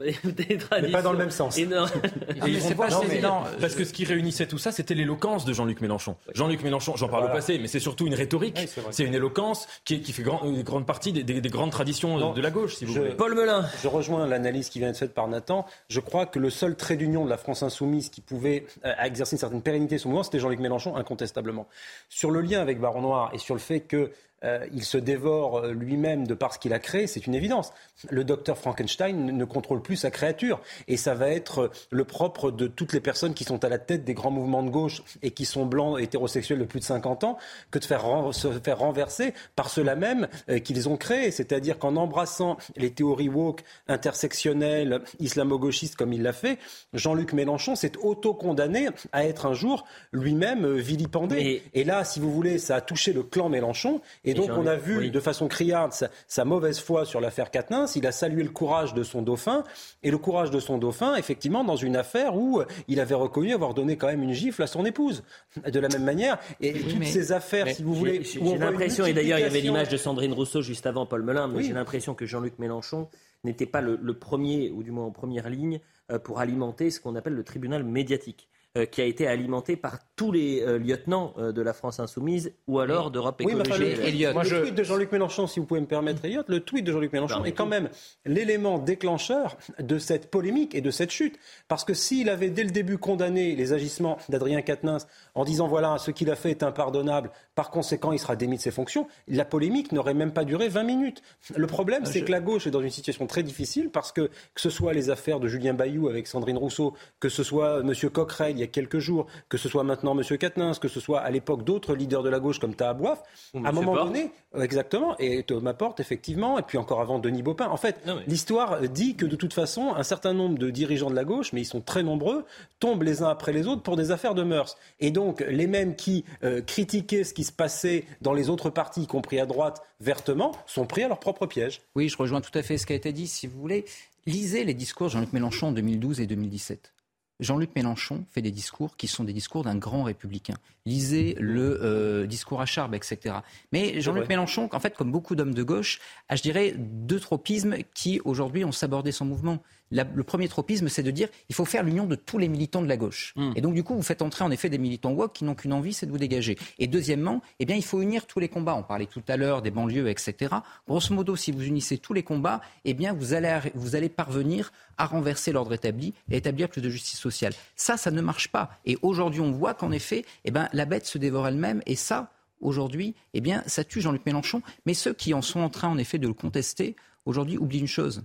A pas des traditions. pas dans le même sens. Et non. Pas mais parce que ce qui réunissait tout ça, c'était l'éloquence de Jean-Luc Mélenchon. Jean-Luc Mélenchon, j'en parle Voilà. au passé, mais c'est surtout une rhétorique. Oui, c'est une éloquence qui, qui fait grand- une grande partie des, des- des grandes traditions Non, de la gauche, si vous je- voulez. Paul Melun. Je rejoins l'analyse qui vient d'être faite par Nathan. Je crois que le seul trait d'union de la France insoumise qui pouvait euh, exercer une certaine pérennité sur le mouvement, c'était Jean-Luc Mélenchon, incontestablement. Sur le lien avec Baron Noir et sur le fait que euh, il se dévore euh, lui-même de par ce qu'il a créé, c'est une évidence. Le docteur Frankenstein ne- contrôle plus sa créature. Et ça va être euh, le propre de toutes les personnes qui sont à la tête des grands mouvements de gauche et qui sont blancs, hétérosexuels de plus de 50 ans, que de faire se faire renverser par ceux-là même euh, qui les ont créés. C'est-à-dire qu'en embrassant les théories woke, intersectionnelles, islamo-gauchistes comme il l'a fait, Jean-Luc Mélenchon s'est auto-condamné à être un jour lui-même vilipendé. Et là, si vous voulez, ça a touché le clan Mélenchon. Et, Et donc, on a vu oui. de façon criarde sa, sa mauvaise foi sur l'affaire Quatennens. Il a salué le courage de son dauphin. Et le courage de son dauphin, effectivement, dans une affaire où euh, il avait reconnu avoir donné quand même une gifle à son épouse. De la même manière. Et toutes mais- ces affaires, si vous voulez. J'ai l'impression, et d'ailleurs il y avait l'image de Sandrine Rousseau juste avant Paul Melun, mais Oui. j'ai l'impression que Jean-Luc Mélenchon n'était pas le, le premier, ou du moins en première ligne, euh, pour alimenter ce qu'on appelle le tribunal médiatique. Euh, qui a été alimenté par tous les euh, lieutenants euh, de la France insoumise ou alors d'Europe Oui, mais enfin, le, le tweet de Jean-Luc Mélenchon, si vous pouvez me permettre, Elliot, le tweet de Jean-Luc Mélenchon est quand même l'élément déclencheur de cette polémique et de cette chute. Parce que s'il avait dès le début condamné les agissements d'Adrien Quatennens en disant voilà, ce qu'il a fait est impardonnable, par conséquent, il sera démis de ses fonctions, la polémique n'aurait même pas duré 20 minutes. Le problème, c'est que la gauche est dans une situation très difficile parce que, que ce soit les affaires de Julien Bayou avec Sandrine Rousseau, que ce soit M. Coquerel il y a quelques jours, que ce soit maintenant M. Quatennens, que ce soit à l'époque d'autres leaders de la gauche comme Tahabouaf, Ou à un moment Porte. donné, exactement, et Thomas Porte, effectivement, et puis encore avant Denis Baupin. En fait, l'histoire dit que de toute façon, un certain nombre de dirigeants de la gauche, mais ils sont très nombreux, tombent les uns après les autres pour des affaires de mœurs. Et donc, les mêmes qui euh, critiquaient ce qui se passait dans les autres partis, y compris à droite, vertement, sont pris à leur propre piège. Oui, je rejoins tout à fait ce qui a été dit. Si vous voulez, lisez les discours de Jean-Luc Mélenchon en 2012 et 2017. Jean-Luc Mélenchon fait des discours qui sont des discours d'un grand républicain. Lisez le euh, discours à Charb, etc. Mais Jean-Luc. Mélenchon, en fait, comme beaucoup d'hommes de gauche, a, je dirais, deux tropismes qui, aujourd'hui, ont sabordé son mouvement. La- le premier tropisme, c'est de dire il faut faire l'union de tous les militants de la gauche. Et donc, du coup, vous faites entrer en effet des militants woke qui n'ont qu'une envie, c'est de vous dégager. Et deuxièmement, eh bien, il faut unir tous les combats. On parlait tout à l'heure des banlieues, etc. Grosso modo, si vous unissez tous les combats, eh bien, vous allez, vous allez parvenir à renverser l'ordre établi et établir plus de justice sociale. Ça, ça ne marche pas. Et aujourd'hui, on voit qu'en effet, eh ben, la bête se dévore elle-même. Et ça, aujourd'hui, eh bien, ça tue Jean-Luc Mélenchon. Mais ceux qui en sont en train, en effet, de le contester, aujourd'hui, oublient une chose.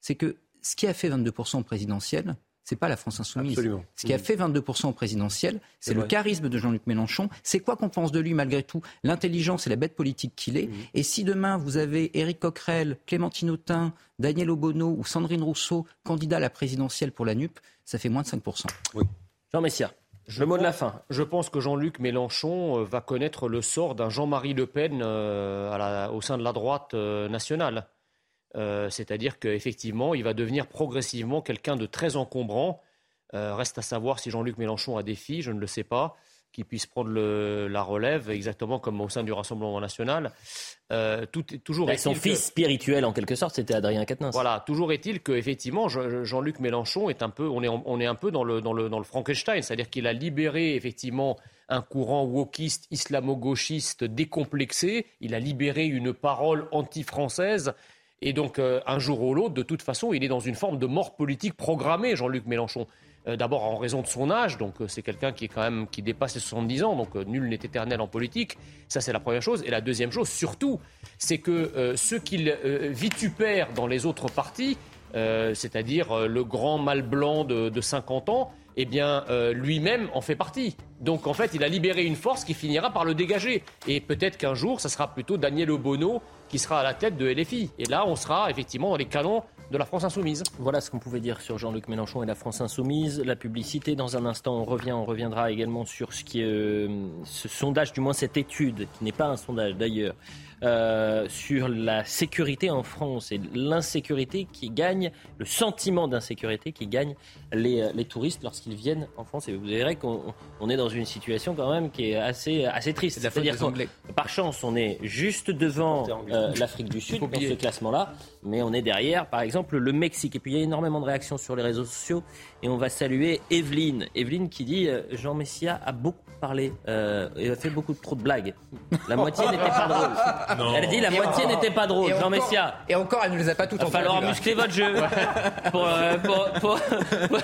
C'est que ce qui a fait 22% au présidentiel, c'est pas la France insoumise. Absolument. Ce qui a Mm. fait 22% au présidentiel, C'est le vrai. charisme de Jean-Luc Mélenchon. C'est quoi qu'on pense de lui malgré tout? L'intelligence et la bête politique qu'il Mm. est. Et si demain vous avez Éric Coquerel, Clémentine Autain, Daniel Obono ou Sandrine Rousseau, candidats à la présidentielle pour la NUP, ça fait moins de 5%. Jean Messia, le mot de la fin. Je pense que Jean-Luc Mélenchon euh, va connaître le sort d'un Jean-Marie Le Pen euh, à la- au sein de la droite euh, nationale. Euh, C'est-à-dire qu'effectivement, il va devenir progressivement quelqu'un de très encombrant. Euh, reste à savoir si Jean-Luc Mélenchon a des filles, je ne le sais pas, qui puissent prendre le- la relève, exactement comme au sein du Rassemblement national. Euh, tout, toujours Bah, son que- fils spirituel, en quelque sorte, c'était Adrien Quatennens. voilà, toujours est-il que effectivement Jean- Jean-Luc Mélenchon est un peu, on est, on est un peu dans le, dans le, dans le Frankenstein, c'est-à-dire qu'il a libéré effectivement un courant wokiste, islamo-gauchiste décomplexé, il a libéré une parole anti-française. Et donc, euh, un jour ou l'autre, de toute façon, il est dans une forme de mort politique programmée, Jean-Luc Mélenchon. Euh, D'abord en raison de son âge, donc euh, c'est quelqu'un qui est quand même qui dépasse les 70 ans, donc nul n'est éternel en politique. Ça c'est la première chose. Et la deuxième chose, surtout, c'est que ceux qu'il vitupère dans les autres partis, c'est-à-dire le grand mâle blanc de, de 50 ans, eh bien euh, lui-même en fait partie. Donc en fait, il a libéré une force qui finira par le dégager. Et peut-être qu'un jour, ça sera plutôt Daniel Obono qui sera à la tête de LFI. Et là, on sera effectivement dans les canons de la France insoumise. Voilà ce qu'on pouvait dire sur Jean-Luc Mélenchon et la France insoumise. La publicité, dans un instant, on revient, on reviendra également sur ce qui est euh, ce sondage, du moins cette étude, qui n'est pas un sondage d'ailleurs, euh, sur la sécurité en France et l'insécurité qui gagne, le sentiment d'insécurité qui gagne les, euh, les touristes lorsqu'ils viennent en France. Et vous verrez qu'on on est dans une situation quand même qui est assez, assez triste. C'est-à-dire Anglais. par chance, on est juste devant euh, l'Afrique du Sud dans ce classement-là, mais on est derrière, par exemple, le Mexique. Et puis il y a énormément de réactions sur les réseaux sociaux, et on va saluer Evelyne. Evelyne qui dit euh, Jean Messia a beaucoup parlé euh, et a fait beaucoup trop de blagues. La moitié n'était pas drôle. Non. Elle dit la Et moitié n'était pas drôle. Jean Messia. Et encore, elle ne les a pas toutes Il va falloir muscler votre jeu pour, euh, pour, pour- pour-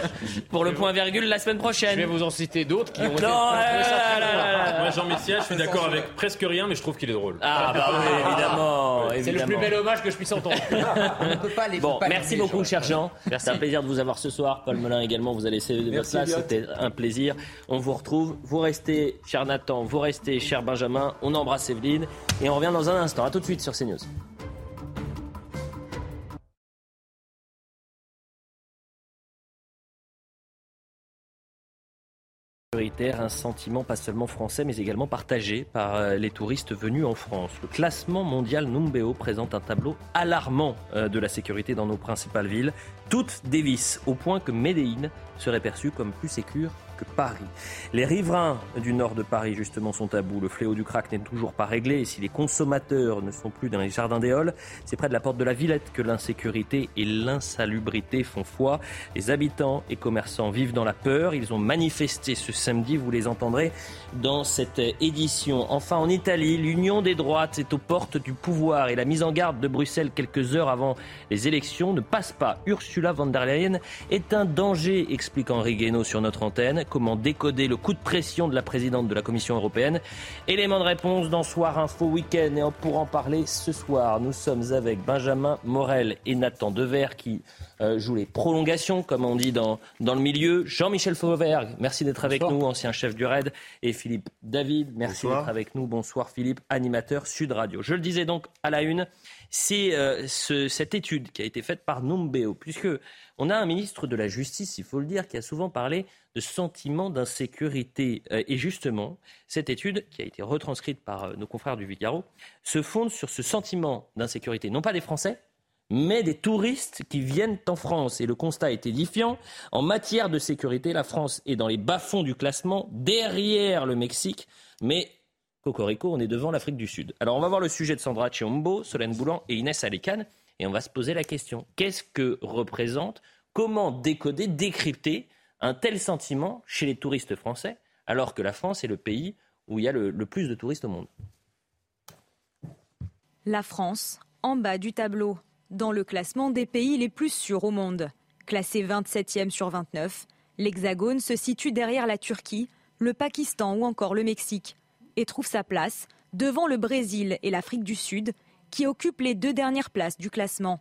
pour le point virgule la semaine prochaine. Je vais vous en citer d'autres qui ont été- là. Moi, Jean Messia, je suis d'accord avec presque rien, mais je trouve qu'il est drôle. Ah, bah oui, évidemment. C'est le plus bel hommage que je puisse entendre. On ne peut pas les Bon, merci beaucoup, cher Jean. C'est un plaisir de vous avoir ce soir. Paul Melun également, vous allez laisser votre Merci, place. C'était un plaisir. On vous retrouve. Vous restez, cher Nathan, vous restez, cher Benjamin. On embrasse Evelyne et on revient dans un instant. À tout de suite sur CNews. Un sentiment pas seulement français mais également partagé par euh, les touristes venus en France. Le classement mondial Numbeo présente un tableau alarmant euh, de la sécurité dans nos principales villes, toutes dévissent au point que Médéine serait perçue comme plus sécure que Paris. Les riverains du nord de Paris, justement, sont à bout. Le fléau du crack n'est toujours pas réglé. Et si les consommateurs ne sont plus dans les jardins des Halles, c'est près de la porte de la Villette que l'insécurité et l'insalubrité font foi. Les habitants et commerçants vivent dans la peur. Ils ont manifesté ce samedi. Vous les entendrez dans cette édition. Enfin, en Italie, l'union des droites est aux portes du pouvoir et la mise en garde de Bruxelles quelques heures avant les élections ne passe pas. Ursula von der Leyen est un danger, explique Henri Guénaud sur notre antenne. Comment décoder le coup de pression de la présidente de la Commission européenne Élément de réponse dans Soir Info Week-end. Et pour en parler ce soir, nous sommes avec Benjamin Morel et Nathan Dever qui euh, jouent les prolongations, comme on dit dans, dans le milieu. Jean-Michel Fauvergue, merci d'être avec nous, ancien chef du RAID. Et Philippe David, merci d'être avec nous. Bonsoir Philippe, animateur Sud Radio. Je le disais donc à la une, c'est euh, cette étude qui a été faite par Numbeo, puisque on a un ministre de la Justice, il faut le dire, qui a souvent parlé de sentiment d'insécurité. Euh, et justement, cette étude, qui a été retranscrite par euh, nos confrères du Figaro, se fonde sur ce sentiment d'insécurité, non pas des Français, mais des touristes qui viennent en France. Et le constat est édifiant. En matière de sécurité, la France est dans les bas-fonds du classement, derrière le Mexique, mais Cocorico, on est devant l'Afrique du Sud. Alors on va voir le sujet de Sandra Chiombo, Solène Boulan et Inès Alécan, et on va se poser la question. Qu'est-ce que représente, comment décoder, décrypter un tel sentiment chez les touristes français, alors que la France est le pays où il y a le, plus de touristes au monde? La France, en bas du tableau, dans le classement des pays les plus sûrs au monde. Classé 27e sur 29, l'Hexagone se situe derrière la Turquie, le Pakistan ou encore le Mexique et trouve sa place devant le Brésil et l'Afrique du Sud, qui occupent les deux dernières places du classement.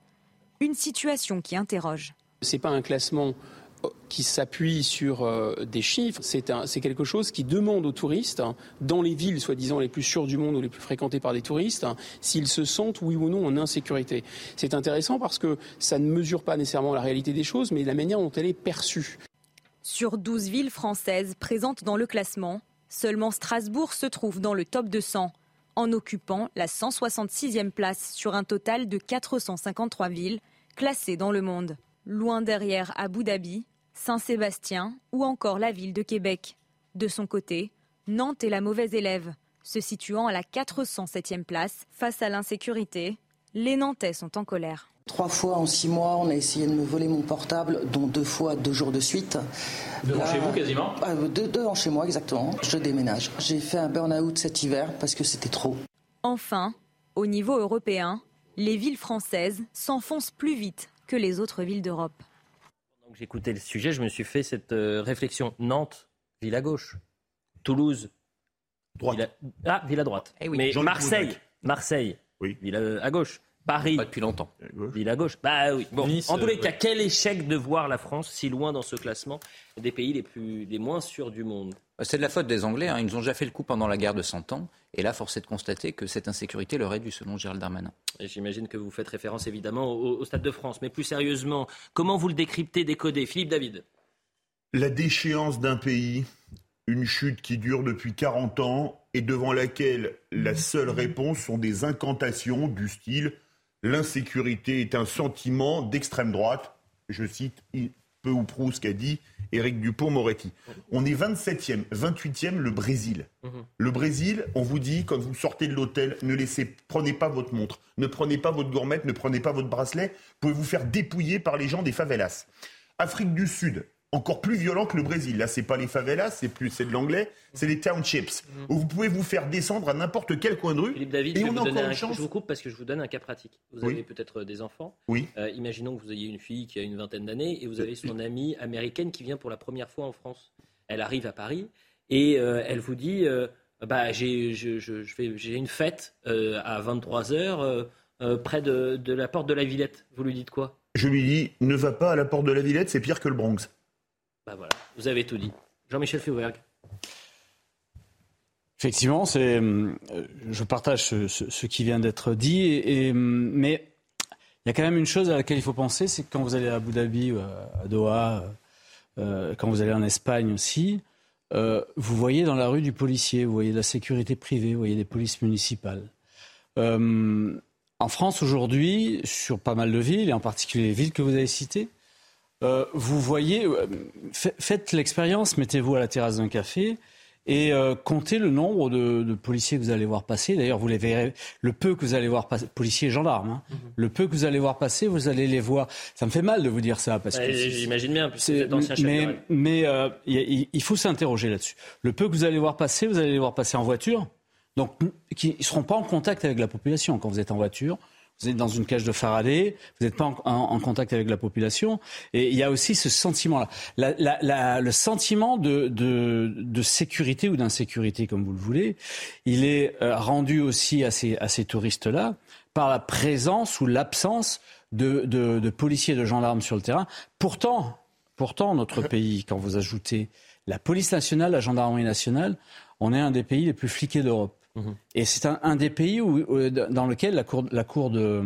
Une situation qui interroge. Ce n'est pas un classement euh, qui s'appuie sur euh, des chiffres, c'est quelque chose qui demande aux touristes, hein, dans les villes soi-disant les plus sûres du monde ou les plus fréquentées par des touristes, hein, s'ils se sentent oui ou non en insécurité. C'est intéressant parce que ça ne mesure pas nécessairement la réalité des choses, mais la manière dont elle est perçue. Sur 12 villes françaises présentes dans le classement, Seulement Strasbourg se trouve dans le top 200, en occupant la 166e place sur un total de 453 villes classées dans le monde. Loin derrière Abu Dhabi, Saint-Sébastien ou encore la ville de Québec. De son côté, Nantes est la mauvaise élève, se situant à la 407e place face à l'insécurité. Les Nantais sont en colère. Trois fois en six mois, on a essayé de me voler mon portable, dont deux fois deux jours de suite. Devant chez vous quasiment euh, Devant chez moi exactement. Je déménage. J'ai fait un burn-out cet hiver parce que c'était trop. Enfin, au niveau européen, les villes françaises s'enfoncent plus vite que les autres villes d'Europe. Pendant que j'écoutais le sujet, je me suis fait cette euh, réflexion. Nantes, ville à gauche. Toulouse, droite. Ah, ville à droite. Eh Mais Marseille, Marseille, oui. ville à gauche. Paris. Pas depuis longtemps. Ville à gauche. Bah oui. Bon, en tous les cas, quel échec de voir la France si loin dans ce classement des pays les, plus, les moins sûrs du monde? C'est de la faute des Anglais. Hein. Ils nous ont déjà fait le coup pendant la guerre de 100 ans. Et là, force est de constater que cette insécurité leur est due, selon Gérald Darmanin. J'imagine que vous faites référence évidemment au, au, Stade de France. Mais plus sérieusement, comment vous le décryptez, décodez Philippe David La déchéance d'un pays, une chute qui dure depuis 40 ans et devant laquelle la seule réponse sont des incantations du style l'insécurité est un sentiment d'extrême droite. Je cite peu ou prou ce qu'a dit Éric Dupont-Moretti. On est 27e, 28e le Brésil. Le Brésil, on vous dit, quand vous sortez de l'hôtel, ne laissez, prenez pas votre montre, ne prenez pas votre gourmette, ne prenez pas votre bracelet, pouvez vous faire dépouiller par les gens des favelas? Afrique du Sud, encore plus violent que le Brésil. Là, c'est pas les favelas, c'est plus c'est de l'anglais, c'est les townships Mhm. où vous pouvez vous faire descendre à n'importe quel coin de rue. Philippe David, et je, vais on vous a encore un- une chance. je vous coupe parce que je vous donne un cas pratique. Vous Oui. avez peut-être des enfants. Oui. Euh, imaginons que vous ayez une fille qui a une vingtaine d'années et vous avez son amie américaine qui vient pour la première fois en France. Elle arrive à Paris et euh, elle vous dit euh, bah, j'ai je- je- je fais- j'ai une fête euh, à 23h près de, de la porte de la Villette. Vous lui dites quoi? Je lui dis, ne va pas à la porte de la Villette, c'est pire que le Bronx. Bah vous avez tout dit. Jean-Michel Feuberg. Effectivement, euh, je partage ce, qui vient d'être dit, mais il y a quand même une chose à laquelle il faut penser, c'est que quand vous allez à Abu Dhabi, ou à Doha, euh, quand vous allez en Espagne aussi, euh, vous voyez dans la rue du policier, vous voyez de la sécurité privée, vous voyez des polices municipales. En France aujourd'hui, sur pas mal de villes, et en particulier les villes que vous avez citées, euh, vous voyez, euh, fa- faites l'expérience, mettez-vous à la terrasse d'un café et euh, comptez le nombre de, de policiers que vous allez voir passer. D'ailleurs, vous les verrez, le peu que vous allez voir passer, policiers et gendarmes, hein. Mhm. le peu que vous allez voir passer, vous allez les voir. Ça me fait mal de vous dire ça parce Ouais, que J'imagine bien, puisque vous êtes ancien chef de mais règle. mais euh, il faut s'interroger là-dessus. Le peu que vous allez voir passer, vous allez les voir passer en voiture, donc qui ne seront pas en contact avec la population quand vous êtes en voiture. Vous êtes dans une cage de Faraday, vous n'êtes pas en, en- en contact avec la population. Et il y a aussi ce sentiment-là. La- la- la- le sentiment de, de, de sécurité ou d'insécurité, comme vous le voulez, il est euh, rendu aussi à ces, à ces touristes-là par la présence ou l'absence de, de, de policiers et de gendarmes sur le terrain. Pourtant, pourtant, notre pays, quand vous ajoutez la police nationale, la gendarmerie nationale, on est un des pays les plus fliqués d'Europe. Et c'est un, un des pays où, où- dans lequel la Cour, la cour, de,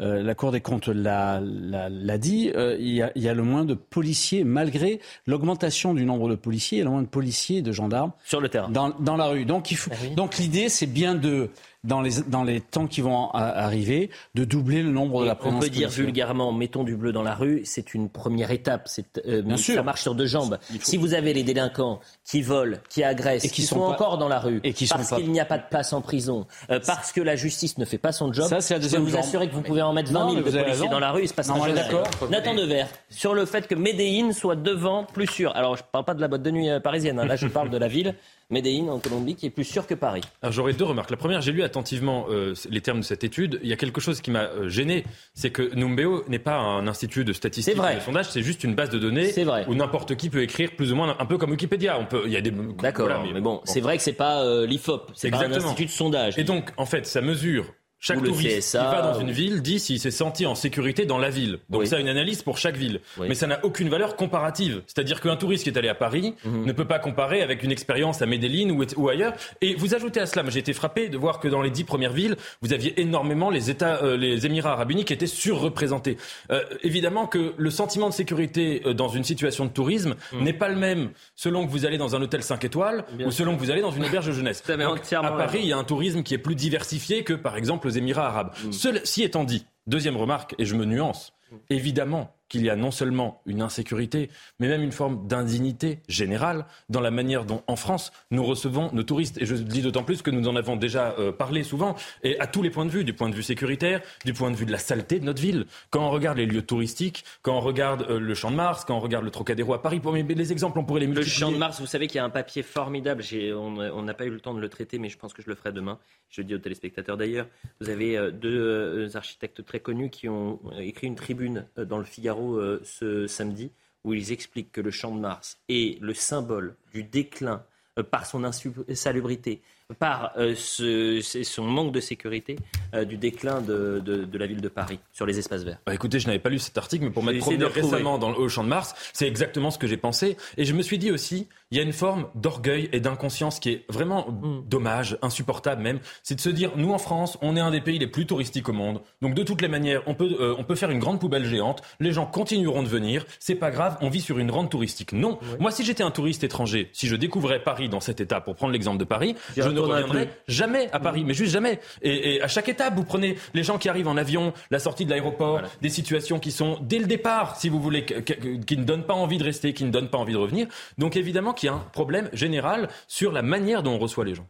euh, la cour des comptes l'a, l'a- l'a dit, euh, il, y a, il y a le moins de policiers, malgré l'augmentation du nombre de policiers, il y a le moins de policiers et de gendarmes sur le terrain. Dans, dans la rue. Donc, il faut, donc l'idée, c'est bien de, dans les, dans les temps qui vont arriver, de doubler le nombre de la on présence peut dire vulgairement, mettons du bleu dans la rue, c'est une première étape. C'est, euh, Bien sûr. Ça marche sur deux jambes. Si vous avez les délinquants qui volent, qui agressent, Et qui qui, sont sont, pas- encore dans la rue, et qui sont parce pas- qu'il n'y a pas de place en prison, euh, parce que la justice ne fait pas son job, Ça, la je peux vous assurer que vous pouvez en mettre Non, 20 000 mais de policiers dans la rue, il se passe on d'accord. Nathan Devers, sur le fait que Medellín soit devant plus sûr. Alors, je ne parle pas de la boîte de nuit euh, parisienne, hein. là je parle de la ville, Medellín en Colombie, qui est plus sûre que Paris. Alors j'aurais deux remarques. La première, j'ai lu attentivement euh, les termes de cette étude. Il y a quelque chose qui m'a euh, gêné, c'est que Numbeo n'est pas un institut de statistiques C'est vrai. de sondage, c'est juste une base de données vrai. où n'importe qui peut écrire plus ou moins un peu comme Wikipédia. On peut, il y a des D'accord, voilà, mais bon, c'est vrai que c'est pas euh, l'IFOP, c'est pas un institut de sondage. Et donc, en fait, ça mesure. Chaque touriste CSA, qui va dans une ville dit s'il s'est senti en sécurité dans la ville. Donc Oui. ça a une analyse pour chaque ville. Oui. Mais ça n'a aucune valeur comparative. C'est-à-dire qu'un touriste qui est allé à Paris Mhm. ne peut pas comparer avec une expérience à Medellín ou, ou ailleurs. Et vous ajoutez à cela, moi, j'ai été frappé de voir que dans les dix premières villes, vous aviez énormément les États, euh, les Émirats Arabes Unis qui étaient surreprésentés. Euh, évidemment que le sentiment de sécurité euh, dans une situation de tourisme n'est pas le même selon que vous allez dans un hôtel 5 étoiles Mhm. Bien ou selon que vous allez dans une auberge de jeunesse. Donc, à Paris, il y a un tourisme qui est plus diversifié que, par exemple, aux Émirats arabes. Ceci étant dit, deuxième remarque, et je me nuance, évidemment qu'il y a non seulement une insécurité, mais même une forme d'indignité générale dans la manière dont, en France, nous recevons nos touristes. Et je le dis d'autant plus que nous en avons déjà euh, parlé souvent, et à tous les points de vue, du point de vue sécuritaire, du point de vue de la saleté de notre ville. Quand on regarde les lieux touristiques, quand on regarde euh, le Champ de Mars, quand on regarde le Trocadéro à Paris, pour mais les exemples, on pourrait les Le multiplier. Champ de Mars, vous savez qu'il y a un papier formidable. On n'a pas eu le temps de le traiter, mais je pense que je le ferai demain. Je le dis aux téléspectateurs d'ailleurs. Vous avez euh, deux euh, architectes très connus qui ont euh, écrit une tribune euh, dans le Figaro euh, ce samedi où ils expliquent que le Champ de Mars est le symbole du déclin euh, par son insalubrité, par euh, ce- son manque de sécurité, euh, du déclin de, de- de la ville de Paris sur les espaces verts. Bah, écoutez, je n'avais pas lu cet article, mais pour m'être promené récemment dans le, au Champ de Mars, c'est exactement ce que j'ai pensé. Et je me suis dit aussi, il y a une forme d'orgueil et d'inconscience qui est vraiment Mm. dommage, insupportable même. C'est de se dire, nous en France, on est un des pays les plus touristiques au monde. Donc de toutes les manières, on peut, euh, on peut faire une grande poubelle géante. Les gens continueront de venir. C'est pas grave, on vit sur une rente touristique. Non. Moi, si j'étais un touriste étranger, si je découvrais Paris dans cet état, pour prendre l'exemple de Paris, je ne plus. jamais à Paris, mais juste jamais. Et, et à chaque étape, vous prenez les gens qui arrivent en avion, la sortie de l'aéroport, des situations qui sont dès le départ, si vous voulez, qui ne donnent pas envie de rester, qui ne donnent pas envie de revenir. Donc évidemment qu'il y a un problème général sur la manière dont on reçoit les gens.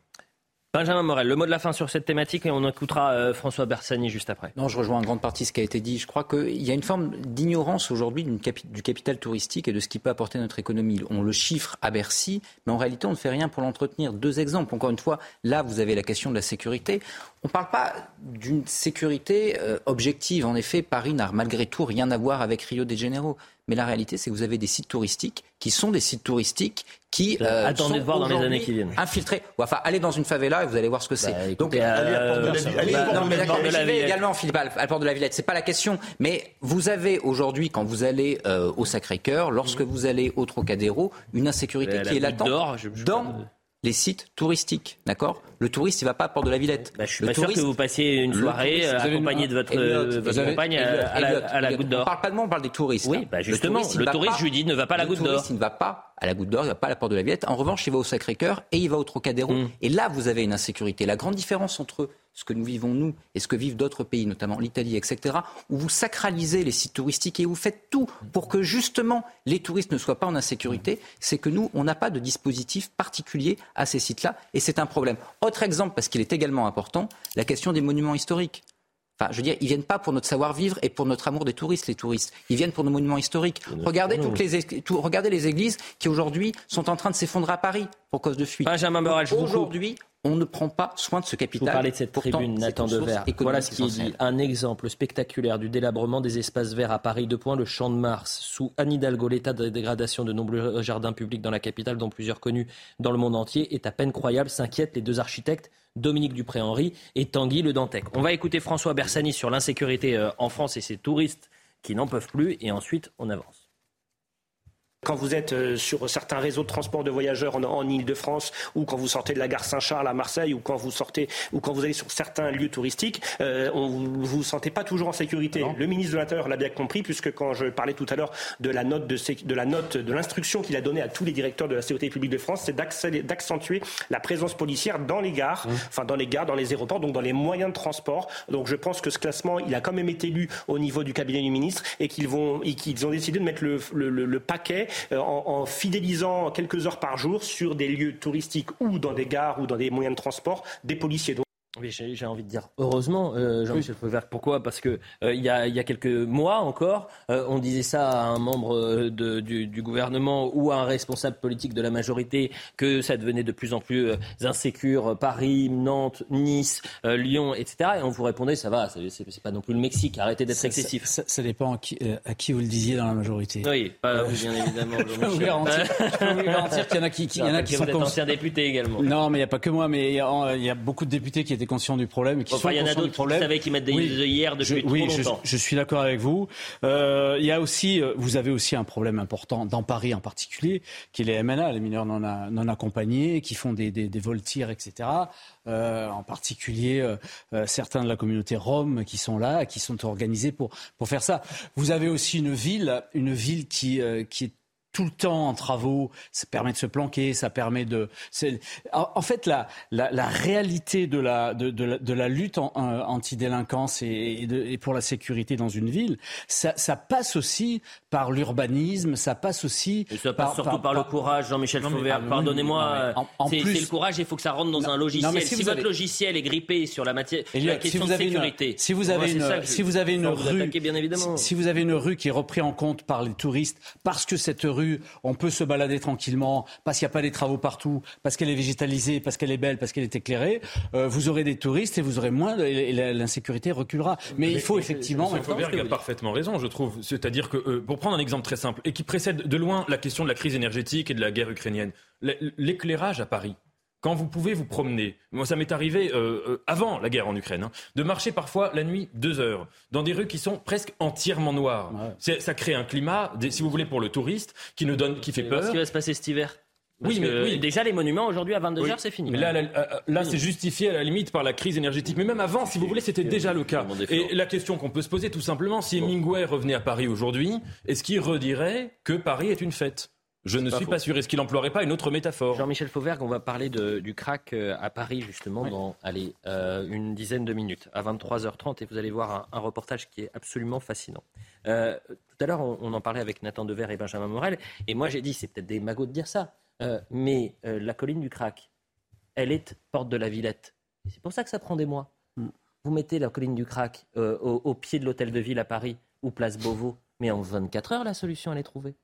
Benjamin Morel, le mot de la fin sur cette thématique et on écoutera euh, François Bersani juste après. Non, je rejoins en grande partie ce qui a été dit. Je crois qu'il y a une forme d'ignorance aujourd'hui du capital touristique et de ce qui peut apporter notre économie. On le chiffre à Bercy, mais en réalité, on ne fait rien pour l'entretenir. Deux exemples. Encore une fois, là, vous avez la question de la sécurité. On ne parle pas d'une sécurité euh, objective. En effet, Paris n'a malgré tout rien à voir avec Rio de Janeiro. Mais la réalité, c'est que vous avez des sites touristiques qui sont des sites touristiques qui euh, Attendez sont de voir dans les aujourd'hui années qui viennent. infiltrés. Ou Enfin, allez dans une favela et vous allez voir ce que c'est. Donc, écoutez, euh, allez à Porte de la bah, Villette. bah, non, mais Porte d'accord, de mais la j'y vais Villette. également, Philippe, à la Porte de la Villette. C'est pas la question. Mais vous avez aujourd'hui, quand vous allez euh, au Sacré-Cœur, lorsque vous allez au Trocadéro, une insécurité La- qui la est latente d'Or, je- je- dans les sites touristiques. D'accord? Le touriste, il va pas à Porte de la Villette. Je suis pas sûr que vous passiez une le soirée touriste, euh, accompagné de votre, Elliot, euh, vous votre avez- compagne Elliot, à, la, Elliot, à la Elliot, Goutte On d'Or. parle pas de moi, on parle des touristes. Oui, bah Le justement, touriste, il le touriste, pas- je lui dis, ne va pas à la le Goutte d'Or. touriste, il ne va pas à la Goutte d'Or, il ne va pas à la Porte de la Villette. En revanche, il va au Sacré-Cœur et il va au Trocadéro. Mm. Et là, vous avez une insécurité. La grande différence entre ce que nous vivons nous et ce que vivent d'autres pays, notamment l'Italie, etc., où vous sacralisez les sites touristiques et vous faites tout pour que justement les touristes ne soient pas en insécurité, c'est que nous, on n'a pas de dispositif particulier à ces sites-là et c'est un problème. Autre exemple, parce qu'il est également important, la question des monuments historiques. Enfin, je veux dire, ils viennent pas pour notre savoir-vivre et pour notre amour des touristes, les touristes. Ils viennent pour nos monuments historiques. Regardez, toutes les, tout- regardez les églises qui aujourd'hui sont en train de s'effondrer à Paris pour cause de fuite. Benjamin Morel, je vous coupe. Aujourd'hui, on ne prend pas soin de ce capital. vous parlais de cette Pourtant, tribune, Nathan Devers. Voilà ce qui est dit. Un exemple spectaculaire du délabrement des espaces verts à Paris. Deux points, le Champ de Mars. Sous Anne Hidalgo, l'état de dégradation de nombreux jardins publics dans la capitale, dont plusieurs connus dans le monde entier, est à peine croyable. S'inquiètent les deux architectes, Dominique Dupré-Henry et Tanguy Le Dantec. On va écouter François Bersani sur l'insécurité euh, en France et ses touristes qui n'en peuvent plus. Et ensuite, on avance. Quand vous êtes euh, sur certains réseaux de transport de voyageurs en, en Ile-de-France, ou quand vous sortez de la gare Saint-Charles à Marseille, ou quand vous sortez, ou quand vous allez sur certains lieux touristiques, euh, on, vous vous sentez pas toujours en sécurité. Le ministre de l'Intérieur l'a bien compris, puisque quand je parlais tout à l'heure de la note de, la note de l'instruction qu'il a donnée à tous les directeurs de la sécurité publique de France, c'est d'accentuer la présence policière dans les gares, enfin dans les gares, dans les aéroports, donc dans les moyens de transport. Donc je pense que ce classement, il a quand même été lu au niveau du cabinet du ministre et qu'ils vont, et qu'ils ont décidé de mettre le, le- le- le paquet en, en fidélisant quelques heures par jour sur des lieux touristiques ou dans des gares ou dans des moyens de transport des policiers. Oui, j'ai envie de dire heureusement, euh, Jean-Michel Fauvert. Pourquoi? Parce que euh, il y, a, il y a quelques mois encore, euh, on disait ça à un membre de- du, du gouvernement ou à un responsable politique de la majorité que ça devenait de plus en plus insécure. Paris, Nantes, Nice, Lyon, etc. Et on vous répondait ça va, c'est pas non plus le Mexique. Arrêtez d'être excessif. Ça, ça dépend à qui, à qui vous le disiez dans la majorité. Oui, pas vous, bien évidemment. Je peux vous garantir, qu'il y en a qui, qui- il y en a qui vous sont ancien député également. Non, mais il n'y a pas que moi, mais il y, a, il y a beaucoup de députés qui étaient conscients du problème et qui Enfin, sont il y en a d'autres qui mettent des Oui. œillères depuis Je- trop oui, je- longtemps. Je, suis d'accord avec vous. Euh, il y a aussi, euh, vous avez aussi un problème important dans Paris en particulier, qui est les MNA, les mineurs non, a- non accompagnés, qui font des, des, des vols tirs, etc. Euh, en particulier euh, certains de la communauté rome qui sont là, qui sont organisés pour pour faire ça. Vous avez aussi une ville, une ville qui qui est tout le temps en travaux, ça permet de se planquer, ça permet de. En, fait, la, la, la réalité de la, de, de la, de la lutte en- en- anti-délinquance et, et, de- et pour la sécurité dans une ville, ça, ça passe aussi par l'urbanisme, ça passe aussi. Et ça passe surtout par, le courage, Jean-Michel Fauvert. ah, Pardonnez-moi, non, mais en- en c'est plus- c'est le courage, il faut que ça rentre dans un logiciel. non, mais si votre avez- logiciel est grippé sur la matière, la question si vous de une- sécurité. si vous avez ça une, si vous avez une rue, attaquer, bien évidemment. si, si vous avez une rue qui est reprise en compte par les touristes, parce que cette rue, on peut se balader tranquillement, parce qu'il n'y a pas des travaux partout, parce qu'elle est végétalisée, parce qu'elle est belle, parce qu'elle est éclairée, euh, vous aurez des touristes et vous aurez moins, de- et l'insécurité reculera. Mais il faut effectivement. Monsieur Faubert a parfaitement raison, je trouve. C'est-à-dire que, euh, pour prendre un exemple très simple, et qui précède de loin la question de la crise énergétique et de la guerre ukrainienne, l'éclairage à Paris. Quand vous pouvez vous promener, moi ça m'est arrivé euh, euh, avant la guerre en Ukraine, hein, de marcher parfois la nuit deux heures dans des rues qui sont presque entièrement noires. Ça crée un climat, des- si vous voulez, pour le touriste qui nous donne, qui fait peur. Ce qui va se passer cet hiver? Parce Oui, mais oui. déjà les monuments aujourd'hui à 22h Oui. c'est fini. Mais là, là, euh, là, c'est justifié à la limite par la crise énergétique. Mais même avant, si vous voulez, c'était déjà le cas. Et la question qu'on peut se poser tout simplement, si Hemingway revenait à Paris aujourd'hui, est-ce qu'il redirait que Paris est une fête? Je ne pas suis faux. pas sûr. Est-ce qu'il emploierait pas une autre métaphore? Jean-Michel Fauvergue, on va parler de- du crack euh, à Paris justement dans allez, euh, une dizaine de minutes, à 23h30, et vous allez voir un, un reportage qui est absolument fascinant. Euh, tout à l'heure, on, on en parlait avec Nathan Dever et Benjamin Morel, et moi j'ai dit, c'est peut-être des magots de dire ça, euh, mais euh, la colline du crack, elle est porte de la Villette. Et C'est pour ça que ça prend des mois. Vous mettez la colline du crack euh, au, au pied de l'hôtel de ville à Paris ou place Beauvau, mais en 24 heures, la solution, elle est trouvée.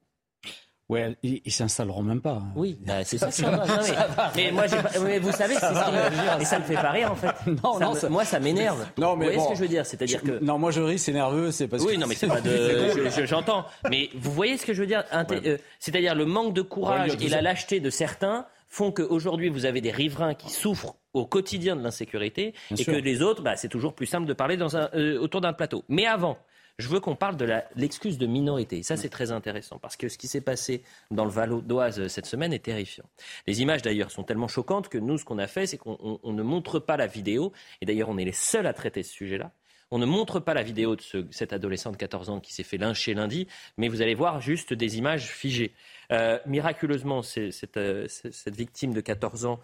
Ouais, ils, ils s'installeront même pas. Oui, bah, c'est ça. ça va, non, mais, mais moi, pas- mais vous savez, c'est ce et ça me fait pas rire en fait. Non, Ça non, me- ça- moi, ça m'énerve. Non, mais vous voyez bon, ce que je veux dire C'est-à-dire que Non, moi je ris, c'est nerveux, c'est parce oui, que. non, mais c'est pas de. je- je- J'entends. Mais vous voyez ce que je veux dire euh, C'est-à-dire le manque de courage Ouais, et la lâcheté de certains font qu'aujourd'hui vous avez des riverains qui souffrent au quotidien de l'insécurité et sûr. que les autres, bah, c'est toujours plus simple de parler dans un, euh, autour d'un plateau. Mais avant, je veux qu'on parle de l'excuse de minorité. Et ça, c'est très intéressant parce que ce qui s'est passé dans le Val d'Oise euh, cette semaine est terrifiant. Les images d'ailleurs sont tellement choquantes que nous, ce qu'on a fait, c'est qu'on on- on ne montre pas la vidéo. Et d'ailleurs, on est les seuls à traiter ce sujet-là. On ne montre pas la vidéo de ce- cet adolescent de 14 ans qui s'est fait lyncher lundi, mais vous allez voir juste des images figées. Euh, miraculeusement, euh, cette victime de 14 ans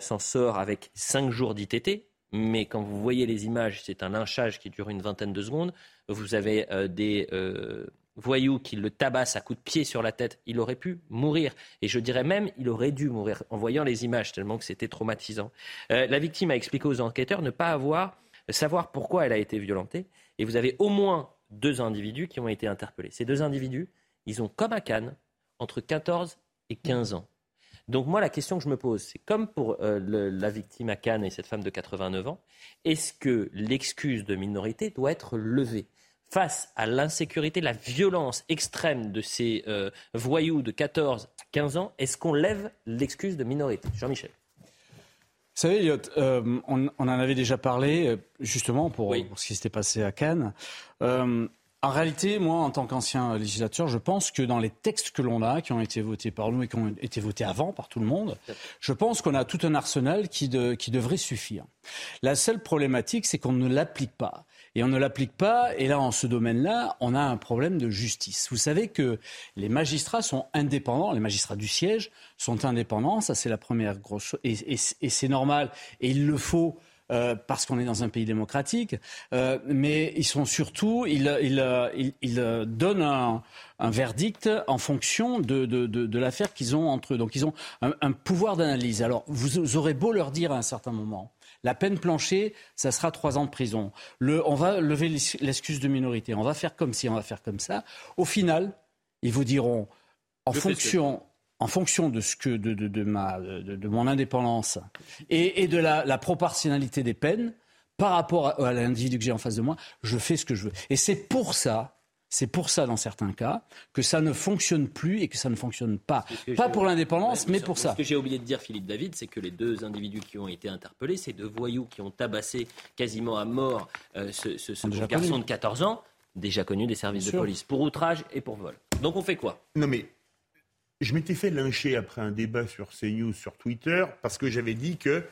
s'en sort avec 5 jours d'ITT. Mais quand vous voyez les images, c'est un lynchage qui dure une vingtaine de secondes. Vous avez euh, des euh, voyous qui le tabassent à coups de pied sur la tête. Il aurait pu mourir. Et je dirais même, il aurait dû mourir en voyant les images, tellement que c'était traumatisant. Euh, la victime a expliqué aux enquêteurs ne pas avoir, savoir pourquoi elle a été violentée. Et vous avez au moins deux individus qui ont été interpellés. Ces deux individus, ils ont, comme à Cannes, entre 14 et 15 ans. Donc moi, la question que je me pose, c'est comme pour euh, le- la victime à Cannes et cette femme de 89 ans, est-ce que l'excuse de minorité doit être levée face à l'insécurité, la violence extrême de ces euh, voyous de 14 à 15 ans Est-ce qu'on lève l'excuse de minorité? Jean-Michel. Vous savez, Elliot, euh, on, on en avait déjà parlé, justement, pour, pour ce qui s'était passé à Cannes. En réalité, moi, en tant qu'ancien législateur, je pense que dans les textes que l'on a, qui ont été votés par nous et qui ont été votés avant par tout le monde, je pense qu'on a tout un arsenal qui, de- qui devrait suffire. La seule problématique, c'est qu'on ne l'applique pas. Et on ne l'applique pas, et là, en ce domaine-là, on a un problème de justice. Vous savez que les magistrats sont indépendants, les magistrats du siège sont indépendants, ça c'est la première grosse et- et c'est normal, et il le faut. Euh, parce qu'on est dans un pays démocratique, euh, mais ils sont surtout, ils, ils, euh, ils- ils, donnent un, un verdict en fonction de, de, de, de l'affaire qu'ils ont entre eux. Donc ils ont un, un pouvoir d'analyse. Alors vous aurez beau leur dire à un certain moment, la peine planchée, ça sera trois ans de prison. Le, on va lever l'ex- l'excuse de minorité. On va faire comme ci, on va faire comme ça. Au final, ils vous diront, en Je fonction, en fonction de ce que de, de, de ma de, de mon indépendance et, et de la, la proportionnalité des peines par rapport à, à l'individu que j'ai en face de moi, je fais ce que je veux. Et c'est pour ça. C'est pour ça, dans certains cas, que ça ne fonctionne plus et que ça ne fonctionne pas. Pas pour l'indépendance, mais pour ça. Ce que j'ai oublié de dire, Philippe David, c'est que les deux individus qui ont été interpellés, ces deux voyous qui ont tabassé quasiment à mort euh, ce, ce- ce déjà garçon de 14 ans, déjà connu des services Bien de sûr. police, pour outrage et pour vol. Donc on fait quoi? Non mais je m'étais fait lyncher après un débat sur CNews, sur Twitter, parce que j'avais dit que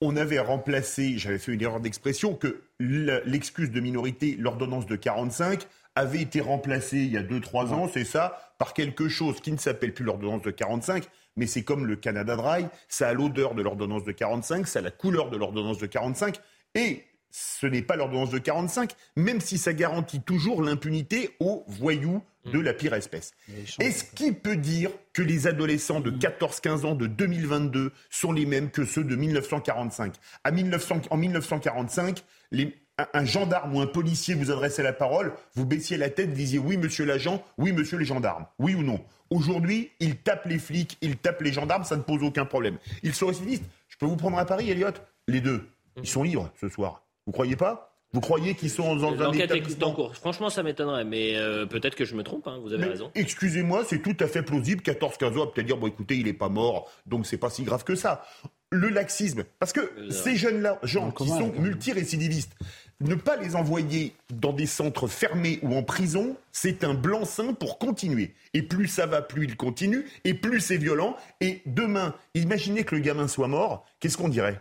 on avait remplacé, j'avais fait une erreur d'expression, que l'excuse de minorité, l'ordonnance de 45, avait été remplacée il y a 2-3 ans, c'est ça, par quelque chose qui ne s'appelle plus l'ordonnance de 45, mais c'est comme le Canada Dry, ça a l'odeur de l'ordonnance de 45, ça a la couleur de l'ordonnance de 45, et ce n'est pas l'ordonnance de 45, même si ça garantit toujours l'impunité aux voyous de la pire espèce. Est-ce qui peut dire que les adolescents de 14-15 ans de 2022 sont les mêmes que ceux de 1945 À 1900 En 1945, les- un, un gendarme ou un policier vous adressait la parole, vous baissiez la tête, disiez oui monsieur l'agent, oui monsieur les gendarmes, oui ou non? Aujourd'hui, ils tapent les flics, ils tapent les gendarmes, ça ne pose aucun problème. Ils sont récidivistes. Je peux vous prendre à Paris, Elliot Les deux. Ils sont libres ce soir. Vous croyez pas? Vous croyez qu'ils sont dans un L'enquête est établissement en cours. Franchement, ça m'étonnerait, mais euh, peut-être que je me trompe, hein, vous avez mais raison. Excusez-moi, c'est tout à fait plausible. 14-15 ans, peut-être dire, bon écoutez, il n'est pas mort, donc c'est pas si grave que ça. Le laxisme, parce que ces jeunes-là, gens qui sont multirécidivistes, ne pas les envoyer dans des centres fermés ou en prison, c'est un blanc-seing pour continuer. Et plus ça va, plus il continue, et plus c'est violent. Et demain, imaginez que le gamin soit mort, qu'est-ce qu'on dirait?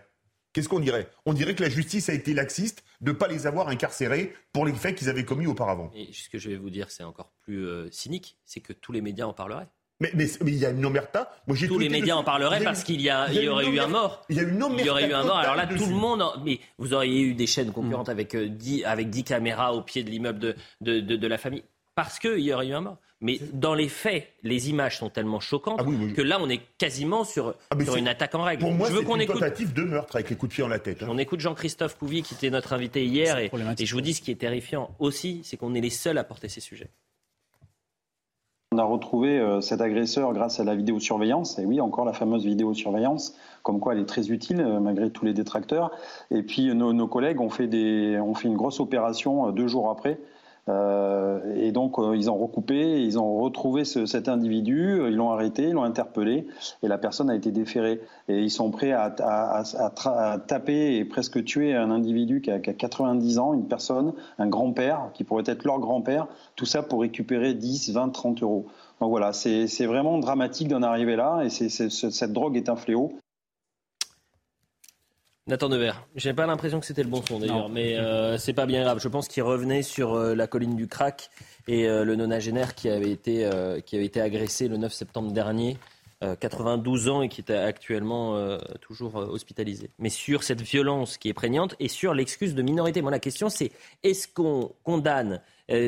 Qu'est-ce qu'on dirait? On dirait que la justice a été laxiste de ne pas les avoir incarcérés pour les faits qu'ils avaient commis auparavant. Et ce que je vais vous dire, c'est encore plus euh, cynique, c'est que tous les médias en parleraient. Mais mais- mais il y a une omerta. Moi, Tous les médias en parleraient parce qu'il y, a- il il y a aurait eu un omerta- mort. Il y a une Il y aurait eu un mort. Alors là, tout le monde. en- Mais vous auriez eu des chaînes concurrentes avec, euh, 10, avec 10 caméras au pied de l'immeuble de, de, de- de la famille. Parce qu'il y aurait eu un mort. Mais dans les faits, les images sont tellement choquantes que là, on est quasiment sur, Ah, sur une attaque en règle. Pour moi, je veux c'est qu'on une écoute. tentative de meurtre avec les coups de pied en la tête. hein. On écoute Jean-Christophe Couvier, qui était notre invité hier. Et, et je vous dis, ce qui est terrifiant aussi, c'est qu'on est les seuls à porter ces sujets. On a retrouvé euh, cet agresseur grâce à la vidéosurveillance, et oui, encore la fameuse vidéosurveillance, comme quoi elle est très utile euh, malgré tous les détracteurs. Et puis euh, nos, nos collègues ont fait, des, ont fait une grosse opération euh, deux jours après. Euh, et donc euh, ils ont recoupé, ils ont retrouvé ce- cet individu, euh, ils l'ont arrêté, ils l'ont interpellé, et la personne a été déférée. Et ils sont prêts à, taper et presque tuer un individu qui a, qui a 90 ans, une personne, un grand-père, qui pourrait être leur grand-père, tout ça pour récupérer 10, 20, 30 euros. Donc voilà, c'est vraiment dramatique d'en arriver là, et cette drogue est un fléau. Nathan Devers, j'ai pas l'impression que c'était le bon son d'ailleurs, mais euh, c'est pas bien grave. Je pense qu'il revenait sur euh, la colline du Crac et euh, le nonagénaire qui avait été, qui avait été agressé le 9 septembre dernier 92 ans et qui est actuellement toujours hospitalisé. Mais sur cette violence qui est prégnante et sur l'excuse de minorité. Moi, la question, c'est est-ce qu'on condamne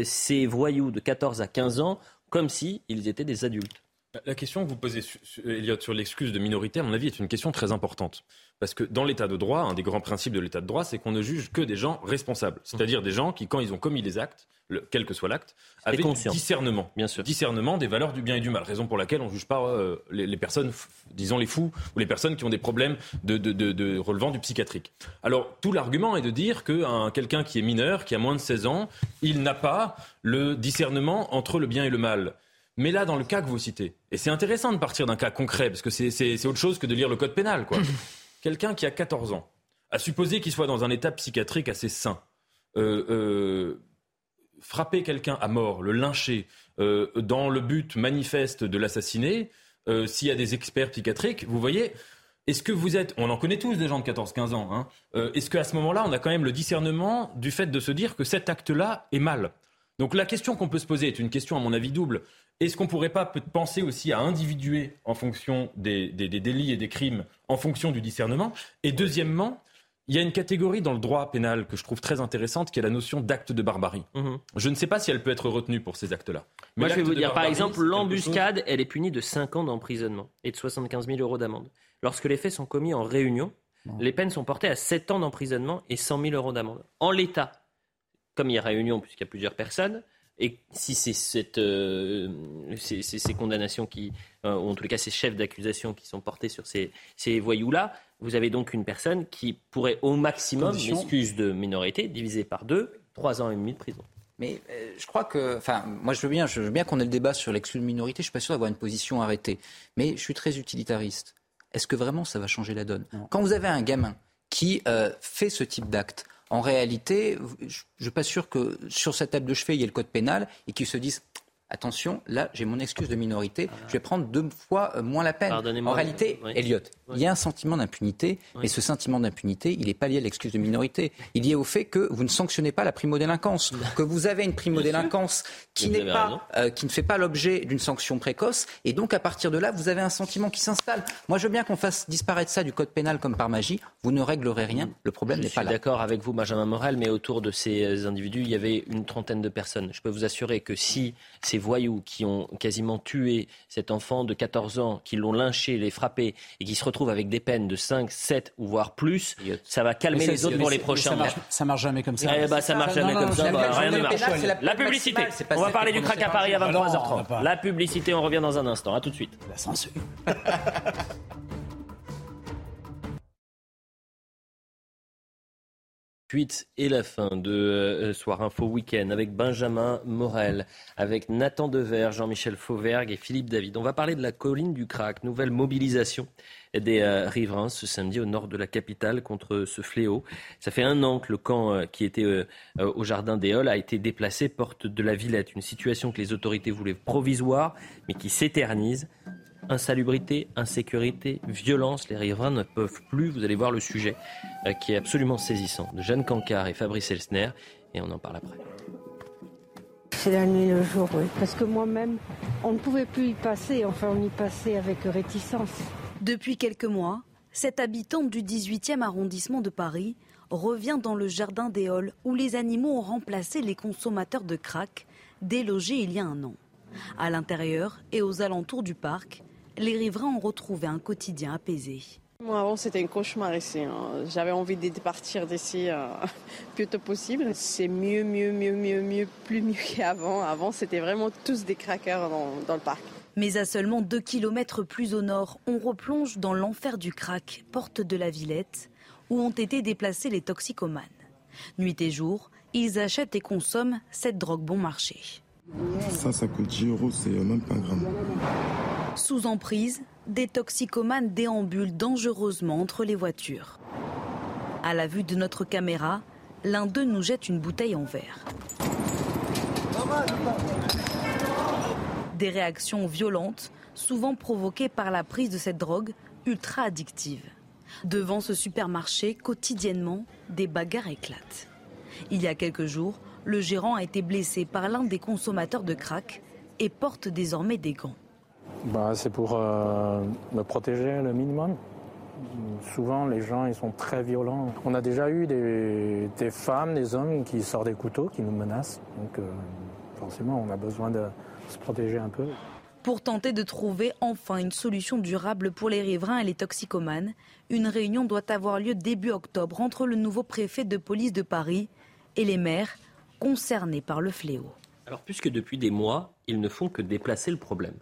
ces voyous de 14 à 15 ans comme s'ils étaient des adultes? La question que vous posez, Elliot, sur l'excuse de minorité, à mon avis, est une question très importante. Parce que dans l'état de droit, un des grands principes de l'état de droit, c'est qu'on ne juge que des gens responsables. C'est-à-dire des gens qui, quand ils ont commis des actes, quel que soit l'acte, avec discernement. Bien sûr. Discernement des valeurs du bien et du mal. Raison pour laquelle on ne juge pas euh, les, personnes, disons les fous, ou les personnes qui ont des problèmes de, relevant du psychiatrique. Alors, tout l'argument est de dire que quelqu'un qui est mineur, qui a moins de 16 ans, il n'a pas le discernement entre le bien et le mal. Mais là, dans le cas que vous citez, et c'est intéressant de partir d'un cas concret, parce que c'est autre chose que de lire le code pénal, quoi. Quelqu'un qui a 14 ans, à supposer qu'il soit dans un état psychiatrique assez sain, euh, euh, frapper quelqu'un à mort, le lyncher, euh, dans le but manifeste de l'assassiner, s'il y a des experts psychiatriques, vous voyez, est-ce que vous êtes, on en connaît tous des gens de 14-15 ans, hein, est-ce qu'à ce moment-là, on a quand même le discernement du fait de se dire que cet acte-là est mal? Donc la question qu'on peut se poser est une question à mon avis double. Est-ce qu'on ne pourrait pas penser aussi à individuer en fonction des, délits et des crimes, en fonction du discernement Et deuxièmement, il y a une catégorie dans le droit pénal que je trouve très intéressante, qui est la notion d'acte de barbarie. Mhm. Je ne sais pas si elle peut être retenue pour ces actes-là. Moi, je vais vous dire, par exemple, l'embuscade, elle est punie de 5 ans d'emprisonnement et de 75 000 euros d'amende. Lorsque les faits sont commis en réunion, les peines sont portées à 7 ans d'emprisonnement et 100 000 euros d'amende. En l'état, comme il y a réunion, puisqu'il y a plusieurs personnes, et si c'est cette, euh, ces, condamnations qui, euh, ou en tout cas ces chefs d'accusation qui sont portés sur ces, ces voyous-là, vous avez donc une personne qui pourrait au maximum, excuse de minorité, divisé par deux, trois ans et demi de prison. Mais euh, je crois que, enfin, moi je veux bien, je veux bien qu'on ait le débat sur l'excuse de minorité. Je suis pas sûr d'avoir une position arrêtée, mais je suis très utilitariste. Est-ce que vraiment ça va changer la donne? Quand vous avez un gamin qui fait ce type d'acte, en réalité, je ne suis pas sûr que sur cette table de chevet, il y ait le code pénal et qu'ils se disent attention, là, j'ai mon excuse de minorité, je vais prendre deux fois euh, moins la peine. En réalité, Elliot, il y a un sentiment d'impunité, mais ce sentiment d'impunité, il n'est pas lié à l'excuse de minorité. Il est lié au fait que vous ne sanctionnez pas la primo-délinquance, que vous avez une primo-délinquance qui, n'est pas, euh, qui ne fait pas l'objet d'une sanction précoce, et donc à partir de là, vous avez un sentiment qui s'installe. Moi, je veux bien qu'on fasse disparaître ça du code pénal comme par magie. Vous ne réglerez rien. Le problème n'est pas là. Je suis d'accord avec vous, Benjamin Morel, mais autour de ces euh, individus, il y avait une trentaine de personnes. Je peux vous assurer que si ces voyous qui ont quasiment tué cet enfant de 14 ans, qui l'ont lynché, les frappé et qui se retrouvent avec des peines de 5, 7 ou voire plus, ça va calmer les autres pour les prochains ça marche, ça marche jamais comme ça. Eh bah, ça marche jamais comme ça. rien ne marche. La publicité. On va parler du crack à Paris à 23h30. La publicité, on revient dans un instant. À tout de suite. La censure. et la fin de euh, Soir Info Week-end avec Benjamin Morel, avec Nathan Dever, Jean-Michel Fauvergue et Philippe David. On va parler de la colline du Crac, nouvelle mobilisation des euh, riverains ce samedi au nord de la capitale contre ce fléau. Ça fait un an que le camp euh, qui était au jardin des Halles a été déplacé porte de la Villette, une situation que les autorités voulaient provisoire mais qui s'éternise. Insalubrité, insécurité, violence, les riverains ne peuvent plus. Vous allez voir le sujet euh, qui est absolument saisissant de Jeanne Cancard et Fabrice Elsner et on en parle après. C'est la nuit le jour, oui. Parce que moi-même, on ne pouvait plus y passer, enfin on y passait avec réticence. Depuis quelques mois, cette habitante du 18e arrondissement de Paris revient dans le jardin des Halles où les animaux ont remplacé les consommateurs de crack délogés il y a un an. À l'intérieur et aux alentours du parc, les riverains ont retrouvé un quotidien apaisé. Moi, avant, c'était un cauchemar ici. Hein. J'avais envie de partir d'ici euh, plus tôt possible. C'est mieux, mieux, mieux, mieux, mieux, plus mieux qu'avant. Avant, c'était vraiment tous des craqueurs dans, le parc. Mais à seulement 2 km plus au nord, on replonge dans l'enfer du crack, porte de la Villette, où ont été déplacés les toxicomanes. Nuit et jour, ils achètent et consomment cette drogue bon marché. Ça, ça coûte 10 euros, c'est même pas un gramme. Sous emprise, des toxicomanes déambulent dangereusement entre les voitures. À la vue de notre caméra, l'un d'eux nous jette une bouteille en verre. Des réactions violentes, souvent provoquées par la prise de cette drogue ultra addictive. Devant ce supermarché, quotidiennement, des bagarres éclatent. Il y a quelques jours, le gérant a été blessé par l'un des consommateurs de crack et porte désormais des gants. bah, C'est pour euh, me protéger le minimum. Souvent, les gens, ils sont très violents. On a déjà eu des, des femmes, des hommes qui sortent des couteaux, qui nous menacent. Donc, euh, forcément, on a besoin de se protéger un peu. Pour tenter de trouver enfin une solution durable pour les riverains et les toxicomanes, une réunion doit avoir lieu début octobre entre le nouveau préfet de police de Paris et les maires concernés par le fléau. Alors, puisque depuis des mois, ils ne font que déplacer le problème.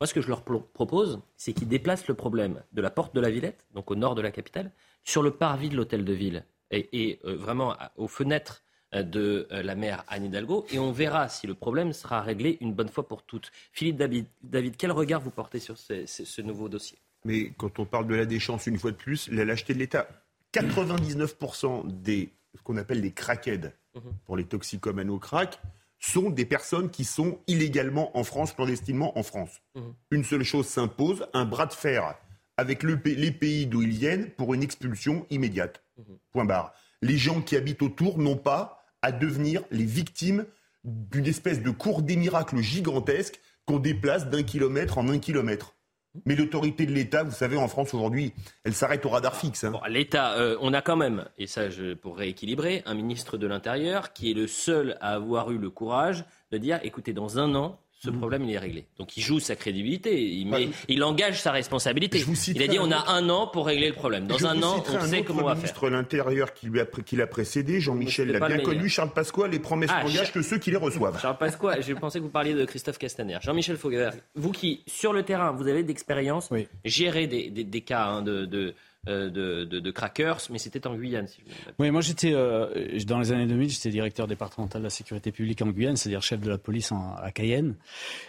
Moi, ce que je leur propose, c'est qu'ils déplacent le problème de la porte de la Villette, donc au nord de la capitale, sur le parvis de l'hôtel de ville et, euh, vraiment aux fenêtres euh, de euh, la maire Anne Hidalgo et on verra si le problème sera réglé une bonne fois pour toutes. Philippe David, David quel regard vous portez sur ce, nouveau dossier? Mais quand on parle de la déchéance une fois de plus, la lâcheté de l'État, 99% des ce qu'on appelle les crackheads mhm. pour les toxicomanes au crack sont des personnes qui sont illégalement en France, clandestinement en France. Mhm. Une seule chose s'impose, un bras de fer avec les pays d'où ils viennent pour une expulsion immédiate. Mhm. Point barre. Les gens qui habitent autour n'ont pas à devenir les victimes d'une espèce de cours des miracles gigantesque qu'on déplace d'un kilomètre en un kilomètre. Mais l'autorité de l'État, vous savez, en France aujourd'hui, elle s'arrête au radar fixe. Hein. L'État, euh, on a quand même, et ça pour rééquilibrer, un ministre de l'Intérieur qui est le seul à avoir eu le courage de dire, écoutez, dans un an, ce mhm. problème, il est réglé. Donc il joue sa crédibilité, il, met, il engage sa responsabilité. Il a dit on a un an pour régler le problème. Dans un an, on sait comment on va faire. Le ministre de l'Intérieur qui l'a précédé, Jean-Michel l'a bien connu, Charles Pasqua, les promesses ah, n'engagent que ceux qui les reçoivent. Charles Pasqua, je pensais que vous parliez de Christophe Castaner. Jean-Michel Fauvergue, vous qui, sur le terrain, vous avez d'expérience, oui. gérer des, des, cas hein, de, de euh, de, de, crackers, mais c'était en Guyane. Si oui, moi j'étais euh, dans les années 2000, j'étais directeur départemental de la sécurité publique en Guyane, c'est-à-dire chef de la police à Cayenne.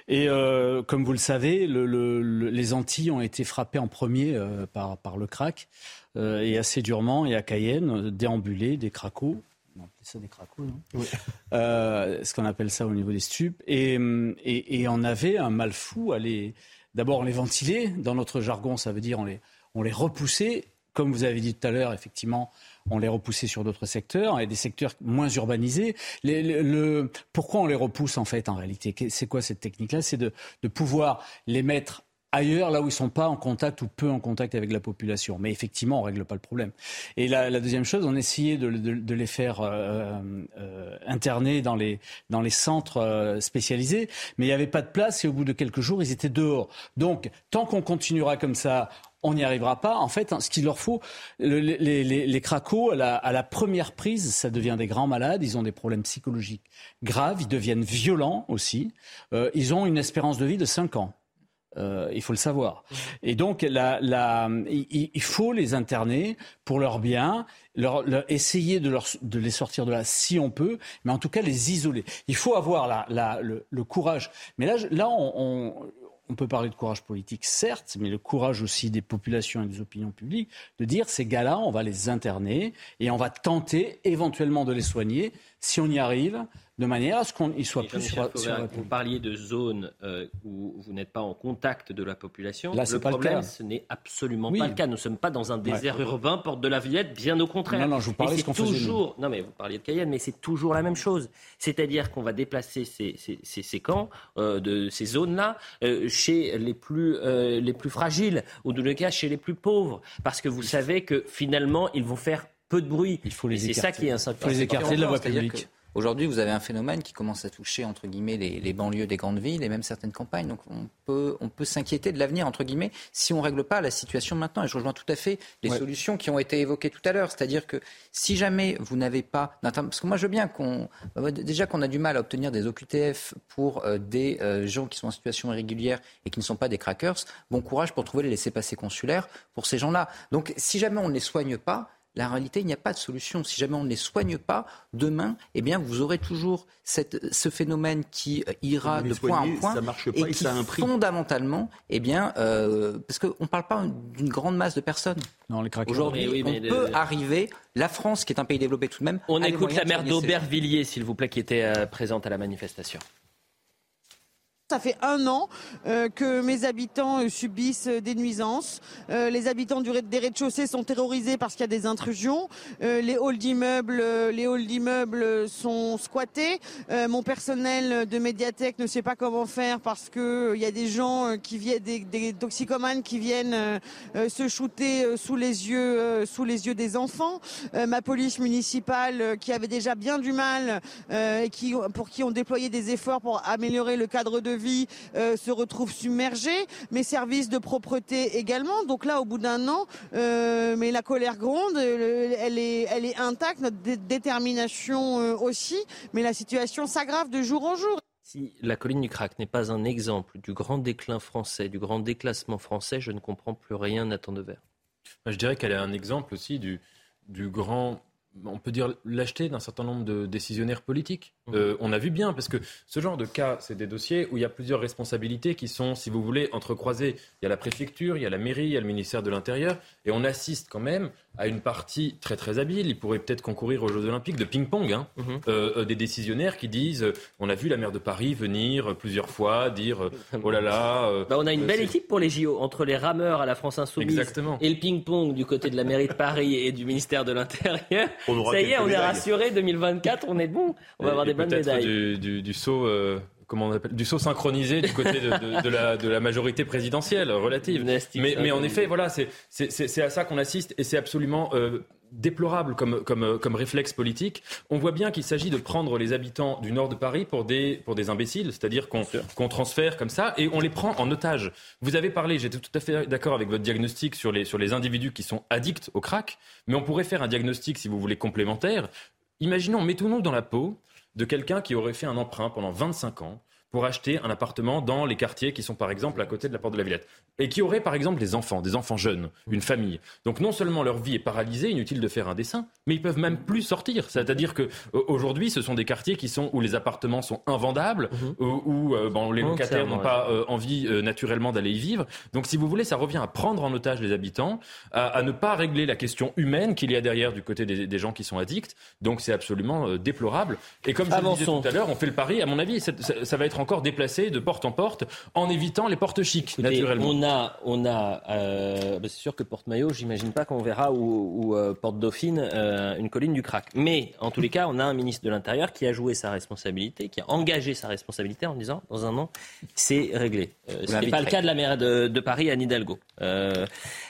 Et euh, comme vous le savez, le, les Antilles ont été frappées en premier par, par le crack et assez durement. Et à Cayenne, déambulés, des cracos. On appelle ça des cracos, non? Oui. Ce qu'on appelle ça au niveau des stupes. Et, et, et on avait un mal fou à les. D'abord, on les ventilait. Dans notre jargon, ça veut dire on les on les repoussait. Comme vous avez dit tout à l'heure, effectivement, on les repoussait sur d'autres secteurs et des secteurs moins urbanisés. pourquoi on les repousse en fait en réalité? C'est quoi cette technique-là? C'est de, pouvoir les mettre ailleurs, là où ils ne sont pas en contact ou peu en contact avec la population. Mais effectivement, on ne règle pas le problème. Et la, deuxième chose, on essayait de, de, les faire euh, euh, interner dans les, centres euh, spécialisés, mais il n'y avait pas de place et au bout de quelques jours, ils étaient dehors. Donc, tant qu'on continuera comme ça, on n'y arrivera pas. En fait, ce qu'il leur faut, les, les, à la, première prise, ça devient des grands malades. Ils ont des problèmes psychologiques graves. Ils deviennent violents aussi. Euh, ils ont une espérance de vie de 5 ans. Euh, il faut le savoir. Et donc, il, faut les interner pour leur bien, essayer de, les sortir de là si on peut, mais en tout cas les isoler. Il faut avoir le, courage. Mais là, là on peut parler de courage politique, certes, mais le courage aussi des populations et des opinions publiques de dire ces gars-là, on va les interner et on va tenter éventuellement de les soigner si on y arrive de manière à ce qu'il soit plus sur, Vous parliez de zones euh, où vous n'êtes pas en contact de la population. Là, le problème, ce n'est absolument pas le cas. Nous ne sommes pas dans un désert urbain, porte de la Villette, bien au contraire. Non, non, je vous parlais de ce qu'on toujours... Non, mais vous parliez de Cayenne, mais c'est toujours la même chose. C'est-à-dire qu'on va déplacer ces, ces, camps, euh, de ces zones-là, euh, chez les plus, les plus fragiles, ou de le cas chez les plus pauvres. Parce que vous savez que finalement, ils vont faire peu de bruit. Il faut les C'est ça qui est un Il faut les écarter de la voie publique. Aujourd'hui, vous avez un phénomène qui commence à toucher, entre guillemets, les, banlieues des grandes villes et même certaines campagnes. Donc, on peut, on peut s'inquiéter de l'avenir, entre guillemets, si on ne règle pas la situation maintenant. Et je rejoins tout à fait les solutions qui ont été évoquées tout à l'heure. C'est-à-dire que si jamais vous n'avez pas... Parce que moi, je veux bien qu'on... Déjà qu'on a du mal à obtenir des OQTF pour euh, des euh, gens qui sont en situation irrégulière et qui ne sont pas des crackers, bon courage pour trouver les laissés-passer consulaires pour ces gens-là. Donc, si jamais on ne les soigne pas, la réalité, il n'y a pas de solution. Si jamais on ne les soigne pas, demain, eh bien, vous aurez toujours cette, ce phénomène qui euh, ira de point en point ça marche pas et, qui, ça a un prix. fondamentalement, eh bien, euh, parce qu'on ne parle pas d'une grande masse de personnes. Aujourd'hui, on peut arriver. La France, qui est un pays développé tout de même. On écoute la maire d'Aubervilliers, s'il vous plaît, qui était euh, présente à la manifestation. Ça fait un an euh, que mes habitants euh, subissent euh, des nuisances. les habitants du, des rez-de-chaussée sont terrorisés parce qu'il y a des intrusions. les halls d'immeubles, les halls d'immeubles sont squattés. mon personnel de médiathèque ne sait pas comment faire parce que il y a des gens qui viennent, des, toxicomanes qui viennent se shooter sous les yeux, sous les yeux des enfants. ma police municipale qui avait déjà bien du mal et qui, pour qui on déployé des efforts pour améliorer le cadre de vie euh, se retrouvent submergés, mes services de propreté également. Donc là, au bout d'un an, euh, mais la colère gronde, euh, elle est, elle est intacte, notre détermination aussi, mais la situation s'aggrave de jour en jour. Si la colline du Crac n'est pas un exemple du grand déclin français, du grand déclassement français, je ne comprends plus rien, Nathan Devers. Je dirais qu'elle est un exemple aussi du, du grand on peut dire, lâcheté d'un certain nombre de décisionnaires politiques. Mmh. Euh, on a vu bien, parce que ce genre de cas, c'est des dossiers où il y a plusieurs responsabilités qui sont, si vous voulez, entrecroisées. Il y a la préfecture, il y a la mairie, il y a le ministère de l'Intérieur, et on assiste quand même à une partie très très habile. Il pourrait peut-être concourir aux Jeux Olympiques de ping-pong, hein, mmh. euh, euh, des décisionnaires qui disent, on a vu la maire de Paris venir plusieurs fois dire, oh là là. Bah, on a une belle équipe pour les JO entre les rameurs à la France Insoumise et le ping-pong du côté de la mairie de Paris et du ministère de l'Intérieur. Ça y est, on est rassuré. 2024, on est bon. On va avoir des bonnes médailles. Du, du, du saut. Euh, comment on appelle, du saut synchronisé du côté de, de, la, de la, majorité présidentielle relative. mais, mais en effet, voilà, c'est à ça qu'on assiste et c'est absolument euh, déplorable comme, comme, comme réflexe politique. On voit bien qu'il s'agit de prendre les habitants du nord de Paris pour des, pour des imbéciles, c'est-à-dire qu'on transfère comme ça et on les prend en otage. Vous avez parlé, j'étais tout à fait d'accord avec votre diagnostic sur les, sur les individus qui sont addicts au crack, mais on pourrait faire un diagnostic, si vous voulez, complémentaire. Imaginons, mettons-nous dans la peau de quelqu'un qui aurait fait un emprunt pendant 25 ans pour acheter un appartement dans les quartiers qui sont par exemple à côté de la porte de la Villette et qui auraient par exemple des enfants, des enfants jeunes, une famille. Donc non seulement leur vie est paralysée, inutile de faire un dessin, mais ils peuvent même plus sortir. C'est-à-dire que aujourd'hui, ce sont des quartiers qui sont où les appartements sont invendables, mhm. où, euh, bon, les locataires n'ont pas euh, envie euh, naturellement d'aller y vivre. Donc si vous voulez, ça revient à prendre en otage les habitants, à, ne pas régler la question humaine qu'il y a derrière du côté des, gens qui sont addicts. Donc c'est absolument déplorable. Et comme je le disais tout à l'heure, on fait le pari. À mon avis, ça, ça va être encore déplacé de porte en porte en évitant les portes chics, naturellement. On a, on a euh, bah, c'est sûr que Porte-Maillot, j'imagine pas qu'on verra ou, euh, Porte Dauphine euh, une colline du crack. Mais en tous les cas, on a un ministre de l'Intérieur qui a joué sa responsabilité, qui a engagé sa responsabilité en disant dans un an, c'est réglé. ce n'est pas le cas de la maire de, Paris, Anne Hidalgo.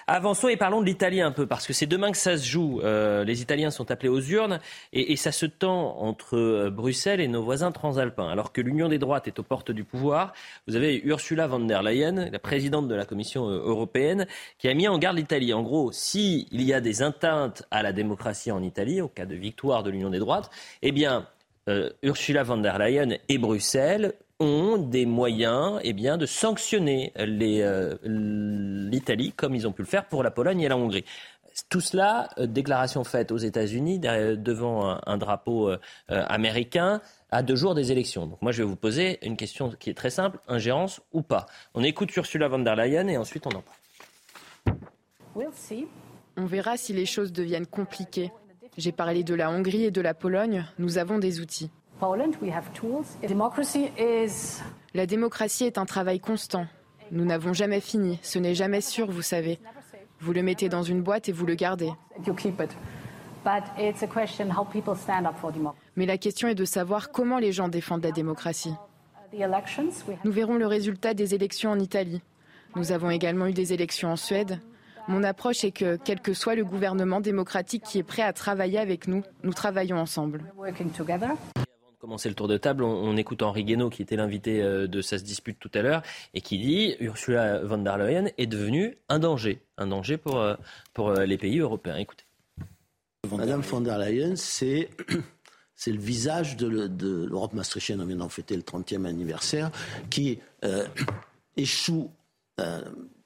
Avançons et parlons de l'Italie un peu, parce que c'est demain que ça se joue. les Italiens sont appelés aux urnes et, ça se tend entre Bruxelles et nos voisins transalpins. Alors que l'Union des droites est aux portes du pouvoir, vous avez Ursula von der Leyen, la présidente de la Commission euh, européenne, qui a mis en garde l'Italie. En gros, s'il y a des atteintes à la démocratie en Italie, au cas de victoire de l'Union des droites, eh bien, euh, Ursula von der Leyen et Bruxelles ont des moyens eh bien, de sanctionner euh, l'Italie comme ils ont pu le faire pour la Pologne et la Hongrie. Tout cela, déclaration faite aux États-Unis devant un, drapeau américain à deux jours des élections. Donc moi, je vais vous poser une question qui est très simple ingérence ou pas On écoute Ursula von der Leyen et ensuite on en parle. On verra si les choses deviennent compliquées. J'ai parlé de la Hongrie et de la Pologne. Nous avons des outils. La démocratie est un travail constant. Nous n'avons jamais fini. Ce n'est jamais sûr, vous savez. Vous le mettez dans une boîte et vous le gardez. Mais la question est de savoir comment les gens défendent la démocratie. Nous verrons le résultat des élections en Italie. Nous avons également eu des élections en Suède. Mon approche est que, quel que soit le gouvernement démocratique qui est prêt à travailler avec nous, nous travaillons ensemble. Commencer le tour de table, on, écoute Henri Guénaud, qui était l'invité euh, de Ça se dispute tout à l'heure, et qui dit Ursula von der Leyen est devenue un danger, un danger pour, euh, pour euh, les pays européens. Écoutez. Madame von der Leyen, c'est c'est le visage de l'Europe maastrichtienne. On vient d'en fêter le 30e anniversaire, qui euh, échoue euh,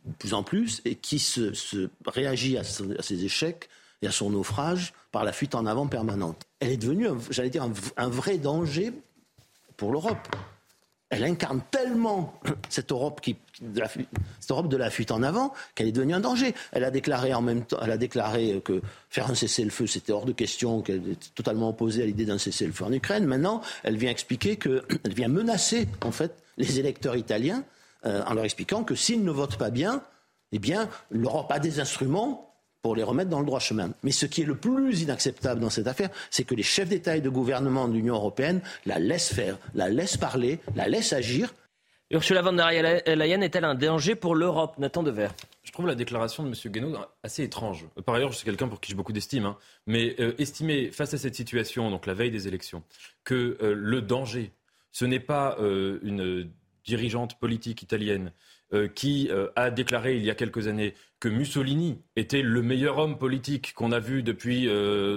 de plus en plus et qui se, réagit à, ses échecs et à son naufrage par la fuite en avant permanente. Elle est devenue, j'allais dire, un, vrai danger pour l'Europe. elle incarne tellement cette Europe, de la, fuite en avant qu'elle est devenue un danger. Elle a déclaré en même temps, elle déclaré que faire un cessez-le-feu, c'était hors de question, qu'elle était totalement opposée à l'idée d'un cessez-le-feu en Ukraine. Maintenant, elle vient expliquer qu'elle vient menacer, en fait, les électeurs italiens euh, en leur expliquant que s'ils ne votent pas bien, eh bien, l'Europe a des instruments pour les remettre dans le droit chemin. Mais ce qui est le plus inacceptable dans cette affaire, c'est que les chefs d'État et de gouvernement de l'Union européenne la laissent faire, la laissent parler, la laissent agir. Ursula von der Leyen est-elle un danger pour l'Europe Nathan Dever je trouve la déclaration de M. Guénaud assez étrange. Par ailleurs, je suis quelqu'un pour qui j'ai beaucoup d'estime, hein. mais euh, estimer face à cette situation, donc la veille des élections, que euh, le danger, ce n'est pas euh, une dirigeante politique italienne euh, qui euh, a déclaré il y a quelques années que Mussolini était le meilleur homme politique qu'on a vu depuis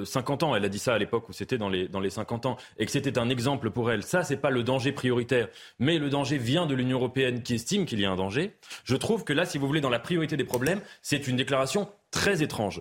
50 euh, ans. Elle a dit ça à l'époque où c'était dans les, dans les 50 ans et que c'était un exemple pour elle. Ça, c'est pas le danger prioritaire, mais le danger vient de l'Union européenne qui estime qu'il y a un danger. Je trouve que là, si vous voulez, dans la priorité des problèmes, c'est une déclaration très étrange.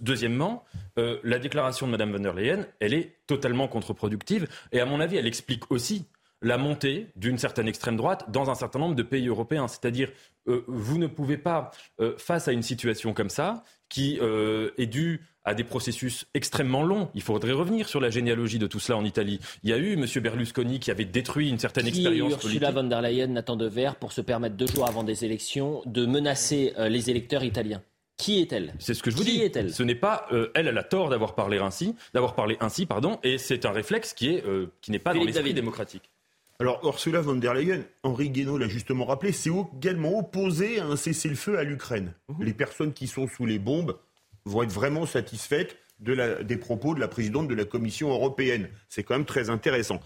Deuxièmement, la déclaration de Mme von der Leyen, elle est totalement contre-productive et à mon avis, elle explique aussi la montée d'une certaine extrême droite dans un certain nombre de pays européens. C'est-à-dire, euh, vous ne pouvez pas, euh, face à une situation comme ça, qui euh, est due à des processus extrêmement longs. Il faudrait revenir sur la généalogie de tout cela en Italie. Il y a eu M. Berlusconi qui avait détruit une certaine qui expérience Ursula politique. von der Leyen, Nathan Dever, pour se permettre deux jours avant des élections de menacer les électeurs italiens qui est-elle? C'est ce que je vous qui dis. est-elle? Ce n'est pas elle, elle a tort d'avoir parlé ainsi, d'avoir parlé ainsi, pardon, et c'est un réflexe qui est qui n'est pas Philippe dans l'esprit démocratique. Alors, Ursula von der Leyen, Henri Guénaud l'a justement rappelé, c'est également opposé à un cessez-le-feu à l'Ukraine. Les personnes qui sont sous les bombes vont être vraiment satisfaites de la- des propos de la présidente de la Commission européenne. C'est quand même très intéressant.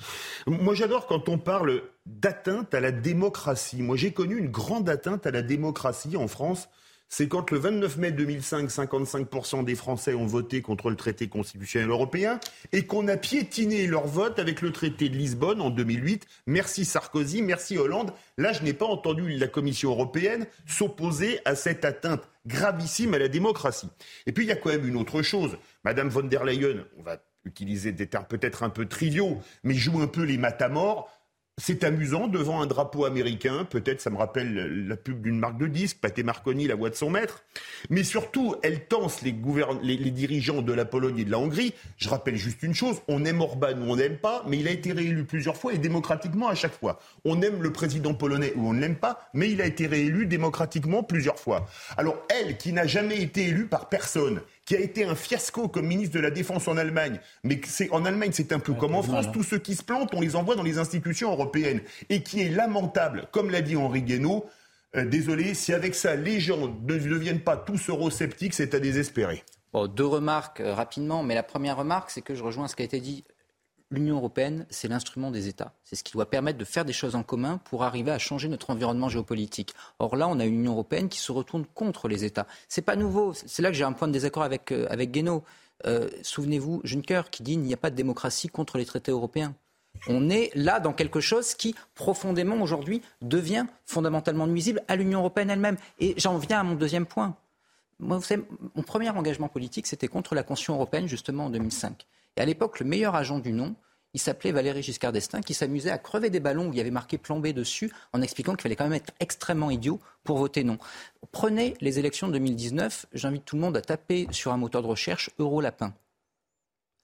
Moi, j'adore quand on parle d'atteinte à la démocratie. Moi, j'ai connu une grande atteinte à la démocratie en France. C'est quand le 29 mai 2005, 55% des Français ont voté contre le traité constitutionnel européen et qu'on a piétiné leur vote avec le traité de Lisbonne en 2008. Merci Sarkozy, merci Hollande. Là, je n'ai pas entendu la Commission européenne s'opposer à cette atteinte gravissime à la démocratie. Et puis, il y a quand même une autre chose. Madame von der Leyen, on va utiliser des termes peut-être un peu triviaux, mais joue un peu les matamores. C'est amusant devant un drapeau américain. Peut-être ça me rappelle la pub d'une marque de disques, Paté Marconi, la voix de son maître. Mais surtout, elle tense les, les dirigeants de la Pologne et de la Hongrie. Je rappelle juste une chose on aime Orban ou on n'aime pas, mais il a été réélu plusieurs fois et démocratiquement à chaque fois. On aime le président polonais ou on ne l'aime pas, mais il a été réélu démocratiquement plusieurs fois. Alors, elle, qui n'a jamais été élue par personne, qui a été un fiasco comme ministre de la Défense en Allemagne. Mais c'est, en Allemagne, c'est un peu comme en France. Tous ceux qui se plantent, on les envoie dans les institutions européennes. Et qui est lamentable, comme l'a dit Henri Guénaud. euh, désolé, si avec ça, les gens ne deviennent pas tous eurosceptiques, c'est à désespérer. Bon, deux remarques euh, rapidement, mais la première remarque, c'est que je rejoins ce qui a été dit. L'Union européenne, c'est l'instrument des États. C'est ce qui doit permettre de faire des choses en commun pour arriver à changer notre environnement géopolitique. Or là, on a une Union européenne qui se retourne contre les États. C'est pas nouveau. C'est là que j'ai un point de désaccord avec, euh, avec Guénaud. Euh, Souvenez-vous, Juncker qui dit qu'il n'y a pas de démocratie contre les traités européens. On est là dans quelque chose qui, profondément aujourd'hui, devient fondamentalement nuisible à l'Union européenne elle-même. Et j'en viens à mon deuxième point. Mon premier engagement politique, c'était contre la Constitution européenne, justement, en 2005. Et à l'époque, le meilleur agent du non, il s'appelait Valéry Giscard d'Estaing, qui s'amusait à crever des ballons où il y avait marqué plan B dessus, en expliquant qu'il fallait quand même être extrêmement idiot pour voter non. Prenez les élections de 2019, j'invite tout le monde à taper sur un moteur de recherche Eurolapin.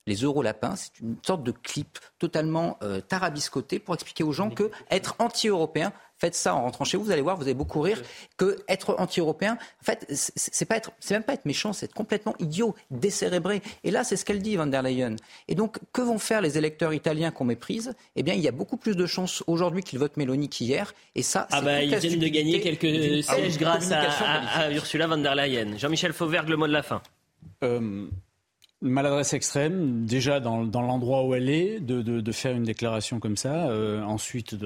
Les Eurolapins, c'est une sorte de clip totalement euh, tarabiscoté pour expliquer aux gens que être anti-européen, faites ça en rentrant chez vous, vous allez voir, vous allez beaucoup rire, que être anti-européen, en fait, c'est- pas être, c'est même pas être méchant, c'est être complètement idiot, décérébré. Et là, c'est ce qu'elle dit, Van der Leyen. Et donc, que vont faire les électeurs italiens qu'on méprise? Eh bien, il y a beaucoup plus de chances aujourd'hui qu'ils votent Mélanie qu'hier. Et ça, Ah c'est bah, ils viennent de gagner quelques sièges grâce à Ursula von der Leyen. Jean-Michel Fauvergue, le mot de la fin. Euh, maladresse extrême, déjà dans, l'endroit où elle est, de, faire une déclaration comme ça, euh, ensuite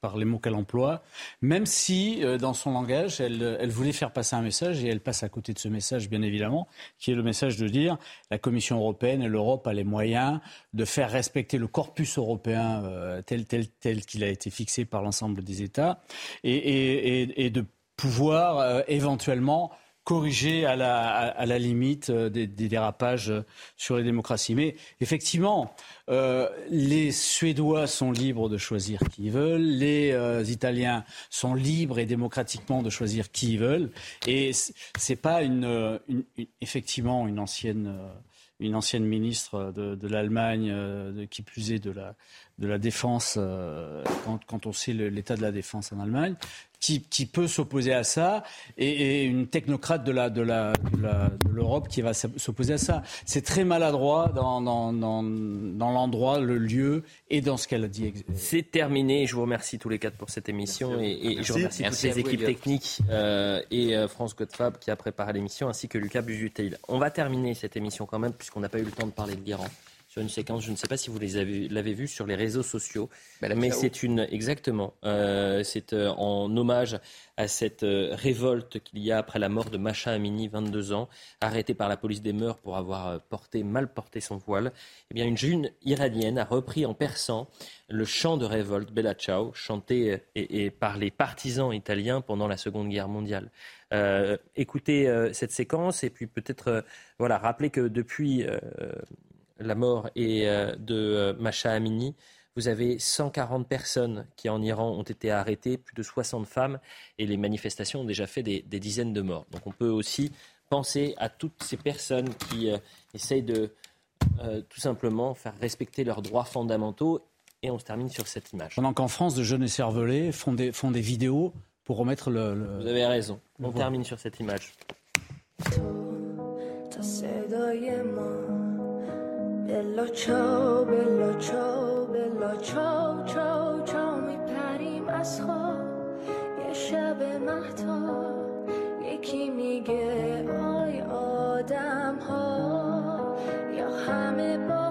par les mots qu'elle emploie, même si euh, dans son langage, elle, voulait faire passer un message, et elle passe à côté de ce message, bien évidemment, qui est le message de dire la Commission européenne et l'Europe a les moyens de faire respecter le corpus européen euh, tel, tel, tel qu'il a été fixé par l'ensemble des États, et, de pouvoir éventuellement corriger à la, à, la limite euh, des, dérapages sur les démocraties. Mais effectivement, euh, les Suédois sont libres de choisir qui ils veulent, les euh, Italiens sont libres et démocratiquement de choisir qui ils veulent. Et c'est pas une, une, effectivement une ancienne une ancienne ministre de, de l'Allemagne, qui plus est de la, de la défense, quand, quand, on sait l'état de la défense en Allemagne, qui, peut s'opposer à ça et, une technocrate de la de la de l'Europe qui va s'opposer à ça. C'est très maladroit dans, dans, dans, dans l'endroit, le lieu et dans ce qu'elle a dit. C'est terminé. Je vous remercie tous les quatre pour cette émission et, je remercie toutes les équipes techniques euh, et euh, France Godfab qui a préparé l'émission ainsi que Lucas Bujutel. On va terminer cette émission quand même puisqu'on n'a pas eu le temps de parler de l'Iran sur une séquence. Je ne sais pas si vous l'avez vu sur les réseaux sociaux, bah, mais c'est une exactement. Euh, c'est euh, en hommage à cette euh, révolte qu'il y a après la mort de Macha Amini, 22 ans, arrêtée par la police des mœurs pour avoir porté mal porté son voile. Eh bien, une jeune iranienne a repris en persan le chant de révolte Bella Ciao, chanté et, par les partisans italiens pendant la Seconde Guerre mondiale. écoutez cette séquence et puis peut-être voilà rappeler que depuis la mort et, euh, de euh, Macha Amini, vous avez 140 personnes qui en Iran ont été arrêtées, plus de 60 femmes, et les manifestations ont déjà fait des, dizaines de morts. Donc on peut aussi penser à toutes ces personnes qui euh, essayent de tout simplement faire respecter leurs droits fondamentaux. Et on se termine sur cette image. Pendant qu'en France, de jeunes font des, font des vidéos pour remettre le... Vous avez raison. On termine sur cette image. بلا چاو بلا چاو بلا چاو چاو چاو میپریم از خواب. یه شب محتا یکی میگه آی آدم ها یا همه با